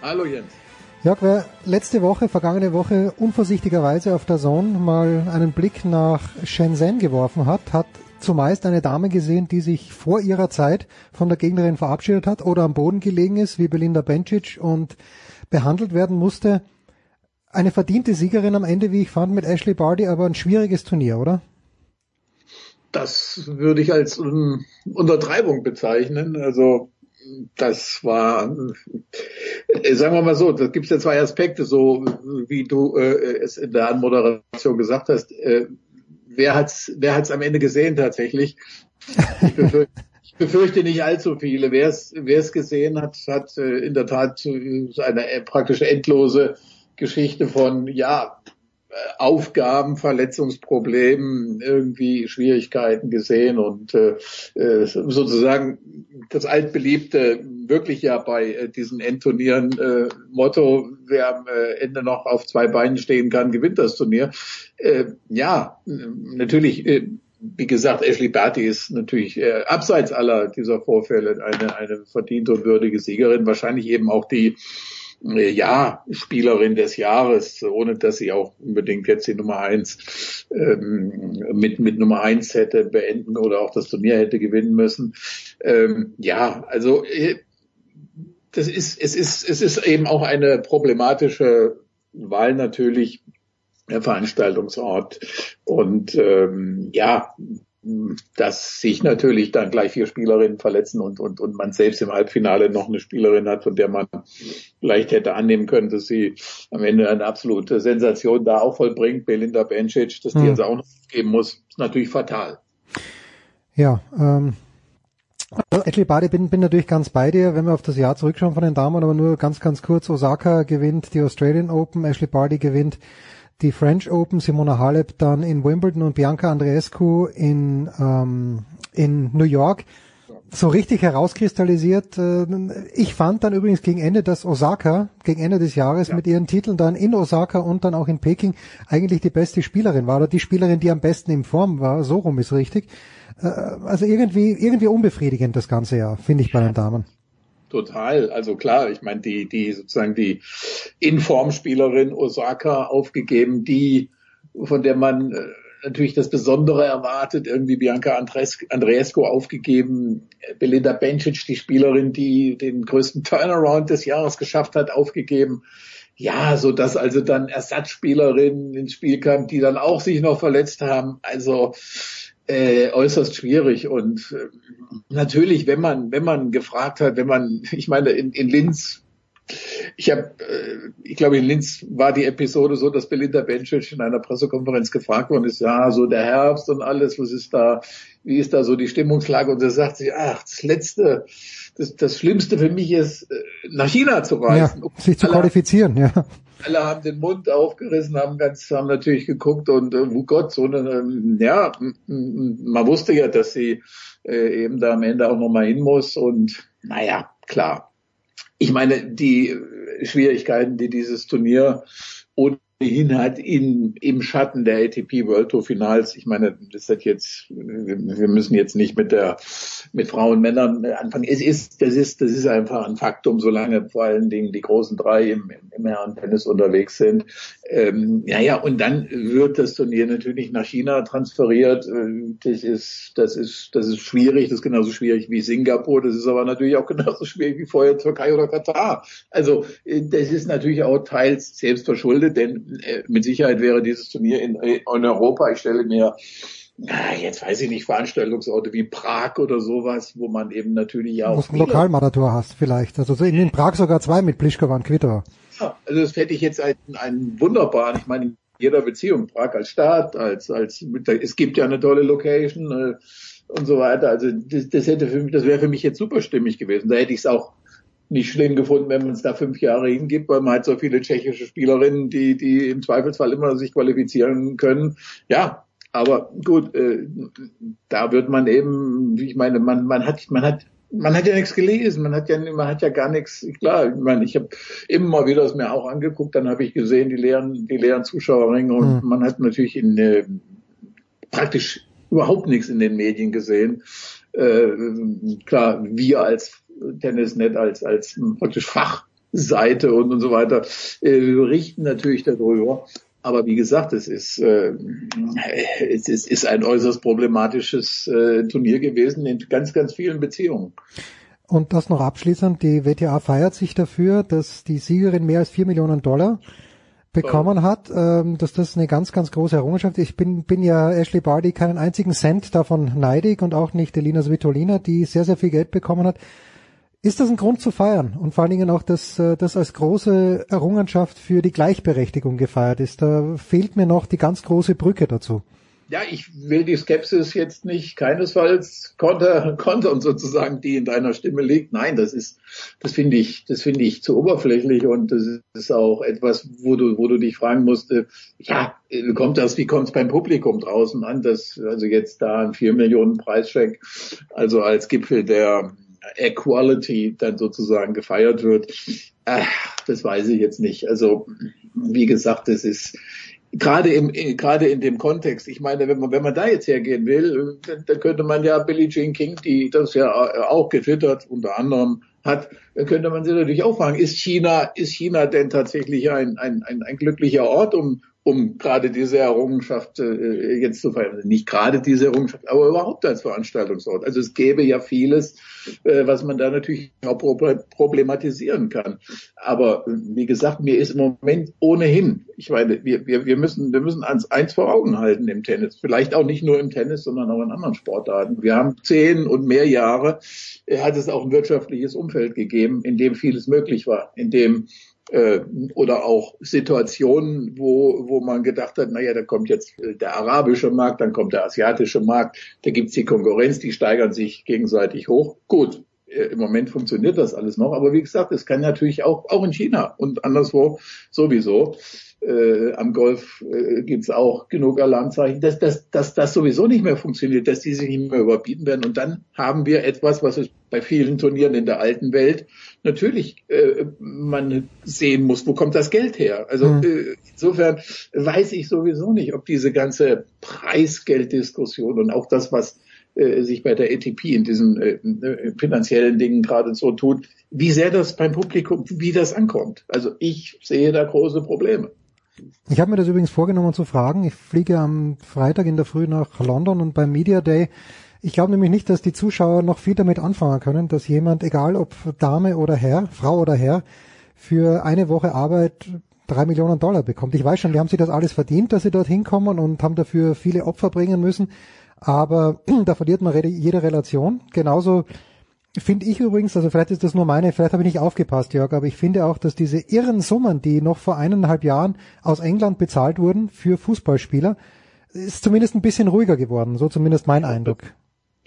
Hallo Jens. Jörg, wer letzte Woche, vergangene Woche unvorsichtigerweise auf der Zone mal einen Blick nach Shenzhen geworfen hat, hat zumeist eine Dame gesehen, die sich vor ihrer Zeit von der Gegnerin verabschiedet hat oder am Boden gelegen ist, wie Belinda Bencic und behandelt werden musste. Eine verdiente Siegerin am Ende, wie ich fand, mit Ashley Barty, aber ein schwieriges Turnier, oder? Das würde ich als um, Untertreibung bezeichnen. Also das war, äh, sagen wir mal so, da gibt es ja zwei Aspekte, so wie du äh, es in der Anmoderation gesagt hast. Äh, wer hat's, wer hat's am Ende gesehen tatsächlich? Ich befürchte, [laughs] ich befürchte nicht allzu viele. Wer es, gesehen hat, hat äh, in der Tat eine äh, praktisch endlose Geschichte von, ja, Aufgaben, Verletzungsproblemen, irgendwie Schwierigkeiten gesehen und äh, äh, sozusagen das altbeliebte, wirklich ja bei äh, diesen Endturnieren äh, Motto, wer am äh, Ende noch auf zwei Beinen stehen kann, gewinnt das Turnier. Äh, ja, natürlich, äh, wie gesagt, Ashley Barty ist natürlich äh, abseits aller dieser Vorfälle eine, eine verdiente und würdige Siegerin, wahrscheinlich eben auch die äh, ja, Spielerin des Jahres, ohne dass sie auch unbedingt jetzt die Nummer eins ähm, mit, mit Nummer eins hätte beenden oder auch das Turnier hätte gewinnen müssen. Ähm, ja, also äh, das ist, es ist, es ist eben auch eine problematische Wahl natürlich, der Veranstaltungsort. Und ähm, ja, dass sich natürlich dann gleich vier Spielerinnen verletzen und, und, und man selbst im Halbfinale noch eine Spielerin hat, von der man vielleicht hätte annehmen können, dass sie am Ende eine absolute Sensation da auch vollbringt, Belinda Bencic, dass die hm. jetzt auch noch geben muss, ist natürlich fatal. Ja, ähm, Ashley Barty, bin, bin natürlich ganz bei dir, wenn wir auf das Jahr zurückschauen von den Damen, aber nur ganz, ganz kurz. Osaka gewinnt die Australian Open, Ashley Barty gewinnt die French Open, Simona Halep dann in Wimbledon und Bianca Andreescu in, ähm, in New York so richtig herauskristallisiert. Äh, ich fand dann übrigens gegen Ende, dass Osaka gegen Ende des Jahres ja. mit ihren Titeln dann in Osaka und dann auch in Peking eigentlich die beste Spielerin war oder die Spielerin, die am besten in Form war. So rum ist richtig. Äh, also irgendwie, irgendwie unbefriedigend das ganze Jahr, finde ich bei den Damen. Total. Also klar, ich meine, die, die sozusagen die Informspielerin Osaka aufgegeben, die, von der man äh, natürlich das Besondere erwartet, irgendwie Bianca Andres, Andreescu aufgegeben, Belinda Bencic, die Spielerin, die den größten Turnaround des Jahres geschafft hat, aufgegeben. Ja, so dass also dann Ersatzspielerinnen ins Spiel kamen, die dann auch sich noch verletzt haben. Also äh, äußerst schwierig und äh, natürlich, wenn man wenn man gefragt hat, wenn man, [laughs] ich meine in, in Linz, ich habe, äh, ich glaube in Linz war die Episode so, dass Belinda Bencic in einer Pressekonferenz gefragt worden ist, ja so der Herbst und alles, was ist da, wie ist da so die Stimmungslage? Und da sagt sie, ach das letzte, das, das Schlimmste für mich ist äh, nach China zu reisen, ja, sich zu qualifizieren, ja alle haben den Mund aufgerissen, haben ganz, haben natürlich geguckt und äh, oh Gott, so eine, ähm, ja, man wusste ja, dass sie äh, eben da am Ende auch nochmal hin muss und naja, klar. Ich meine, die Schwierigkeiten, die dieses Turnier und hin hat in, im Schatten der ATP World Tour Finals. Ich meine, das hat jetzt, wir müssen jetzt nicht mit der, mit Frauen, Männern anfangen. Es ist, das ist, das ist einfach ein Faktum, solange vor allen Dingen die großen drei im, im Herren-Tennis unterwegs sind. Ähm, ja, ja, und dann wird das Turnier natürlich nach China transferiert. Äh, das ist, das ist, das ist schwierig. Das ist genauso schwierig wie Singapur. Das ist aber natürlich auch genauso schwierig wie vorher Türkei oder Katar. Also, äh, das ist natürlich auch teils selbst verschuldet, denn mit Sicherheit wäre dieses Turnier in, in Europa, ich stelle mir jetzt weiß ich nicht, Veranstaltungsorte wie Prag oder sowas, wo man eben natürlich ja auch. Wo du einen Lokalmarathor hast vielleicht. Also in, in Prag sogar zwei mit Plischkova und Kvitova. Ja, also das hätte ich jetzt einen, einen wunderbaren, ich meine, in jeder Beziehung, Prag als Stadt, als, als, es gibt ja eine tolle Location äh, und so weiter. Also das, das hätte für mich, das wäre für mich jetzt super stimmig gewesen. Da hätte ich es auch nicht schlimm gefunden, wenn man es da fünf Jahre hingibt, weil man hat so viele tschechische Spielerinnen, die, die im Zweifelsfall immer sich qualifizieren können. Ja, aber gut, äh, da wird man eben, wie ich meine, man, man hat, man hat man hat ja nichts gelesen, man hat ja, man hat ja gar nichts. Klar, ich meine, ich habe immer mal wieder es mir auch angeguckt, dann habe ich gesehen die leeren, die leeren Zuschauerringe und mhm. man hat natürlich in äh, praktisch überhaupt nichts in den Medien gesehen. Äh, klar, wir als Tennisnet als, als praktisch Fachseite und, und so weiter, äh, berichten natürlich darüber. Aber wie gesagt, es ist, äh, es ist, ist ein äußerst problematisches äh, Turnier gewesen in ganz, ganz vielen Beziehungen. Und das noch abschließend, die WTA feiert sich dafür, dass die Siegerin mehr als vier Millionen Dollar bekommen hat, ähm, dass das eine ganz, ganz große Errungenschaft ist. Ich bin, bin ja Ashley Barty keinen einzigen Cent davon neidig und auch nicht Elina Svitolina, die sehr, sehr viel Geld bekommen hat Ist das ein Grund zu feiern und vor allen Dingen auch, dass äh, das als große Errungenschaft für die Gleichberechtigung gefeiert ist? Da fehlt mir noch die ganz große Brücke dazu. Ja, ich will die Skepsis jetzt nicht keinesfalls kontern, [laughs] kontern sozusagen, die in deiner Stimme liegt. Nein, das ist, das finde ich, das finde ich zu oberflächlich und das ist auch etwas, wo du, wo du dich fragen musst, äh, ja, kommt das, wie kommt es beim Publikum draußen an, dass also jetzt da ein vier Millionen Preischeck, also als Gipfel der Equality dann sozusagen gefeiert wird. Ach, das weiß ich jetzt nicht. Also, wie gesagt, das ist, gerade im gerade in dem Kontext. Ich meine, wenn man wenn man da jetzt hergehen will, dann, dann könnte man ja Billie Jean King, die das ja auch getwittert unter anderem hat, dann könnte man sie natürlich auch fragen: Ist China ist China denn tatsächlich ein ein ein, ein glücklicher Ort, um um gerade diese Errungenschaft äh, jetzt zu feiern. Nicht gerade diese Errungenschaft, aber überhaupt als Veranstaltungsort. Also es gäbe ja vieles, äh, was man da natürlich auch problematisieren kann. Aber wie gesagt, mir ist im Moment ohnehin, ich meine, wir, wir, wir müssen, wir müssen ans eins vor Augen halten im Tennis. Vielleicht auch nicht nur im Tennis, sondern auch in anderen Sportarten. Wir haben zehn und mehr Jahre, äh, hat es auch ein wirtschaftliches Umfeld gegeben, in dem vieles möglich war, in dem äh, oder auch Situationen, wo, wo man gedacht hat, naja, da kommt jetzt äh, der arabische Markt, dann kommt der asiatische Markt, da gibt's die Konkurrenz, die steigern sich gegenseitig hoch. Gut, äh, im Moment funktioniert das alles noch, aber wie gesagt, es kann natürlich auch, auch in China und anderswo sowieso. Äh, am Golf äh, gibt auch genug Alarmzeichen, dass, dass, dass das sowieso nicht mehr funktioniert, dass die sich nicht mehr überbieten werden. Und dann haben wir etwas, was es bei vielen Turnieren in der alten Welt natürlich äh, man sehen muss, wo kommt das Geld her. Also mhm. äh, insofern weiß ich sowieso nicht, ob diese ganze Preisgelddiskussion und auch das, was äh, sich bei der ATP in diesen äh, äh, finanziellen Dingen gerade so tut, wie sehr das beim Publikum, wie das ankommt. Also ich sehe da große Probleme. Ich habe mir das übrigens vorgenommen zu fragen. Ich fliege am Freitag in der Früh nach London und beim Media Day ich glaube nämlich nicht, dass die Zuschauer noch viel damit anfangen können, dass jemand, egal ob Dame oder Herr, Frau oder Herr, für eine Woche Arbeit drei Millionen Dollar bekommt. Ich weiß schon, die haben sich das alles verdient, dass sie dort hinkommen und haben dafür viele Opfer bringen müssen. Aber [clears throat] da verliert man jede Relation. Genauso finde ich übrigens, also vielleicht ist das nur meine, vielleicht habe ich nicht aufgepasst, Jörg, aber ich finde auch, dass diese irren Summen, die noch vor eineinhalb Jahren aus England bezahlt wurden für Fußballspieler, ist zumindest ein bisschen ruhiger geworden. So zumindest mein Eindruck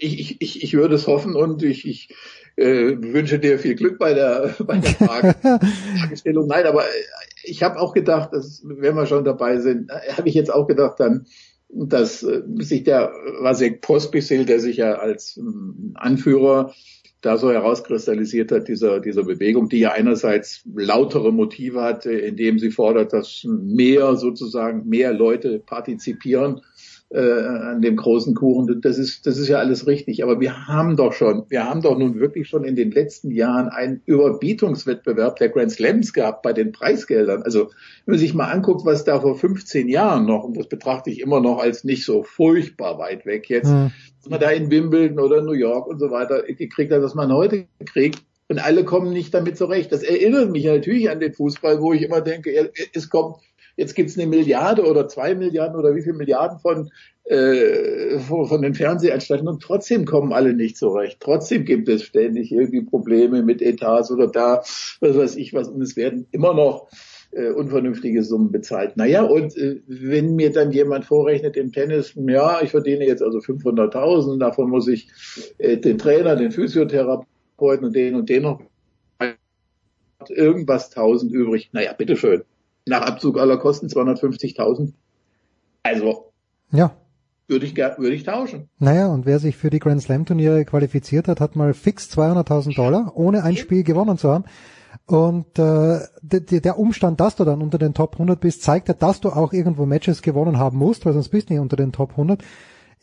ich, ich, ich würde es hoffen und ich, ich äh, wünsche dir viel Glück bei der, [laughs] bei der Frage, [laughs] Fragestellung. Nein, aber ich habe auch gedacht, dass, wenn wir schon dabei sind, habe ich jetzt auch gedacht dann, dass äh, sich der Vasek Pospisil, der sich ja als ähm, Anführer da so herauskristallisiert hat, dieser, dieser Bewegung, die ja einerseits lautere Motive hat, indem sie fordert, dass mehr sozusagen mehr Leute partizipieren äh, an dem großen Kuchen. Das ist, das ist ja alles richtig. Aber wir haben doch schon, wir haben doch nun wirklich schon in den letzten Jahren einen Überbietungswettbewerb der Grand Slams gehabt bei den Preisgeldern. Also wenn man sich mal anguckt, was da vor 15 Jahren noch, und das betrachte ich immer noch als nicht so furchtbar weit weg jetzt, mhm. was man da in Wimbledon oder New York und so weiter gekriegt hat, was man heute kriegt, und alle kommen nicht damit zurecht. Das erinnert mich natürlich an den Fußball, wo ich immer denke, es kommt Jetzt gibt's eine Milliarde oder zwei Milliarden oder wie viel Milliarden von, äh, von den Fernsehanstalten und trotzdem kommen alle nicht zurecht. Trotzdem gibt es ständig irgendwie Probleme mit Etats oder da, was weiß ich was. Und es werden immer noch äh, unvernünftige Summen bezahlt. Naja, und äh, wenn mir dann jemand vorrechnet im Tennis, ja, ich verdiene jetzt also 500.000, davon muss ich äh, den Trainer, den Physiotherapeuten und den und den noch irgendwas 1000 übrig. Naja, bitteschön nach Abzug aller Kosten 250.000. Also. Ja. Würde ich, würde ich tauschen. Naja, und wer sich für die Grand Slam Turniere qualifiziert hat, hat mal fix 200.000 Dollar, ohne ein Spiel gewonnen zu haben. Und äh, der Umstand, dass du dann unter den Top 100 bist, zeigt ja, dass du auch irgendwo Matches gewonnen haben musst, weil sonst bist du nicht unter den Top 100.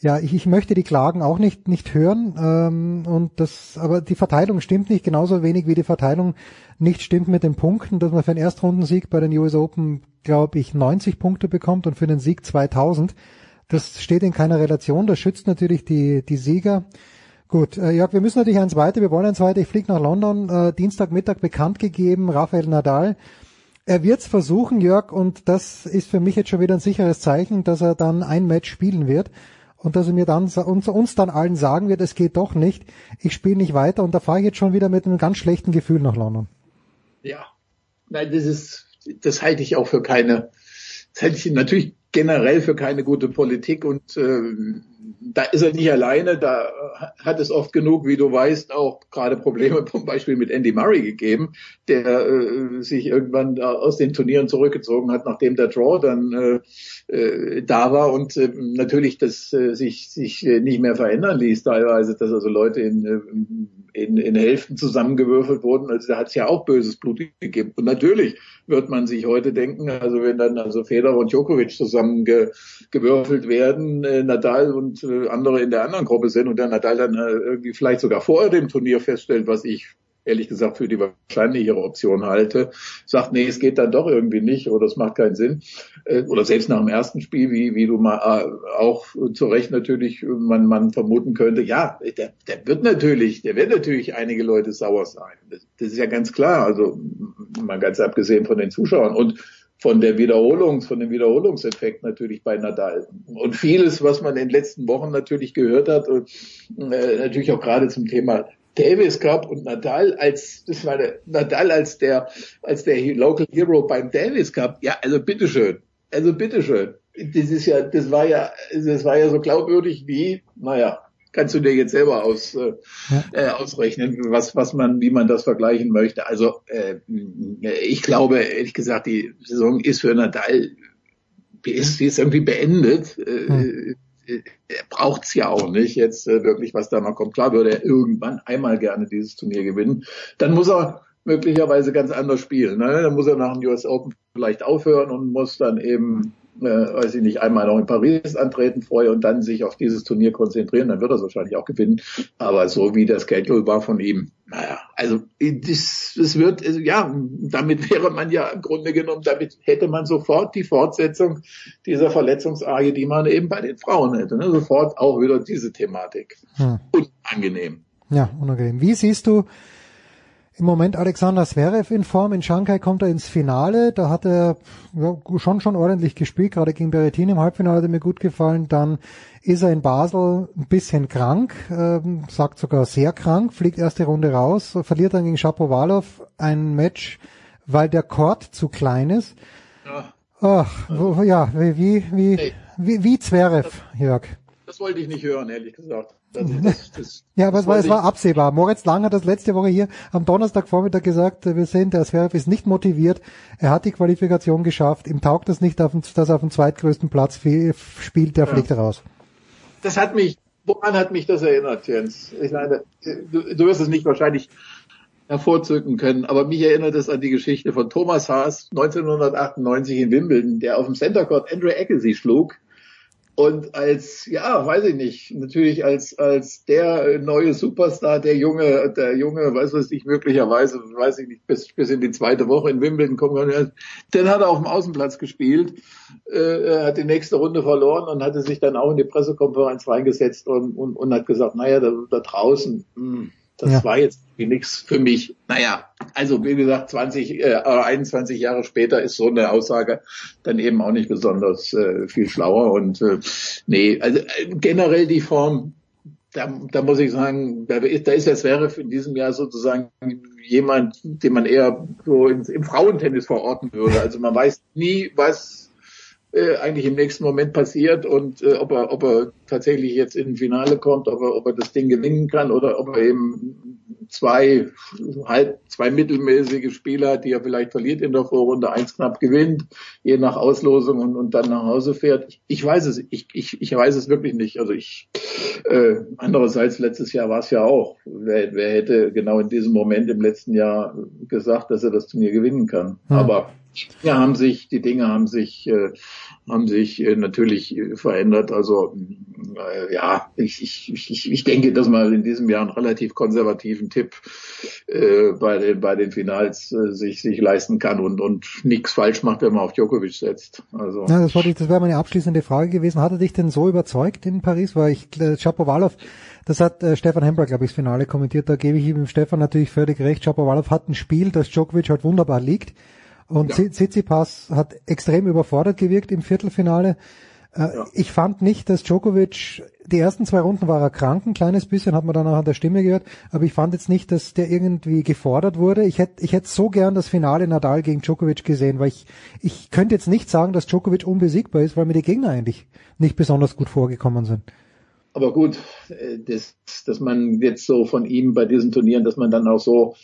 Ja, ich, ich möchte die Klagen auch nicht nicht hören ähm, und das, aber die Verteilung stimmt nicht genauso wenig wie die Verteilung nicht stimmt mit den Punkten, dass man für einen Erstrundensieg bei den US Open, glaube ich, 90 Punkte bekommt und für den Sieg 2000. Das steht in keiner Relation. Das schützt natürlich die die Sieger. Gut, äh, Jörg, wir müssen natürlich eins weiter. Wir wollen eins weiter. Ich fliege nach London. Äh, Dienstagmittag bekannt gegeben. Rafael Nadal. Er wird's versuchen, Jörg, und das ist für mich jetzt schon wieder ein sicheres Zeichen, dass er dann ein Match spielen wird. Und dass er mir dann uns, uns dann allen sagen wird, es geht doch nicht, ich spiele nicht weiter und da fahre ich jetzt schon wieder mit einem ganz schlechten Gefühl nach London. Ja, nein, das ist, das halte ich auch für keine, das halte ich natürlich generell für keine gute Politik und äh, da ist er nicht alleine, da hat es oft genug, wie du weißt, auch gerade Probleme [laughs] zum Beispiel mit Andy Murray gegeben, der äh, sich irgendwann aus den Turnieren zurückgezogen hat, nachdem der Draw dann äh, äh, da war und äh, natürlich das äh, sich, sich nicht mehr verändern ließ teilweise, dass also Leute in, äh, in, in Hälften zusammengewürfelt wurden. Also da hat es ja auch böses Blut gegeben. Und natürlich wird man sich heute denken, also wenn dann also Federer und Djokovic zusammengewürfelt werden, äh, Nadal und äh, andere in der anderen Gruppe sind und der Nadal dann äh, irgendwie vielleicht sogar vor dem Turnier feststellt, was ich ehrlich gesagt für die wahrscheinlichere Option halte, sagt, nee, es geht dann doch irgendwie nicht oder es macht keinen Sinn. Äh, oder selbst nach dem ersten Spiel, wie, wie du mal äh, auch zu Recht natürlich man, man vermuten könnte, ja, der, der wird natürlich, der wird natürlich einige Leute sauer sein. Das, das ist ja ganz klar. Also mal ganz abgesehen von den Zuschauern. Und von der Wiederholung, von dem Wiederholungseffekt natürlich bei Nadal. Und vieles, was man in den letzten Wochen natürlich gehört hat, und, äh, natürlich auch gerade zum Thema Davis Cup und Nadal als, das war der, Nadal als der, als der Local Hero beim Davis Cup. Ja, also bitteschön. Also bitteschön. Das ist ja, das war ja, das war ja so glaubwürdig wie, naja, kannst du dir jetzt selber aus, äh, ja. äh, ausrechnen, was, was man, wie man das vergleichen möchte. Also äh, ich glaube, ehrlich gesagt, die Saison ist für Nadal, die ist, die ist irgendwie beendet. Äh, hm. Er braucht's ja auch nicht jetzt äh, wirklich, was da noch kommt. Klar würde er irgendwann einmal gerne dieses Turnier gewinnen. Dann muss er möglicherweise ganz anders spielen. Ne? Dann muss er nach dem US Open vielleicht aufhören und muss dann eben äh, weiß ich nicht, einmal noch in Paris antreten vorher und dann sich auf dieses Turnier konzentrieren, dann wird er es wahrscheinlich auch gewinnen. Aber so wie der Schedule war von ihm, naja, also das, das wird, also, ja, damit wäre man ja im Grunde genommen, damit hätte man sofort die Fortsetzung dieser Verletzungsarge, die man eben bei den Frauen hätte. Ne? Sofort auch wieder diese Thematik. Hm. Unangenehm. Ja, unangenehm. Wie siehst du im Moment Alexander Zverev in Form. In Shanghai kommt er ins Finale. Da hat er ja, schon schon ordentlich gespielt. Gerade gegen Berrettini im Halbfinale hat er mir gut gefallen. Dann ist er in Basel ein bisschen krank, äh, sagt sogar sehr krank, fliegt erste Runde raus, verliert dann gegen Shapovalov ein Match, weil der Court zu klein ist. Ja. Ach, wo, ja, wie, wie, wie, wie Zverev, Jörg. Das wollte ich nicht hören, ehrlich gesagt. Das, das, das, [laughs] ja, aber es war, es war absehbar. Moritz Lang hat das letzte Woche hier am Donnerstagvormittag gesagt, wir sind, der Zverev ist nicht motiviert, er hat die Qualifikation geschafft, ihm taugt das nicht, dass er auf dem zweitgrößten Platz spielt, der ja. fliegt raus. Das hat mich, woran hat mich das erinnert, Jens? Ich meine, du, du wirst es nicht wahrscheinlich hervorzücken können, aber mich erinnert es an die Geschichte von Thomas Haas 1998 in Wimbledon, der auf dem Center Court Andre Agassi schlug und als, ja, weiß ich nicht, natürlich als, als der neue Superstar, der junge, der junge, weiß was ich, möglicherweise, weiß ich nicht, bis, bis in die zweite Woche in Wimbledon kommen kann, dann hat er auf dem Außenplatz gespielt, äh, hat die nächste Runde verloren und hatte sich dann auch in die Pressekonferenz reingesetzt und, und, und hat gesagt, naja, da, da draußen, mh, hm, das ja. war jetzt nichts für mich. Naja, also wie gesagt, 20, äh, 21 Jahre später ist so eine Aussage dann eben auch nicht besonders äh, viel schlauer. Und äh, nee, also äh, generell die Form, da, da muss ich sagen, da ist, da ist der Zverev in diesem Jahr sozusagen jemand, den man eher so ins, im Frauentennis verorten würde. Also man weiß nie, was äh, eigentlich im nächsten Moment passiert und äh, ob er ob er tatsächlich jetzt in ein Finale kommt, ob er ob er das Ding gewinnen kann oder ob er eben zwei halb zwei mittelmäßige Spieler hat, die er vielleicht verliert in der Vorrunde, eins knapp gewinnt, je nach Auslosung und, und dann nach Hause fährt. Ich, ich weiß es, ich, ich, ich weiß es wirklich nicht. Also ich äh, andererseits letztes Jahr war es ja auch. Wer, wer hätte genau in diesem Moment im letzten Jahr gesagt, dass er das Turnier gewinnen kann? Hm. Aber ja, haben sich, die Dinge haben sich, äh, haben sich äh, natürlich äh, verändert. Also äh, ja, ich, ich, ich, ich denke, dass man in diesem Jahr einen relativ konservativen Tipp äh, bei den bei den Finals äh, sich sich leisten kann und und nichts falsch macht, wenn man auf Djokovic setzt. Also ja, das, wollte ich, das wäre meine abschließende Frage gewesen. Hat er dich denn so überzeugt in Paris? Weil ich äh, Shapovalov das hat äh, Stefan Hembler, glaube ich, das Finale kommentiert. Da gebe ich ihm Stefan natürlich völlig recht. Shapovalov hat ein Spiel, das Djokovic halt wunderbar liegt. Und ja. Tsitsipas hat extrem überfordert gewirkt im Viertelfinale. Äh, Ich fand nicht, dass Djokovic, die ersten zwei Runden war er krank, ein kleines bisschen, hat man dann auch an der Stimme gehört, aber ich fand jetzt nicht, dass der irgendwie gefordert wurde. Ich hätte ich hätte so gern das Finale Nadal gegen Djokovic gesehen, weil ich, ich könnte jetzt nicht sagen, dass Djokovic unbesiegbar ist, weil mir die Gegner eigentlich nicht besonders gut vorgekommen sind. Aber gut, äh, das, dass man jetzt so von ihm bei diesen Turnieren, dass man dann auch so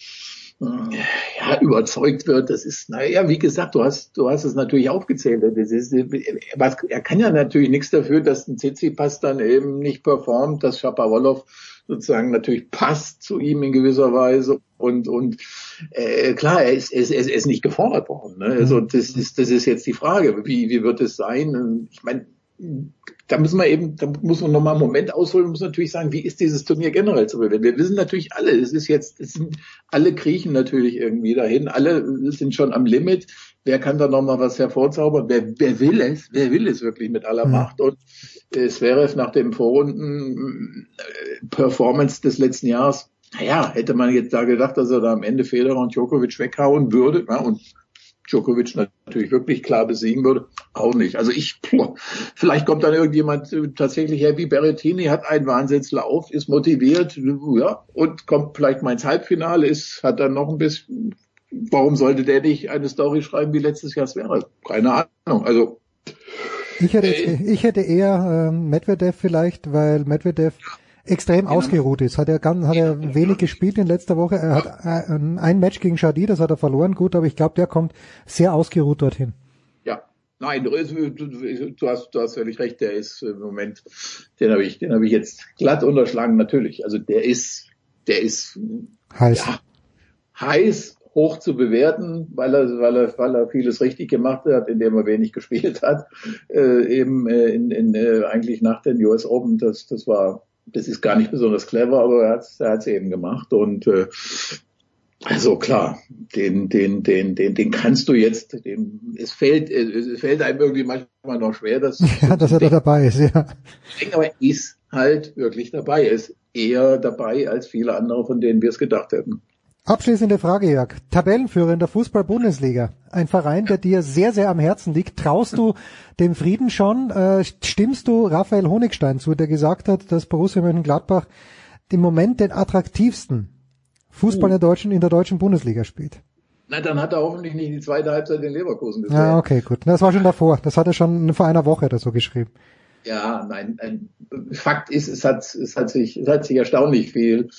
ja, überzeugt wird, das ist, naja, wie gesagt, du hast, du hast es natürlich aufgezählt. Das ist, er kann ja natürlich nichts dafür, dass ein Tsitsipas dann eben nicht performt, dass Shapovalov sozusagen natürlich passt zu ihm in gewisser Weise und und äh, klar, er ist, er, ist, er ist nicht gefordert worden. Ne? Also das ist das ist jetzt die Frage, wie wie wird es sein? Ich meine, da müssen wir eben, da muss man nochmal einen Moment ausholen, muss natürlich sagen, wie ist dieses Turnier generell zu bewerten? Wir wissen natürlich alle, es ist jetzt, es sind, alle kriechen natürlich irgendwie dahin, alle sind schon am Limit. Wer kann da nochmal was hervorzaubern? Wer, wer will es? Wer will es wirklich mit aller Macht? Und äh, Zverev nach dem Vorrunden äh, Performance des letzten Jahres, naja, hätte man jetzt da gedacht, dass er da am Ende Federer und Djokovic weghauen würde, ja, und Djokovic natürlich wirklich klar besiegen würde, auch nicht. Also ich, puh, vielleicht kommt dann irgendjemand äh, tatsächlich her wie Berrettini, hat einen Wahnsinnslauf, ist motiviert, ja, und kommt vielleicht mal ins Halbfinale, ist, hat dann noch ein bisschen, warum sollte der nicht eine Story schreiben wie letztes Jahr es wäre? Keine Ahnung. Also Ich hätte, ich hätte eher ähm, Medvedev vielleicht, weil Medvedev extrem ausgeruht ist. Hat er ganz, hat er wenig gespielt in letzter Woche. Er hat äh, ein Match gegen Shadi, das hat er verloren, gut, aber ich glaube, der kommt sehr ausgeruht dorthin. Ja, nein, du, hast, du hast völlig recht. Der ist im Moment, den habe ich, den habe ich jetzt glatt unterschlagen. Natürlich, also der ist, der ist heiß, ja, heiß hoch zu bewerten, weil er, weil er, weil er vieles richtig gemacht hat, indem er wenig gespielt hat, äh, eben äh, in, in, äh, eigentlich nach den US Open. Das, das war das ist gar nicht besonders clever, aber er hat er hat's eben gemacht und äh, also klar, den, den, den, den, den kannst du jetzt, den, es fällt, es fällt einem irgendwie manchmal noch schwer, dass, [laughs] ja, dass er da dabei ist, ja. Ich denke, aber er ist halt wirklich dabei, er ist eher dabei als viele andere, von denen wir es gedacht hätten. Abschließende Frage, Jörg. Tabellenführer in der Fußball-Bundesliga. Ein Verein, der dir sehr, sehr am Herzen liegt. Traust du dem Frieden schon? Äh, stimmst du Raphael Honigstein zu, der gesagt hat, dass Borussia Mönchengladbach im Moment den attraktivsten Fußball in der deutschen, in der deutschen Bundesliga spielt? Na, dann hat er hoffentlich nicht die zweite Halbzeit in Leverkusen gesehen. Ja, okay, gut. Das war schon davor. Das hat er schon vor einer Woche oder so geschrieben. Ja, nein, ein Fakt ist, es hat, es hat sich, es hat sich erstaunlich viel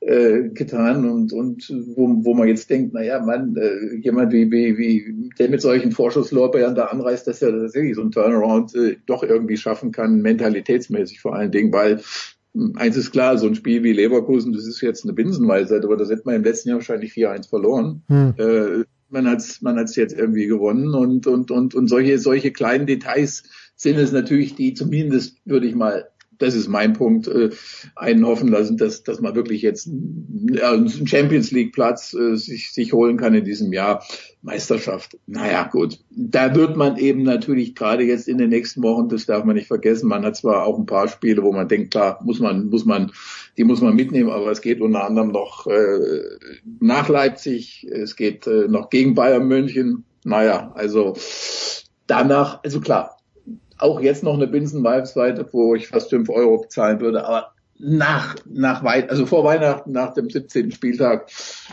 äh, getan und und wo, wo man jetzt denkt, na ja, man, äh, jemand wie wie wie der mit solchen Vorschusslorbeeren da anreist, dass er tatsächlich so ein Turnaround äh, doch irgendwie schaffen kann, mentalitätsmäßig vor allen Dingen, weil Eins ist klar, so ein Spiel wie Leverkusen, das ist jetzt eine Binsenweisheit, aber das hätte man im letzten Jahr wahrscheinlich 4-1 verloren. Hm. Äh, man hat's, man hat's jetzt irgendwie gewonnen und und und und solche solche kleinen Details sind es natürlich die zumindest würde ich mal das ist mein Punkt, äh, einen hoffen lassen, dass, dass man wirklich jetzt einen Champions League Platz äh, sich, sich holen kann in diesem Jahr. Meisterschaft. Naja, gut. Da wird man eben natürlich gerade jetzt in den nächsten Wochen, das darf man nicht vergessen, man hat zwar auch ein paar Spiele, wo man denkt, klar, muss man, muss man, die muss man mitnehmen, aber es geht unter anderem noch äh, nach Leipzig, es geht äh, noch gegen Bayern München. Naja, also danach, also klar, auch jetzt noch eine Binsen-Vibes-Seite, wo ich fast fünf Euro bezahlen würde, aber nach, nach weit, also vor Weihnachten, nach dem 17. Spieltag,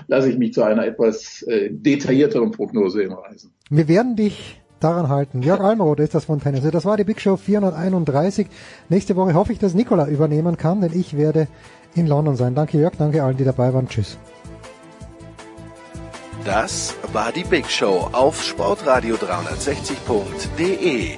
lasse ich mich zu einer etwas äh, detaillierteren Prognose hinreißen. Wir werden dich daran halten. Jörg Almroth ist das von Tennis. Das war die Big Show 431. Nächste Woche hoffe ich, dass Nikola übernehmen kann, denn ich werde in London sein. Danke Jörg, danke allen, die dabei waren. Tschüss. Das war die Big Show auf sportradio360.de.